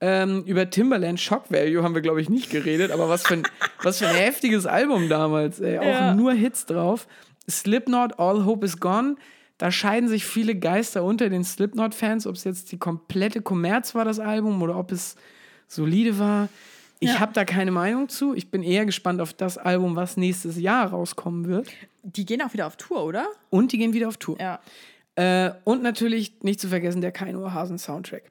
Speaker 1: Ähm, über Timberland Shock Value haben wir, glaube ich, nicht geredet, aber was für ein, was für ein heftiges Album damals. Ey. Auch
Speaker 2: Ja.
Speaker 1: nur Hits drauf. Slipknot, All Hope is Gone. Da scheiden sich viele Geister unter den Slipknot-Fans, ob es jetzt die komplette Kommerz war, das Album, oder ob es solide war. Ich
Speaker 2: Ja.
Speaker 1: habe da keine Meinung zu. Ich bin eher gespannt auf das Album, was nächstes Jahr rauskommen wird.
Speaker 2: Die gehen auch wieder auf Tour, oder?
Speaker 1: Und die gehen wieder auf Tour.
Speaker 2: Ja.
Speaker 1: Äh, und natürlich nicht zu vergessen der Kaino Hasen Soundtrack.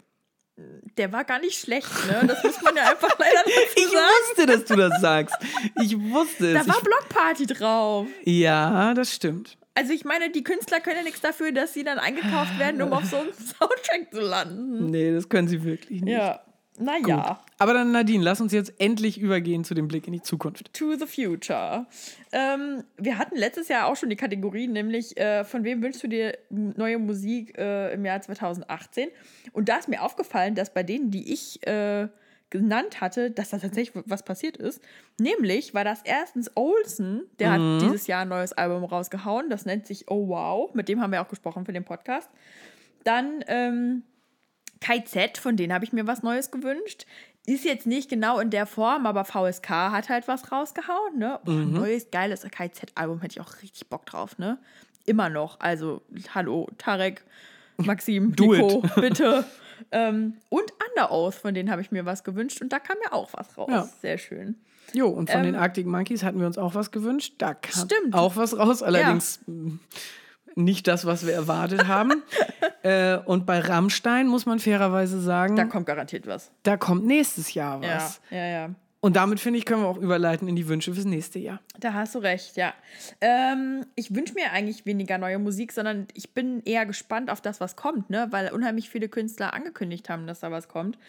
Speaker 2: Der war gar nicht schlecht, ne? Das muss man ja einfach leider dazu
Speaker 1: Ich
Speaker 2: sagen.
Speaker 1: wusste, dass du das sagst. Ich wusste es.
Speaker 2: Da war
Speaker 1: Ich,
Speaker 2: Blockparty drauf.
Speaker 1: ja, das stimmt.
Speaker 2: Also ich meine, die Künstler können ja nichts dafür, dass sie dann eingekauft werden, um auf so einem Soundtrack zu landen.
Speaker 1: Nee, das können sie wirklich nicht.
Speaker 2: Ja. Naja.
Speaker 1: Aber dann, Nadine, lass uns jetzt endlich übergehen zu dem Blick in die Zukunft.
Speaker 2: To the Future. Ähm, wir hatten letztes Jahr auch schon die Kategorie, nämlich äh, von wem wünschst du dir neue Musik äh, im Jahr 2018? Und da ist mir aufgefallen, dass bei denen, die ich äh, genannt hatte, dass da tatsächlich was passiert ist. Nämlich war das erstens Olsen, der hat dieses Jahr ein neues Album rausgehauen, das nennt sich Oh Wow, mit dem haben wir auch gesprochen für den Podcast. Dann ähm, KZ, von denen habe ich mir was Neues gewünscht. Ist jetzt nicht genau in der Form, aber VSK hat halt was rausgehauen, ne? Boah,
Speaker 1: Mhm.
Speaker 2: ein neues, geiles KZ-Album hätte ich auch richtig Bock drauf, ne? Immer noch. Also, hallo, Tarek, Maxim, Nico, bitte. ähm, und Underoath, von denen habe ich mir was gewünscht und da kam ja auch was raus.
Speaker 1: Ja.
Speaker 2: Sehr schön.
Speaker 1: Jo, und von den
Speaker 2: Ähm,
Speaker 1: Arctic Monkeys hatten wir uns auch was gewünscht. Da kam
Speaker 2: Stimmt.
Speaker 1: auch was raus, allerdings mh, nicht das, was wir erwartet haben. äh, und bei Rammstein muss man fairerweise sagen,
Speaker 2: Da
Speaker 1: da,
Speaker 2: kommt garantiert was.
Speaker 1: kommt nächstes Jahr was.
Speaker 2: Ja, ja, ja.
Speaker 1: Und damit, finde ich, können wir auch überleiten in die Wünsche fürs nächste Jahr.
Speaker 2: Da hast du recht, ja. Ähm, ich wünsche mir eigentlich weniger neue Musik, sondern ich bin eher gespannt auf das, was kommt, ne? weil unheimlich viele Künstler angekündigt haben, dass da was kommt.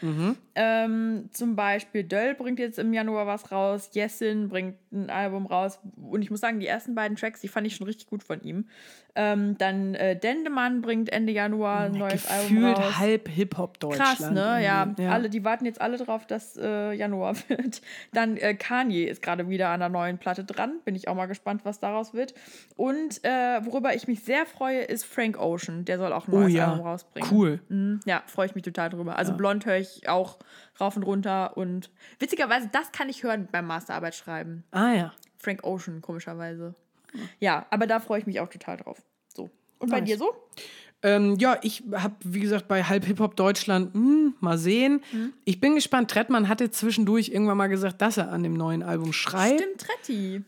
Speaker 2: Ähm, zum Beispiel Döll bringt jetzt im Januar was raus, Jessin bringt ein Album raus und ich muss sagen, die ersten beiden Tracks, die fand ich schon richtig gut von ihm. Ähm, dann äh, Dendemann bringt Ende Januar ein neues Album
Speaker 1: Gefühlt
Speaker 2: raus.
Speaker 1: halb Hip-Hop-Deutschland.
Speaker 2: Krass, ne? Ja,
Speaker 1: irgendwie.
Speaker 2: Alle, die warten jetzt alle drauf, dass äh, Januar wird. Dann äh, Kanye ist gerade wieder an der neuen Platte dran. Bin ich auch mal gespannt, was daraus wird. Und äh, worüber ich mich sehr freue, ist Frank Ocean. Der soll auch ein
Speaker 1: Oh
Speaker 2: neues
Speaker 1: ja,
Speaker 2: Album rausbringen.
Speaker 1: cool.
Speaker 2: Mhm, ja, freue ich mich total drüber. Also Blond höre ich auch rauf und runter. Und witzigerweise, das kann ich hören beim Masterarbeit schreiben.
Speaker 1: Ah ja.
Speaker 2: Frank Ocean, komischerweise. Ja, aber da freue ich mich auch total drauf. So. Und bei
Speaker 1: Nice.
Speaker 2: dir so?
Speaker 1: Ähm, ja, ich habe, wie gesagt, bei Halb Hip-Hop Deutschland, hm, mal sehen.
Speaker 2: Mhm.
Speaker 1: Ich bin gespannt. Trettmann hatte zwischendurch irgendwann mal gesagt, dass er an dem neuen Album schreibt.
Speaker 2: Stimmt, Tretti.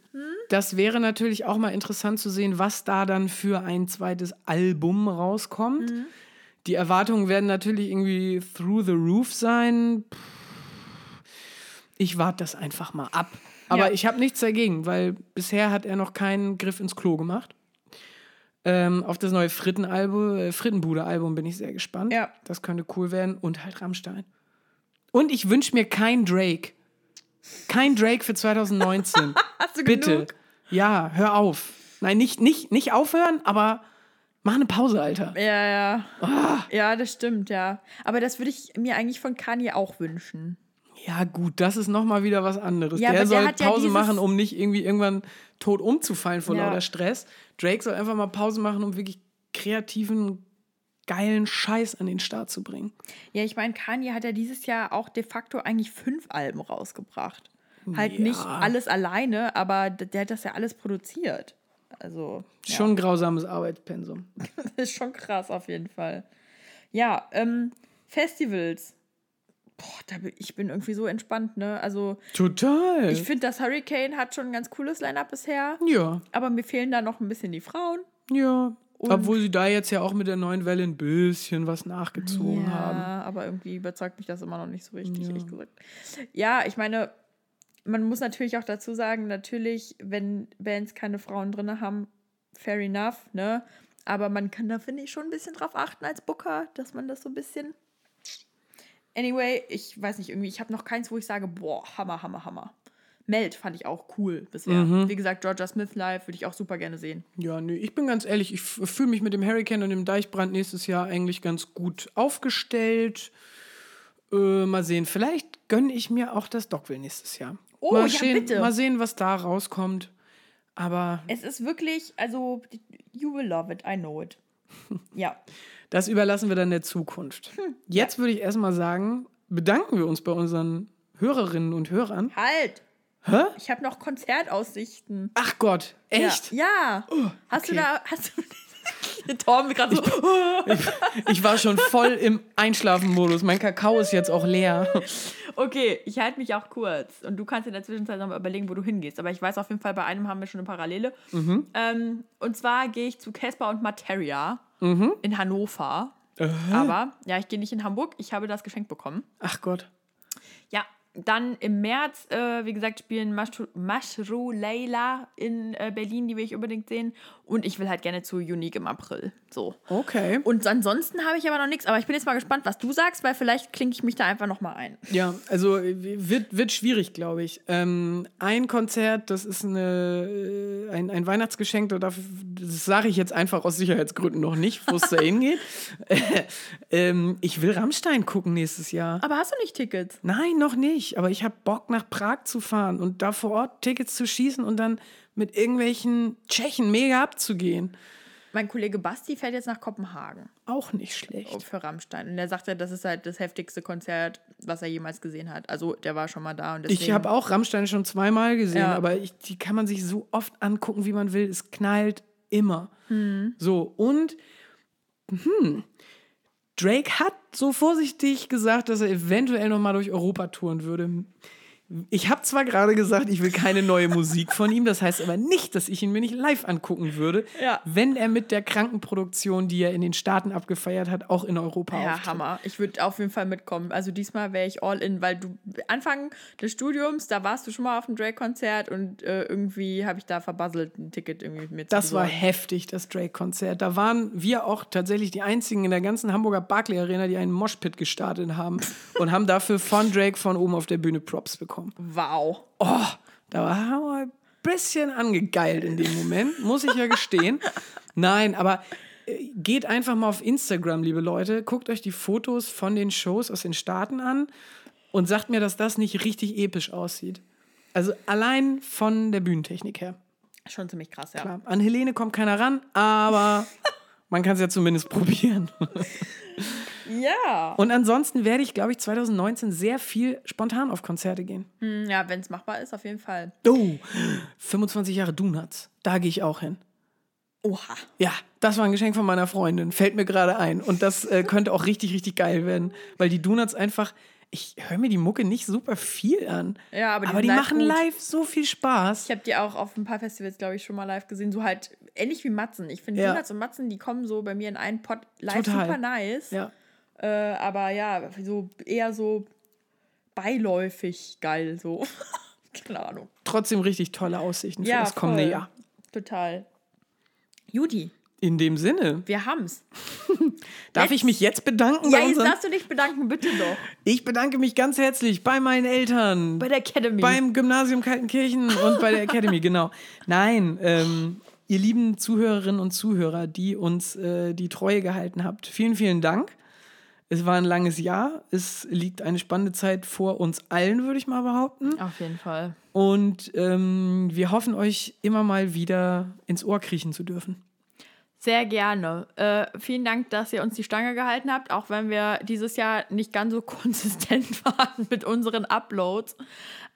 Speaker 1: Das wäre natürlich auch mal interessant zu sehen, was da dann für ein zweites Album rauskommt.
Speaker 2: Mhm.
Speaker 1: Die Erwartungen werden natürlich irgendwie through the roof sein. Ich warte das einfach mal ab. Aber
Speaker 2: Ja.
Speaker 1: ich habe nichts dagegen, weil bisher hat er noch keinen Griff ins Klo gemacht. Ähm, auf das neue Frittenalbum, äh, Frittenbude-Album bin ich sehr gespannt.
Speaker 2: Ja.
Speaker 1: Das könnte cool werden. Und halt Rammstein. Und ich wünsche mir kein Drake. Kein Drake für 2019.
Speaker 2: Hast du
Speaker 1: Bitte.
Speaker 2: genug?
Speaker 1: Ja, hör auf. Nein, nicht, nicht, nicht aufhören, aber mach eine Pause, Alter.
Speaker 2: Ja, ja.
Speaker 1: Ah.
Speaker 2: Ja, das stimmt, ja. Aber das würde ich mir eigentlich von Kanye auch wünschen.
Speaker 1: Ja, gut, das ist nochmal wieder was anderes.
Speaker 2: Ja,
Speaker 1: der
Speaker 2: der
Speaker 1: soll
Speaker 2: hat ja
Speaker 1: Pause
Speaker 2: dieses-
Speaker 1: machen, um nicht irgendwie irgendwann tot umzufallen vor
Speaker 2: Ja.
Speaker 1: lauter Stress. Drake soll einfach mal Pause machen, um wirklich kreativen, geilen Scheiß an den Start zu bringen.
Speaker 2: Ja, ich meine, Kanye hat ja dieses Jahr auch de facto eigentlich fünf Alben rausgebracht. Halt
Speaker 1: Ja.
Speaker 2: nicht alles alleine, aber der hat das ja alles produziert. Also, ja.
Speaker 1: Schon ein grausames Arbeitspensum.
Speaker 2: das ist schon krass auf jeden Fall. Ja, ähm, Festivals. Boah, bin, ich bin irgendwie so entspannt, ne? Also,
Speaker 1: Total.
Speaker 2: ich finde, das Hurricane hat schon ein ganz cooles Line-Up bisher,
Speaker 1: ja,
Speaker 2: aber mir fehlen da noch ein bisschen die Frauen.
Speaker 1: ja.
Speaker 2: Und-
Speaker 1: Obwohl sie da jetzt ja auch mit der neuen Welle ein bisschen was nachgezogen
Speaker 2: ja,
Speaker 1: haben.
Speaker 2: aber irgendwie überzeugt mich das immer noch nicht so richtig, ehrlich gesagt. Ja, ich meine, man muss natürlich auch dazu sagen, natürlich, wenn Bands keine Frauen drin haben, fair enough, ne? Aber man kann da, finde ich, schon ein bisschen drauf achten als Booker, dass man das so ein bisschen. Anyway, ich weiß nicht, irgendwie, ich habe noch keins, wo ich sage, boah, Hammer, Hammer, Hammer. Meld fand ich auch cool bisher.
Speaker 1: Mhm.
Speaker 2: Wie gesagt, Georgia Smith live würde ich auch super gerne sehen.
Speaker 1: Ja, nee, ich bin ganz ehrlich, ich fühle mich mit dem Hurricane und dem Deichbrand nächstes Jahr eigentlich ganz gut aufgestellt. Äh, mal sehen, vielleicht gönne ich mir auch das Dockville nächstes Jahr.
Speaker 2: Oh,
Speaker 1: mal
Speaker 2: ja,
Speaker 1: sehen,
Speaker 2: bitte.
Speaker 1: Mal sehen, was da rauskommt. Aber
Speaker 2: Es ist wirklich, also, you will love it, I know it. Ja.
Speaker 1: das überlassen wir dann der Zukunft.
Speaker 2: Hm,
Speaker 1: Jetzt würde ich erstmal sagen, bedanken wir uns bei unseren Hörerinnen und Hörern.
Speaker 2: Halt!
Speaker 1: Hä?
Speaker 2: Ich habe noch Konzertaussichten.
Speaker 1: Ach Gott, echt?
Speaker 2: Ja. ja. hast
Speaker 1: okay.
Speaker 2: du da, hast du. Torben gerade so.
Speaker 1: Ich war schon voll im Einschlafenmodus. Mein Kakao ist jetzt auch leer.
Speaker 2: Okay, ich halte mich auch kurz. Und du kannst in der Zwischenzeit noch mal überlegen, wo du hingehst. Aber ich weiß auf jeden Fall, bei einem haben wir schon eine Parallele.
Speaker 1: Mhm.
Speaker 2: Ähm, und zwar gehe ich zu Casper und Materia
Speaker 1: Mhm.
Speaker 2: in Hannover. Aber ja, ich gehe nicht in Hamburg. Ich habe das Geschenk bekommen.
Speaker 1: Ach Gott.
Speaker 2: Dann im März, äh, wie gesagt, spielen Mashru, Mashru Leila in äh, Berlin, die will ich unbedingt sehen. Und ich will halt gerne zu Unique im April. So.
Speaker 1: Okay.
Speaker 2: Und ansonsten habe ich aber noch nichts. Aber ich bin jetzt mal gespannt, was du sagst, weil vielleicht klinke ich mich da einfach nochmal ein.
Speaker 1: Ja, also äh, wird, wird schwierig, glaube ich. Ähm, ein Konzert, das ist eine, äh, ein, ein Weihnachtsgeschenk, das sage ich jetzt einfach aus Sicherheitsgründen noch nicht, wo es da hingeht. ähm, ich will Rammstein gucken nächstes Jahr.
Speaker 2: Aber hast du nicht Tickets?
Speaker 1: Nein, noch nicht. Aber ich habe Bock, nach Prag zu fahren und da vor Ort Tickets zu schießen und dann mit irgendwelchen Tschechen mega abzugehen.
Speaker 2: Mein Kollege Basti fährt jetzt nach Kopenhagen
Speaker 1: Auch nicht schlecht.
Speaker 2: für Rammstein. Und der sagt ja, das ist halt das heftigste Konzert, was er jemals gesehen hat. Also der war schon mal da. Und deswegen,
Speaker 1: Ich habe auch Rammstein schon zweimal gesehen,
Speaker 2: Ja.
Speaker 1: aber ich, die kann man sich so oft angucken, wie man will. Es knallt immer.
Speaker 2: Hm.
Speaker 1: So, und hm, Drake hat so vorsichtig gesagt, dass er eventuell noch mal durch Europa touren würde. Ich habe zwar gerade gesagt, ich will keine neue Musik von ihm, das heißt aber nicht, dass ich ihn mir nicht live angucken würde,
Speaker 2: Ja.
Speaker 1: wenn er mit der Krankenproduktion, die er in den Staaten abgefeiert hat, auch in Europa
Speaker 2: Ja,
Speaker 1: auftritt.
Speaker 2: Hammer. Ich würde auf jeden Fall mitkommen. Also diesmal wäre ich all in, weil du Anfang des Studiums, da warst du schon mal auf dem Drake-Konzert und äh, irgendwie habe ich da verbasselt, ein Ticket irgendwie mit
Speaker 1: Das war heftig, das Drake-Konzert. Da waren wir auch tatsächlich die einzigen in der ganzen Hamburger Barclay Arena, die einen Moshpit gestartet haben und haben dafür von Drake von oben auf der Bühne Props bekommen.
Speaker 2: Wow.
Speaker 1: Oh, da wir ein bisschen angegeilt in dem Moment, muss ich ja gestehen. Nein, aber äh, geht einfach mal auf Instagram, liebe Leute, guckt euch die Fotos von den Shows aus den Staaten an und sagt mir, dass das nicht richtig episch aussieht. Also allein von der Bühnentechnik her.
Speaker 2: Schon ziemlich krass, ja.
Speaker 1: Klar, an Helene kommt keiner ran, aber man kann es ja zumindest probieren.
Speaker 2: Ja.
Speaker 1: Und ansonsten werde ich, glaube ich, 2019 sehr viel spontan auf Konzerte gehen.
Speaker 2: Hm, Ja, wenn es machbar ist, auf jeden Fall.
Speaker 1: Oh, 25 Jahre Donuts. Da gehe ich auch hin.
Speaker 2: Oha.
Speaker 1: Ja, das war ein Geschenk von meiner Freundin. Fällt mir gerade ein. Und das äh, könnte auch richtig, richtig geil werden. Weil die Donuts einfach. Ich höre mir die Mucke nicht super viel an.
Speaker 2: Ja, aber die
Speaker 1: aber die
Speaker 2: live
Speaker 1: machen
Speaker 2: gut.
Speaker 1: live so viel Spaß.
Speaker 2: Ich habe die auch auf ein paar Festivals, glaube ich, schon mal live gesehen. So halt ähnlich wie Matzen. Ich finde
Speaker 1: Ja.
Speaker 2: Donuts und Matzen, die kommen so bei mir in einen Pot live
Speaker 1: Total.
Speaker 2: super nice.
Speaker 1: Ja.
Speaker 2: Äh, aber ja, so eher so beiläufig geil so. Keine Ahnung.
Speaker 1: Trotzdem richtig tolle Aussichten für
Speaker 2: Ja,
Speaker 1: das kommende
Speaker 2: voll.
Speaker 1: Jahr.
Speaker 2: Total. Judy,
Speaker 1: In dem Sinne,
Speaker 2: wir haben's.
Speaker 1: darf ich mich jetzt bedanken
Speaker 2: Ja, jetzt darfst du dich bedanken, bitte doch.
Speaker 1: Ich bedanke mich ganz herzlich bei meinen Eltern,
Speaker 2: Bei der Academy.
Speaker 1: beim Gymnasium Kaltenkirchen und bei der Academy, genau. Nein, ähm, ihr lieben Zuhörerinnen und Zuhörer, die uns äh, die Treue gehalten habt, vielen, vielen Dank. Es war ein langes Jahr. Es liegt eine spannende Zeit vor uns allen, würde ich mal behaupten.
Speaker 2: Auf jeden Fall.
Speaker 1: Und ähm, wir hoffen, euch immer mal wieder ins Ohr kriechen zu dürfen.
Speaker 2: Sehr gerne. Äh, vielen Dank, dass ihr uns die Stange gehalten habt, auch wenn wir dieses Jahr nicht ganz so konsistent waren mit unseren Uploads.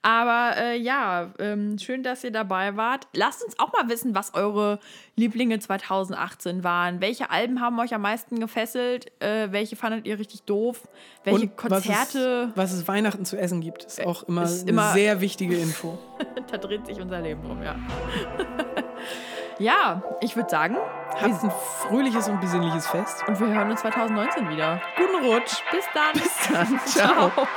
Speaker 2: Aber äh, ja, ähm, schön, dass ihr dabei wart. Lasst uns auch mal wissen, was eure Lieblinge 2018 waren. Welche Alben haben euch am meisten gefesselt? Äh, welche fandet ihr richtig doof? Welche
Speaker 1: Und was
Speaker 2: Konzerte?
Speaker 1: es, was es Weihnachten zu essen gibt, ist auch immer
Speaker 2: Ist
Speaker 1: eine
Speaker 2: immer-
Speaker 1: sehr wichtige Info.
Speaker 2: da dreht sich unser Leben drum, ja. ja, ich würde sagen,
Speaker 1: Habt ein fröhliches und besinnliches Fest.
Speaker 2: und wir hören uns 2019 wieder.
Speaker 1: Guten Rutsch.
Speaker 2: Bis dann.
Speaker 1: Bis dann. Ciao.
Speaker 2: Ciao.